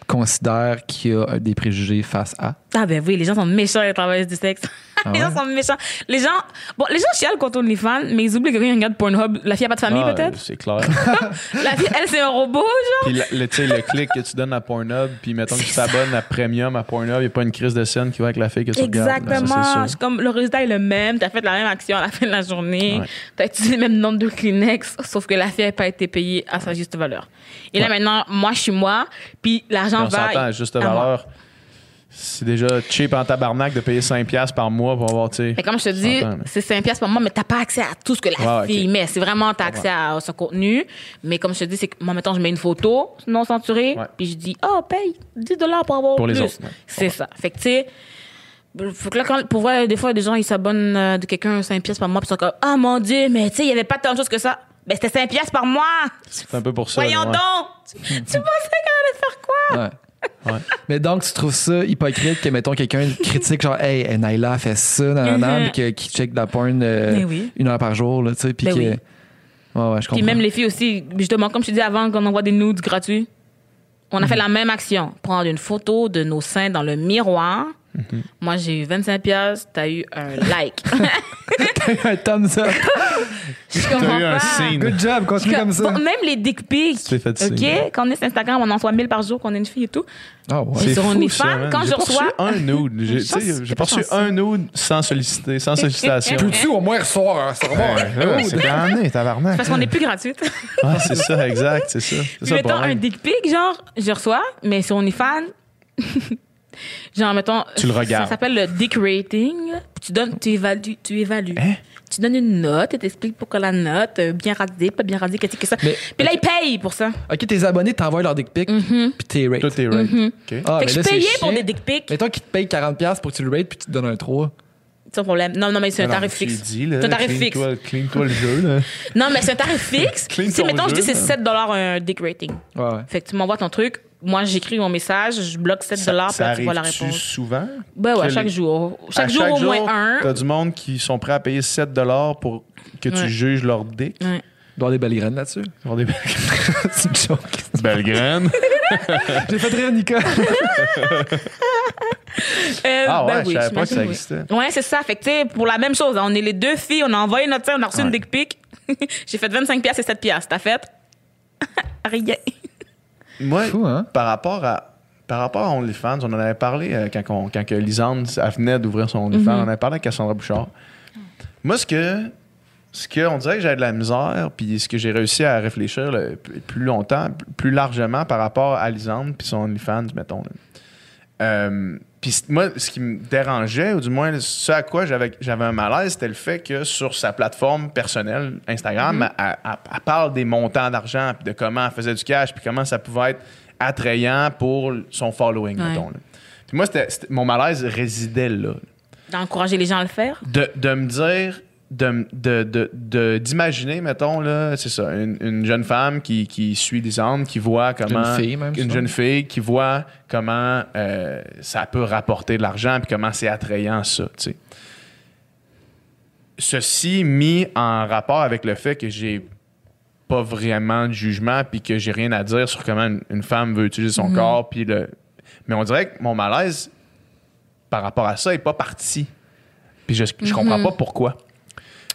considères qu'il y a des préjugés face à? Ah ben oui, les gens sont méchants les travailleurs du sexe. Ah les gens sont méchants. Les gens, bon, les gens chialent contre OnlyFans, mais ils oublient que quand ils regardent Pornhub, la fille a pas de famille Ah, peut-être? C'est clair. La fille, elle c'est un robot, genre. puis le, tu sais, le clic que tu donnes à Pornhub, puis mettons que tu t'abonnes à Premium à Pornhub, il n'y a pas une crise de scène qui va avec la fille que tu regardes. ça, Exactement. c'est C'est sûr. comme le résultat est le même. T'as fait la même action à la fin de la journée. Ouais. T'as utilisé le même nombre de Kleenex, sauf que la fille n'a pas été payée à sa juste valeur. Et là maintenant, moi je suis moi, puis l'argent on va. s'entend à juste à valeur. C'est déjà cheap en tabarnak de payer 5$ par mois pour avoir, tu sais. Comme je te dis, c'est 5 piastres par mois, mais t'as pas accès à tout ce que la Ouais, fille ok. met. C'est vraiment, t'as accès à son contenu. Mais comme je te dis, c'est que moi, mettons, je mets une photo non censurée, Ouais. puis je dis, oh, paye 10 dollars pour avoir Pour les plus. autres, ouais. C'est ça. Fait que, tu sais, faut que là, quand, pour voir, des fois, des gens, ils s'abonnent euh, de quelqu'un 5 piastres par mois, puis ils sont comme, ah, mon Dieu, mais tu sais, il y avait pas tant de choses que ça. Ben, c'était 5 piastres par mois. C'est un peu pour ça. Voyons donc. Tu, tu pensais qu'elle allait faire quoi? Ouais. Ouais. Mais donc, tu trouves ça hypocrite que, mettons, quelqu'un critique, genre, hey, Naila fait ça, nan, nan, nan, Mhm. puis que- qui check de la porn euh, oui. une heure par jour, là, tu sais, puis Ben que. oui. Ouais, ouais, je comprends. Puis même les filles aussi, justement, comme je te dis avant, quand on envoie des nudes gratuits, on a fait la même action. Prendre une photo de nos seins dans le miroir. Mhm. Moi, j'ai eu 25 pièces, t'as eu un like. un thumbs up. Comprends eu un signe. Good job, continue comme ça. Bon, même les dick pics. Fait OK? signe. Quand on est sur Instagram, on en reçoit 1000 par jour, qu'on est une fille et tout. Ah ouais. C'est sur fou, OnlyFans, quand J'ai je reçois- un nude. J'ai tu sais, Chance- j'ai pas reçu un nude sans solliciter, sans sollicitation. Peux-tu au moins recevoir un serveur? Ouais, c'est gagné, tabarnak. Parce qu'on n'est plus gratuite. Ah, c'est ça, exact, c'est ça. C'est mettons un dick pic, genre, je reçois, mais sur OnlyFans, genre, mettons. Tu le regardes. Ça s'appelle le dick rating. Puis tu donnes, tu évalues, tu évalues. Hein? Tu donnes une note et t'expliques pourquoi la note, euh, bien rasée, pas bien rasée, qu'est-ce que ça. Mais- Puis là, ils payent pour ça. Ok, tes abonnés t'envoient leur dick pic, puis t'es rate. Tout est right. OK. Ah, Mhm. fait mais que je là, c'est payais pour des dick pics, Mettons qu'ils te payent 40$ pour que tu le rates, puis tu te donnes un 3. sans problème. Non, non, mais c'est un tarif fixe. C'est un tarif fixe. clean-toi- le jeu, là. Non, mais c'est un tarif fixe. Si, ton mettons, je dis jeu, c'est là. 7 un dick rating. Ouais, ouais. Fait que tu m'envoies ton truc. Moi, j'écris mon message, je bloque 7 Ça, puis là, tu vois la réponse. souvent? Ben ouais, Que chaque les- jour. Chaque À jour, au moins un. T'as du monde qui sont prêts à payer 7 pour que tu Ouais. juges leur dick? Ouais. Avoir des belles graines là-dessus. Ont des c'est une joke. belles graines. J'ai fait rire Nika. Euh, Ah ouais, ben je oui, savais pas que ça j'imagine, oui. existait. Ouais, c'est ça. Fait que, tu sais, pour la même chose, on est les deux filles, on a envoyé notre on a reçu une Ouais. dick pic. J'ai fait 25 pièces et 7 pièces. T'as fait? Rien. Moi, Fou, hein? par rapport à par rapport à OnlyFans, on en avait parlé euh, quand, on- quand que Lisande elle venait d'ouvrir son OnlyFans. On avait parlé avec Cassandra Bouchard. Moi, ce que, ce que on dirait que j'ai de la misère, puis ce que j'ai réussi à réfléchir là, plus- longtemps, plus largement par rapport à Lisande puis son OnlyFans, mettons. là. Euh, puis moi, ce qui me dérangeait, ou du moins ce à quoi j'avais j'avais un malaise, c'était le fait que sur sa plateforme personnelle, Instagram, elle, elle- elle parle des montants d'argent, puis de comment elle faisait du cash, puis comment ça pouvait être attrayant pour son following, Ouais. mettons. Puis moi, c'était- c'était- mon malaise résidait là. D'encourager les gens à le faire? De, de me dire, de, d'imaginer, mettons, là, c'est ça, une, une jeune femme qui, qui suit des angles, qui voit comment. Une fille, même, Une jeune fille qui voit comment euh, ça peut rapporter de l'argent, puis comment c'est attrayant, ça, tu sais. Ceci mis en rapport avec le fait que j'ai pas vraiment de jugement, puis que j'ai rien à dire sur comment une, une femme veut utiliser son corps, puis le. Mais on dirait que mon malaise par rapport à ça est pas parti. Puis je, je comprends pas pourquoi.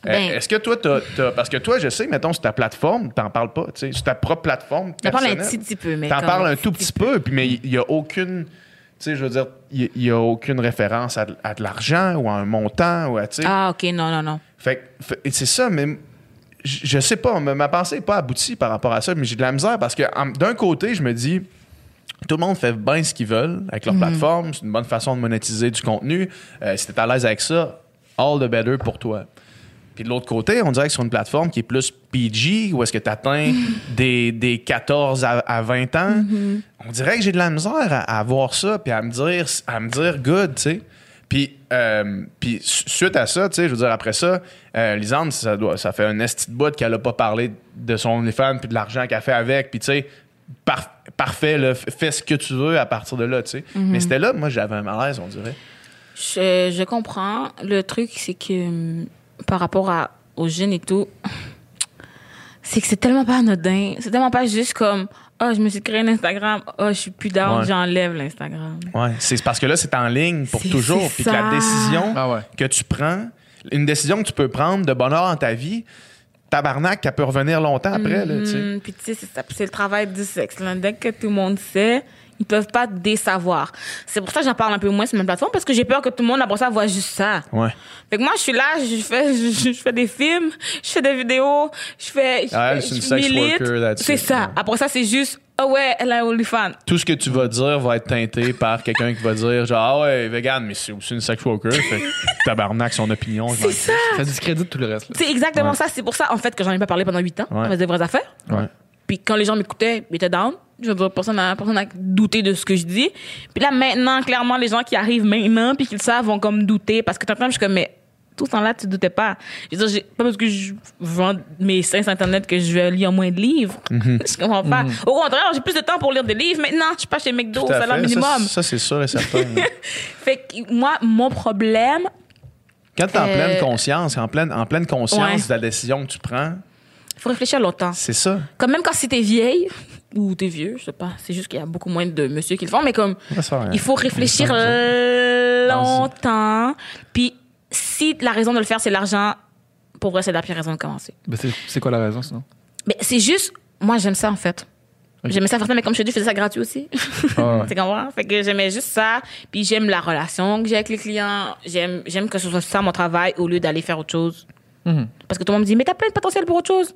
Euh, Ben- Est-ce que toi, t'as, t'as- parce que toi, je sais, mettons, sur ta plateforme, t'en parles pas, tu sais, sur ta propre plateforme. T'en parles un petit, petit peu, mais. T'en parles un tout petit peu, puis mais il y a aucune, tu sais, je veux dire, il y, a aucune référence à, de- à de l'argent ou à un montant ou à, tu sais. Ah, OK, non, non, non. Fait, c'est ça, mais je, sais pas, ma, pensée n'est pas aboutie par rapport à ça, mais j'ai de la misère parce que d'un côté, je me dis, tout le monde fait bien ce qu'ils veulent avec leur plateforme, c'est une bonne façon de monétiser du contenu. Euh, si t'es à l'aise avec ça, all the better pour toi. Puis de l'autre côté, on dirait que sur une plateforme qui est plus PG, où est-ce que tu atteins des, des 14 à, à 20 ans, on dirait que j'ai de la misère à, à voir ça, puis à me dire, à me dire good, tu sais. Puis, euh, puis su- suite à ça, tu sais, je veux dire, après ça, euh, Lisande, ça, doit, ça fait un esti de bout qu'elle a pas parlé de son OnlyFans puis de l'argent qu'elle fait avec. Puis, tu sais, par- parfait, là, fais ce que tu veux à partir de là, tu sais. Mais c'était là, moi, j'avais un malaise, on dirait. Je, je comprends. Le truc, c'est que hum, par rapport à, aux jeunes et tout, c'est que c'est tellement pas anodin. C'est tellement pas juste comme Oh, je me suis créé un Instagram. Oh, je suis plus down, Ouais. j'enlève l'Instagram. Ouais, c'est parce que là, c'est en ligne pour toujours. Puis que la décision Ah ouais. que tu prends, une décision que tu peux prendre de bonheur dans ta vie, tabarnak, qu'elle peut revenir longtemps après. Là, tu sais. Mhm, Puis tu sais, c'est ça, c'est le travail du sexe. là. Dès que tout le monde sait, ils peuvent pas désavoir. C'est pour ça que j'en parle un peu moins sur ma plateforme, parce que j'ai peur que tout le monde, après ça, voit juste ça. Ouais. Fait que moi, je suis là, je fais, je, je fais des films, je fais des vidéos, je fais. je Ah, je sex milite. C'est ça. Après ça, c'est juste, ah ouais, elle a un OnlyFans. Tout ce que tu vas dire va être teinté par quelqu'un qui va dire genre ah ouais vegan mais c'est aussi une sex worker fait tabarnak son opinion je C'est ça. Ça discrédite tout le reste. C'est exactement ça. C'est pour ça, en fait, que j'en ai pas parlé pendant huit ans. Ouais. On faisait des vraies affaires. Ouais. Puis quand les gens m'écoutaient, ils étaient down. Je veux dire, personne n'a personne douté de ce que je dis. Puis là, maintenant, clairement, les gens qui arrivent maintenant, puis qui le savent, vont comme douter. Parce que t'entends, je suis comme, mais tout ce temps-là, tu doutais pas. Je veux dire, pas parce que je vends mes sites internet que je vais lire moins de livres. je comprends pas. Au contraire, j'ai plus de temps pour lire des livres. Maintenant, je suis pas chez McDo, salaire minimum. Ça, ça, c'est sûr et certain. Fait que moi, mon problème, Quand t'es en Euh, pleine conscience, en pleine, en pleine conscience Ouais. de la décision que tu prends, il faut réfléchir longtemps. c'est ça. Comme même quand si t'es vieille, ou t'es vieux, je sais pas. C'est juste qu'il y a beaucoup moins de monsieur qui le font, mais comme, il faut réfléchir longtemps. Puis si la raison de le faire, c'est l'argent, pour vrai, c'est la pire raison de commencer. Ben, c'est- quoi la raison sinon? Mais c'est juste, moi, j'aime ça, en fait. Ok. J'aimais ça ça, mais comme je te dis, je faisais ça gratuit aussi. Ah ouais. tu comprends? Fait que j'aimais juste ça. Puis j'aime la relation que j'ai avec les clients. J'aime, j'aime que ce soit ça mon travail au lieu d'aller faire autre chose. Mhm. Parce que tout le monde me dit, mais t'as plein de potentiel pour autre chose.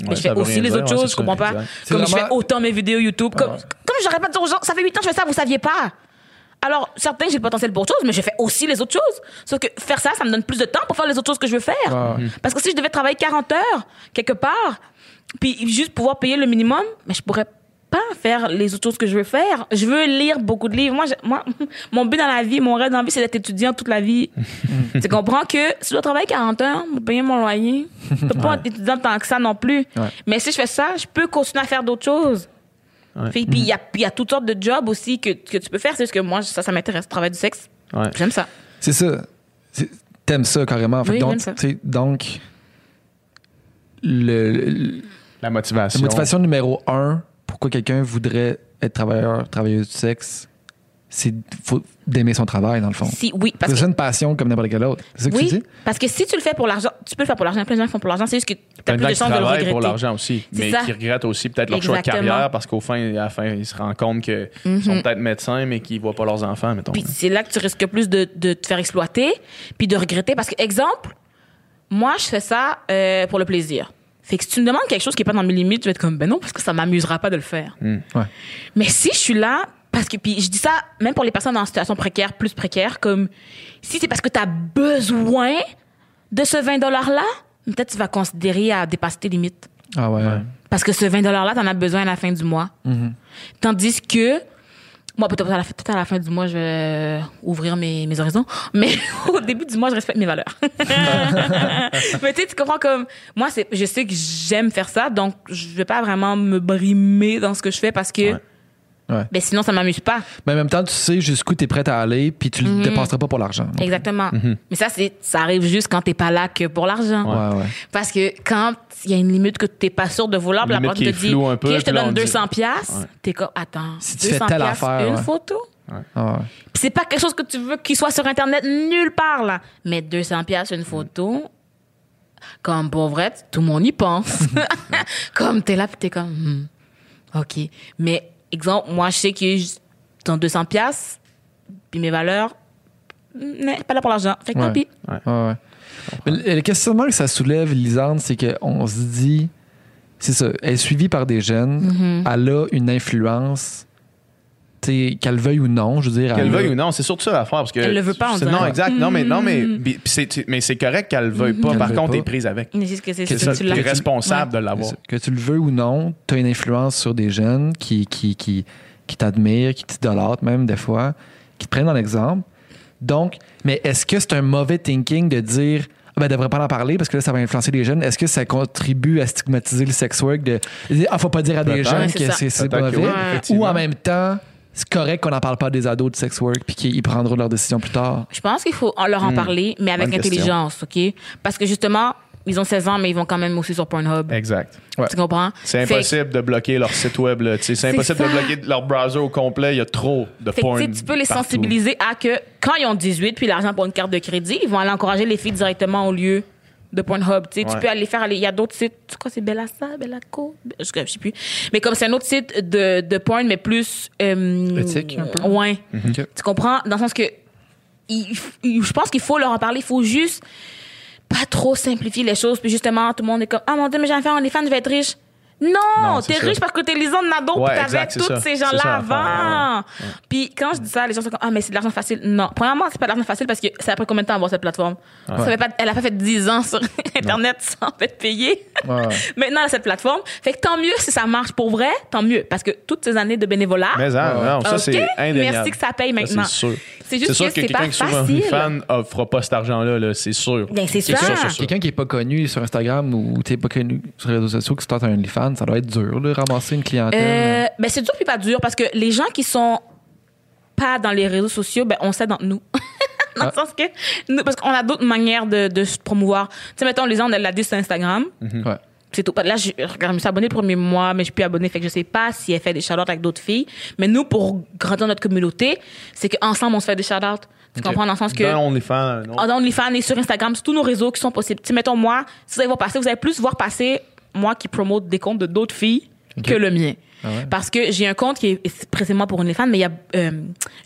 Ouais, mais je fais aussi les dire, autres ouais, choses, je comprends pas? Comme je fais autant mes vidéos YouTube. Comme, ouais. comme j'arrête pas de dire aux gens, ça fait 8 ans que je fais ça, vous saviez pas? Alors, certains, j'ai le potentiel pour autre chose, mais je fais aussi les autres choses. Sauf que faire ça, ça me donne plus de temps pour faire les autres choses que je veux faire. Parce que si je devais travailler 40 heures, quelque part, puis juste pouvoir payer le minimum, mais je pourrais pas faire les autres choses que je veux faire. Je veux lire beaucoup de livres. Moi, je- moi mon but dans la vie, mon rêve dans la vie, c'est d'être étudiant toute la vie. tu comprends que si je dois travailler 40 heures pour payer mon loyer, je peux pas être étudiant tant que ça non plus. Ouais. Mais si je fais ça, je peux continuer à faire d'autres choses. Ouais. Puis il y a, puis il y a toutes sortes de jobs aussi que, que tu peux faire. C'est juste que moi, ça, ça m'intéresse, le travail du sexe. Ouais. J'aime ça. C'est ça. T'aimes ça carrément. Fait que Oui, donc, ça. donc, le, le- La motivation. la motivation numéro un, pourquoi quelqu'un voudrait être travailleur, travailleuse du sexe, c'est faut d'aimer son travail, dans le fond. Si, oui, parce C'est que une passion comme n'importe quelle autre. C'est ça que tu Oui, dis? parce que si tu le fais pour l'argent, tu peux le faire pour l'argent. Plein de gens le font pour l'argent. C'est juste que tu as Plein de plus gens de qui chances de le travaillent regretter. pour l'argent aussi, C'est mais ça. qui regrettent aussi peut-être leur choix de carrière parce qu'au fin, à la fin, ils se rendent compte qu'ils Mhm. sont peut-être médecins, mais qu'ils voient pas leurs enfants, mettons. Puis c'est là que tu risques plus de, de te faire exploiter, puis de regretter. Parce que, exemple, moi, je fais ça euh, pour le plaisir. Fait que si tu me demandes quelque chose qui est pas dans mes limites, je vais être comme, ben non, parce que ça m'amusera pas de le faire. Hmm. Ouais. Mais si je suis là, parce que, puis je dis ça même pour les personnes en situation précaire, plus précaire, comme, si c'est parce que tu as besoin de ce 20 $-là, peut-être tu vas considérer à dépasser tes limites. Ah ouais. ouais. Parce que ce 20 $-là, tu en as besoin à la fin du mois. Tandis que, moi, peut-être à, la, fin du mois, je vais ouvrir mes, mes horizons. Mais au début du mois, je respecte mes valeurs. mais tu sais, tu comprends comme, moi, je sais que j'aime faire ça, donc je vais pas vraiment me brimer dans ce que je fais parce que. Ouais. ben sinon, ça m'amuse pas. Mais en même temps, tu sais jusqu'où tu es prête à aller, puis tu Mhm. le dépasseras pas pour l'argent. Exactement. Mais ça, c'est, ça arrive juste quand t'es pas là que pour l'argent. Ouais, ouais. Parce que quand il y a une limite que t'es pas sûr de vouloir, la qui te dit, peu, OK, je te donne dit- 200 piastres, Ouais. t'es comme, attends, Si tu fais 200 telle piastres, affaire, une ouais. photo? Ah ouais. Puis c'est pas quelque chose que tu veux qu'il soit sur Internet nulle part, là. Mais 200 piastres une photo, comme pour vrai, tout le monde y pense. comme t'es là, puis t'es comme, hmm, OK. Mais, exemple, moi, je sais que dans 200 piastres, puis mes valeurs, mais pas là pour l'argent. Fait que tant pis. Ouais, ouais. Mais le, questionnement que ça soulève, Lisande, c'est qu'on se dit, c'est ça, elle est suivie par des jeunes, Mm-hmm. elle a une influence, qu'elle veuille ou non, je veux dire. Qu'elle veuille ou non, c'est surtout ça l'affaire. Parce que Elle le veut pas, dirait. Non, exact. Non, mais, non, mais, Mm. mais c'est correct qu'elle le veuille pas. Qu'elle Par contre, pas. t'es prise avec. Mais c'est que c'est tu t'es responsable Ouais. de l'avoir. Que tu le veux ou non, tu as une influence sur des jeunes qui, qui, qui, qui t'admirent, qui t'idolâtrent même des fois, qui te prennent en exemple. Donc, mais est-ce que c'est un mauvais thinking de dire ah ben, elle devrait pas en parler parce que là, ça va influencer les jeunes? Est-ce que ça contribue à stigmatiser le sex work de ah, faut pas dire à des c'est que c'est mauvais? Ouais. Ou en même temps, c'est correct qu'on n'en parle pas des ados de sex work puis qu'ils prendront leurs décisions plus tard? Je pense qu'il faut en leur en parler, mais avec Hmm. Question. intelligence, OK? Parce que justement, ils ont 16 ans, mais ils vont quand même aussi sur Pornhub. Exact. Tu comprends? C'est Fait que- impossible de bloquer leur site web. là. Tu sais, C'est impossible de bloquer leur browser au complet. Il y a trop de Fait que, porn. tu sais, tu peux les partout. sensibiliser à que quand ils ont 18 puis l'argent pour une carte de crédit, ils vont aller encourager les filles directement au lieu de Pornhub. Tu sais, tu Ouais. peux aller faire, aller- il y a d'autres sites, c'est quoi, c'est Bellassa, Bellaco, je, je sais plus. Mais comme c'est un autre site de, de porn, mais plus... euh, Éthique, un peu. Ouais. Mhm. Tu comprends? Dans le sens que il- il- je pense qu'il faut leur en parler. Il faut juste pas trop simplifier les choses. Puis justement, tout le monde est comme, ah mon Dieu, mais j'ai un fan, les fans, je vais être riche. Non, t'es ça. riche parce que t'es Lisanne Nadeau, Ouais, puis t'avais tous ça. ces ça gens-là avant. Puis quand je dis ça, les gens sont comme, ah, mais c'est de l'argent facile. Non, premièrement, c'est pas de l'argent facile parce que ça a pris combien de temps à avoir cette plateforme? Ça fait pas, elle a pas fait 10 ans sur Internet sans être payée. Maintenant, elle a cette plateforme. Fait que tant mieux si ça marche pour vrai, tant mieux. Parce que toutes ces années de bénévolat, Mais hein, non, ça, Ok, c'est indéniable. merci que ça paye maintenant. c'est sûr. C'est juste sûr que c'est quelqu'un pas qui sur fan offre pas cet argent-là, là, c'est sûr. Ben, c'est ça. sûr. Quelqu'un qui est pas connu sur Instagram ou t'es pas connu sur les réseaux sociaux, qui starte un OnlyFans, ça doit être dur, là, ramasser une clientèle. Euh, ben c'est dur puis pas dur parce que les gens qui sont pas dans les réseaux sociaux, ben on sait dans nous. dans le Ah. sens que nous, parce qu'on a d'autres manières de, de se promouvoir. Tu sais, mettons, les gens, on a l'a dit sur Instagram. Ouais. C'est tout. Là, je, regarde, je me suis abonnée le premier mois, mais je suis plus abonnée. Fait que je sais pas si elle fait des shout avec d'autres filles. Mais nous, pour grandir notre communauté, c'est qu'ensemble, on se fait des shout-outs. Tu comprends? Dans le sens que. D'un OnlyFans. Ah, dans OnlyFans et sur Instagram, c'est tous nos réseaux qui sont possibles. Tu sais, mettons, moi, si vous allez voir passer, vous allez plus voir passer moi qui promote des comptes de d'autres filles que le mien. Ah ouais? Parce que j'ai un compte qui est précisément pour OnlyFans, mais il y a, euh,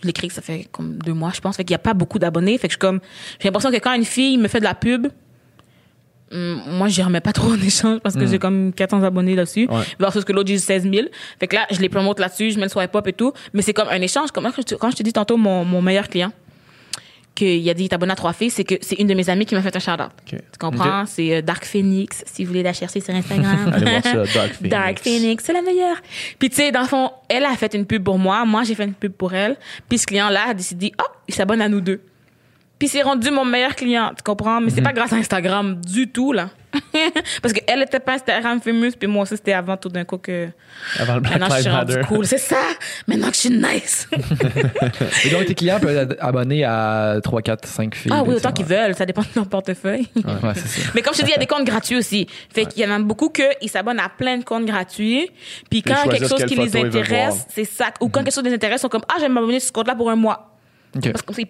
je l'ai créé, ça fait comme deux mois, je pense. Fait qu'il n'y a pas beaucoup d'abonnés. Fait que je comme, j'ai l'impression que quand une fille me fait de la pub, hum, moi, je remets pas trop en échange parce que j'ai comme 400 abonnés là-dessus. Ouais. Versus que l'autre, j'ai 16 000. Fait que là, je les promote là-dessus, je mets le swipe up et tout. Mais c'est comme un échange. Comme quand je te- quand je te dis tantôt mon, mon meilleur client, qu'il a dit, abonné à trois filles, c'est que c'est une de mes amies qui m'a fait un shout-out. Tu comprends? C'est euh, Dark Phoenix, si vous voulez la chercher sur Instagram. Allez voir ça, Dark Phoenix. Dark Phoenix, c'est la meilleure. Puis tu sais, dans le fond, elle a fait une pub pour moi, moi j'ai fait une pub pour elle. Puis ce client-là a décidé, oh, il s'abonne à nous deux. Puis c'est rendu mon meilleur client, tu comprends? Mais c'est pas grâce à Instagram du tout, là. Parce qu'elle était pas Instagram fameuse, puis moi aussi c'était avant tout d'un coup que. Avant le Black Maintenant je suis Matter. cool. C'est ça! Maintenant que je suis nice! Et donc, tes clients peuvent être abonnés à 3, 4, 5 filles. ah oui, autant qu'ils veulent, ça dépend de leur portefeuille. Ouais, ouais, c'est ça. Mais comme je te dis, il y a des comptes gratuits aussi. Fait qu'il y en a beaucoup qui s'abonnent à plein de comptes gratuits. Puis quand quelque chose qui les intéresse, c'est ça. Ou quand quelque chose les intéresse, ils sont comme, ah, j'aime m'abonner sur ce compte-là pour un mois.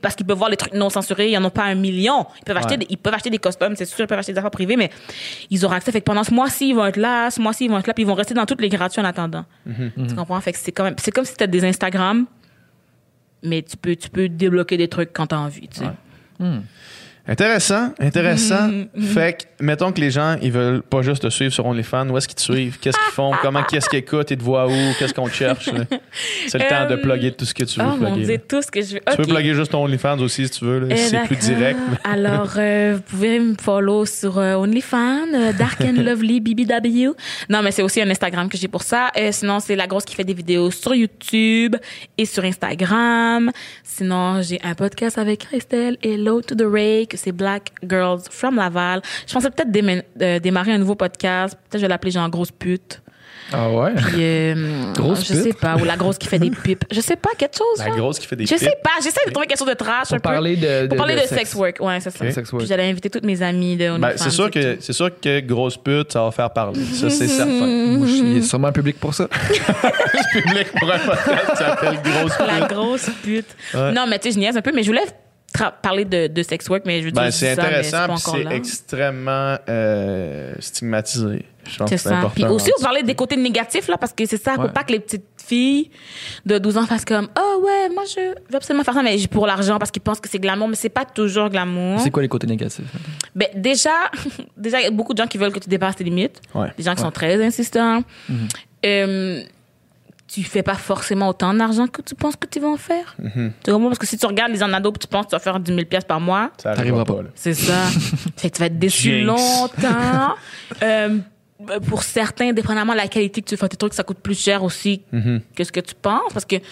Parce, qu'ils peuvent voir les trucs non censurés, ils en ont pas un million. Ils peuvent acheter, des, ils peuvent acheter des costumes, c'est sûr, ils peuvent acheter des affaires privées, mais ils auront accès. Fait que pendant ce mois-ci, ils vont être là, ce mois-ci, ils vont être là, puis ils vont rester dans toutes les gratuits en attendant. Mm-hmm. Tu comprends? Fait que c'est quand même, c'est comme si t'as des Instagram, mais tu peux, tu peux débloquer des trucs quand t'as envie, tu sais. Intéressant, intéressant. fait que, mettons que les gens, ils veulent pas juste te suivre sur OnlyFans. Où est-ce qu'ils te suivent? Qu'est-ce qu'ils font? Comment, qu'est-ce qu'ils écoutent? Ils te voient où? Qu'est-ce qu'on cherche? C'est le temps de Euh, plugger tout ce que tu veux Oh mon plugger. dieu, là. tout ce que je veux. Tu peux plugger juste ton OnlyFans aussi si tu veux. si c'est plus direct. Alors, euh, vous pouvez me follow sur euh, OnlyFans, euh, Dark and Lovely BBW. Non, mais c'est aussi un Instagram que j'ai pour ça. Sinon, c'est la grosse qui fait des vidéos sur YouTube et sur Instagram. Sinon, j'ai un podcast avec Christelle et Low to the Ray, que c'est Black Girls from Laval. Je pensais peut-être déma- euh, démarrer un nouveau podcast. Peut-être je vais l'appeler genre Grosse pute. Ah ouais? Puis, euh, Grosse je pute? sais pas. Ou la grosse qui fait des pipes. Je sais pas, quelque chose. La là. grosse qui fait des Je sais pipes. pas. J'essaie de trouver quelque chose de trash un Pour peu. parler de, Pour parler de, sex. work, ouais, c'est ça. Ok. Sex work. Puis j'allais inviter toutes mes amies de Ben, c'est sûr que sûr que grosse pute, ça va faire parler. Ça, c'est certain. Moi, je- Il y a sûrement un public pour ça. Public pour un podcast qui s'appelle grosse pute. La grosse pute. Ouais. Non, mais tu sais, je niaise un peu, mais je voulais parler de, de sex work, mais je veux dire, Ben, c'est intéressant, c'est extrêmement euh, stigmatisé. Je pense C'est que c'est ça. important. Puis aussi, vous parlez des côtés négatifs, là, parce que c'est ça. Faut Ouais. pas que les petites filles de 12 ans fassent comme, oh ouais, moi, je veux absolument faire ça, mais pour l'argent, parce qu'ils pensent que c'est glamour, mais c'est pas toujours glamour. C'est quoi les côtés négatifs? Ben, déjà, déjà, il y a beaucoup de gens qui veulent que tu dépasses tes limites. Ouais. Des gens qui sont très insistants. Euh, tu fais pas forcément autant d'argent que tu penses que tu vas en faire. Tu comprends? Parce que si tu regardes les en ado tu penses que tu vas faire 10 000 pièces par mois, Ça T'arriveras arrivera pas. pas. là. c'est ça. fait que tu vas être déçu Jinx. longtemps. Euh, pour certains, dépendamment de la qualité que tu fais tes trucs, ça coûte plus cher aussi que ce que tu penses. Parce que, tu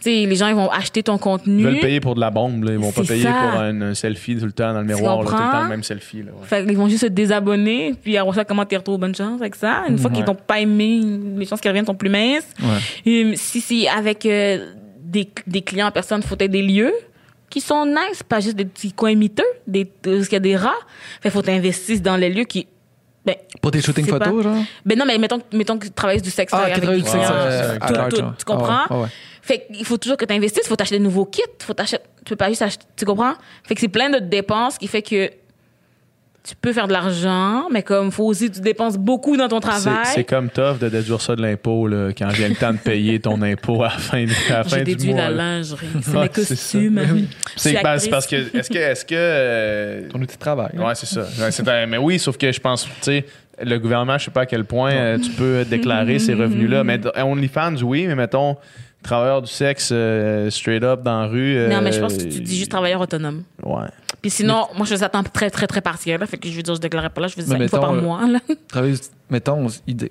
sais, les gens, ils vont acheter ton contenu. Ils veulent payer pour de la bombe. Là. Ils vont pas payer ça. pour un, un selfie tout le temps dans le miroir. là, tout le temps le même selfie. Là, ouais. Fait qu'ils vont juste se désabonner, puis avoir ça, comment t'es retrouvé bonne chance avec ça. Une fois qu'ils t'ont pas aimé, les chances qu'ils reviennent sont plus minces. Ouais. Euh, si c'est avec euh, des, des clients en personne, faut être des lieux qui sont nice, pas juste des petits coins miteux, des, parce qu'il y a des rats. Fait faut t'investir dans les lieux qui Ben, Pour tes shootings photos, genre? ben non, mais mettons, mettons que tu travailles du sexe Ah, qui travaille du sexe, euh, tu comprends? Ouais. Fait qu'il faut toujours que tu investisses, il faut t'acheter de nouveaux kits, faut t'acheter, tu peux pas juste acheter, tu comprends? Fait que c'est plein de dépenses qui fait que tu peux faire de l'argent, mais comme faut aussi que tu dépenses beaucoup dans ton travail. c'est comme tough de déduire ça de l'impôt là, quand vient le temps de payer ton impôt à la fin, à la fin J'ai du déduit mois. la lingerie, c'est Ouais, mes c'est ça. costumes. Ben, parce que est-ce que est-ce que euh, Ton outil de travail. Ouais, c'est ça. Ouais, c'est un- mais oui, sauf que je pense, tu sais, le gouvernement, je sais pas à quel point euh, tu peux déclarer ces revenus-là. Mais OnlyFans, oui, mais mettons, travailleur du sexe euh, straight up dans la rue. Non, mais je pense que tu dis juste travailleur autonome. Ouais. Puis sinon, moi, je faisais à temps très, très, très partiel. Là, fait que je veux dire, je déclarais pas là, je faisais ça Mais une fois par mettons, euh, mois. Là. Travailler, mettons, idée.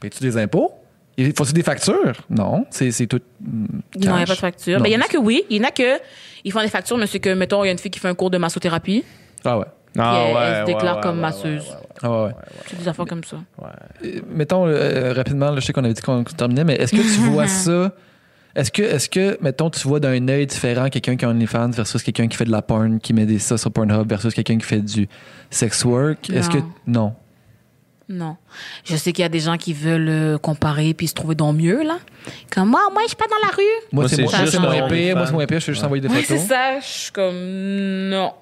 Payes-tu des impôts? Il faut-tu des factures? Non, c'est c'est tout. mm, Non, il n'y a pas de facture. Ben, Il y en a que oui. Il y en a que ils font des factures, mais c'est que, mettons, il y a une fille qui fait un cours de massothérapie. Ah ouais. Ah, elle- ouais, elle se ouais, déclare ouais, comme ouais, masseuse. ouais, ouais, Ah ouais, ouais. C'est des affaires comme ça. ouais. Euh, mettons euh, rapidement, là, je sais qu'on avait dit qu'on terminait, mais est-ce que tu vois ça? Est-ce que, est-ce que, mettons, tu vois d'un œil différent quelqu'un qui a OnlyFans versus quelqu'un qui fait de la porn, qui met des ça sur Pornhub versus quelqu'un qui fait du sex work? Est-ce que. Non. Non. Je sais qu'il y a des gens qui veulent euh, comparer puis se trouver dans mieux, là. Comme moi, moi, je suis pas dans la rue. Moi, c'est c'est moi, c'est moins un pire. Moi, c'est moins pire. Je fais juste envoyer des c'est photos. ça. Je suis comme, non.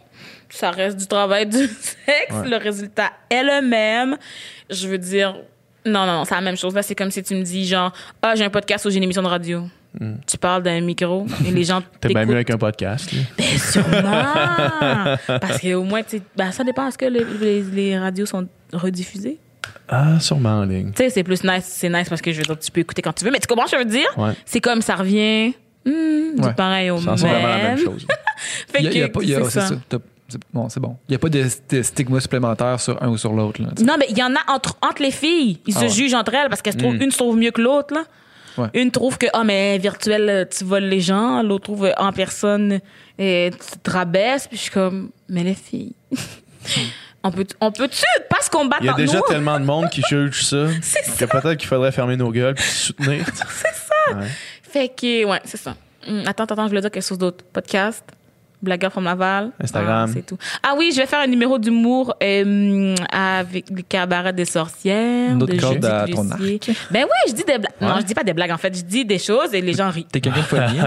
Ça reste du travail du sexe. Le résultat est le même. Je veux dire, non, non, non, c'est la même chose. Là, c'est comme si tu me dis, genre, ah, j'ai un podcast ou j'ai une émission de radio. Tu parles d'un micro et les gens Hmm. T'es bien mieux avec un podcast. là. Ben, sûrement. Parce qu'au moins, ben, ça dépend. Est-ce que les, les- les radios sont rediffusées? Ah, sûrement en ligne. Tu sais, c'est plus nice. C'est nice parce que je veux dire, tu peux écouter quand tu veux. Mais tu comprends ce que je veux dire? Ouais. C'est comme ça revient hmm, du Ouais. pareil au C'est même. vraiment la même chose. Fait Il y a- il y a que pas- il y a- c'est c'est ça. ça. C'est- Bon, c'est bon. Il n'y a pas de, de stigma supplémentaire sur un ou sur l'autre. là. Non, mais il y en a entre, entre les filles. Ils Ah se ouais. jugent entre elles parce qu'elles se trouvent, Mm. une se trouve mieux que l'autre. là. Ouais. Une trouve que, ah, mais virtuel, tu voles les gens. L'autre trouve en personne, et tu te rabaisses. Puis je suis comme, mais les filles. on peut, on peut-tu pas se combattre Il y a déjà nous? tellement de monde qui juge ça C'est que peut-être qu'il faudrait fermer nos gueules puis se soutenir. Fait que, ouais, c'est ça. Hum, attends, attends, je voulais dire quelque chose d'autre. Podcast, Blagueur from Laval. Instagram. Ah, c'est tout. Ah oui, je vais faire un numéro d'humour euh, avec le cabaret des sorcières. Une autre de corde à ton Lucier. Ben oui, je dis des blagues. Non, je dis pas des blagues, en fait. Je dis des choses et les gens rient. T'es quelqu'un de funny.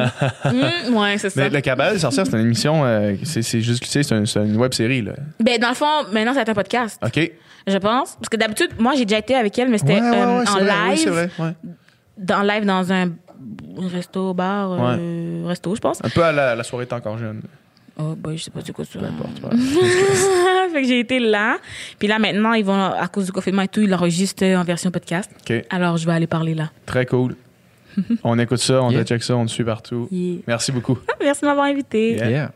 Hum, ouais, c'est ça. Mais le cabaret des sorcières, c'est une émission, euh, c'est c'est juste, tu sais, c'est un- c'est une web série, là. Ben, dans le fond, maintenant, ça va être un podcast, OK? je pense. Parce que d'habitude, moi, j'ai déjà été avec elle, mais c'était euh, en c'est vrai, live. Oui, c'est vrai, ouais. dans, live dans un resto, bar, euh, resto, je pense. Un peu à la, la soirée T'es encore jeune. Oh, boy, je sais pas c'est quoi ça. Peu importe. fait que j'ai été là. Puis là, maintenant, ils vont, à cause du confinement et tout, ils l'enregistrent en version podcast. Alors, je vais aller parler là. Très cool. on écoute ça, on Yeah. te check ça, on te suit partout. Yeah. Merci beaucoup. Merci de m'avoir invité. Yeah. Yeah.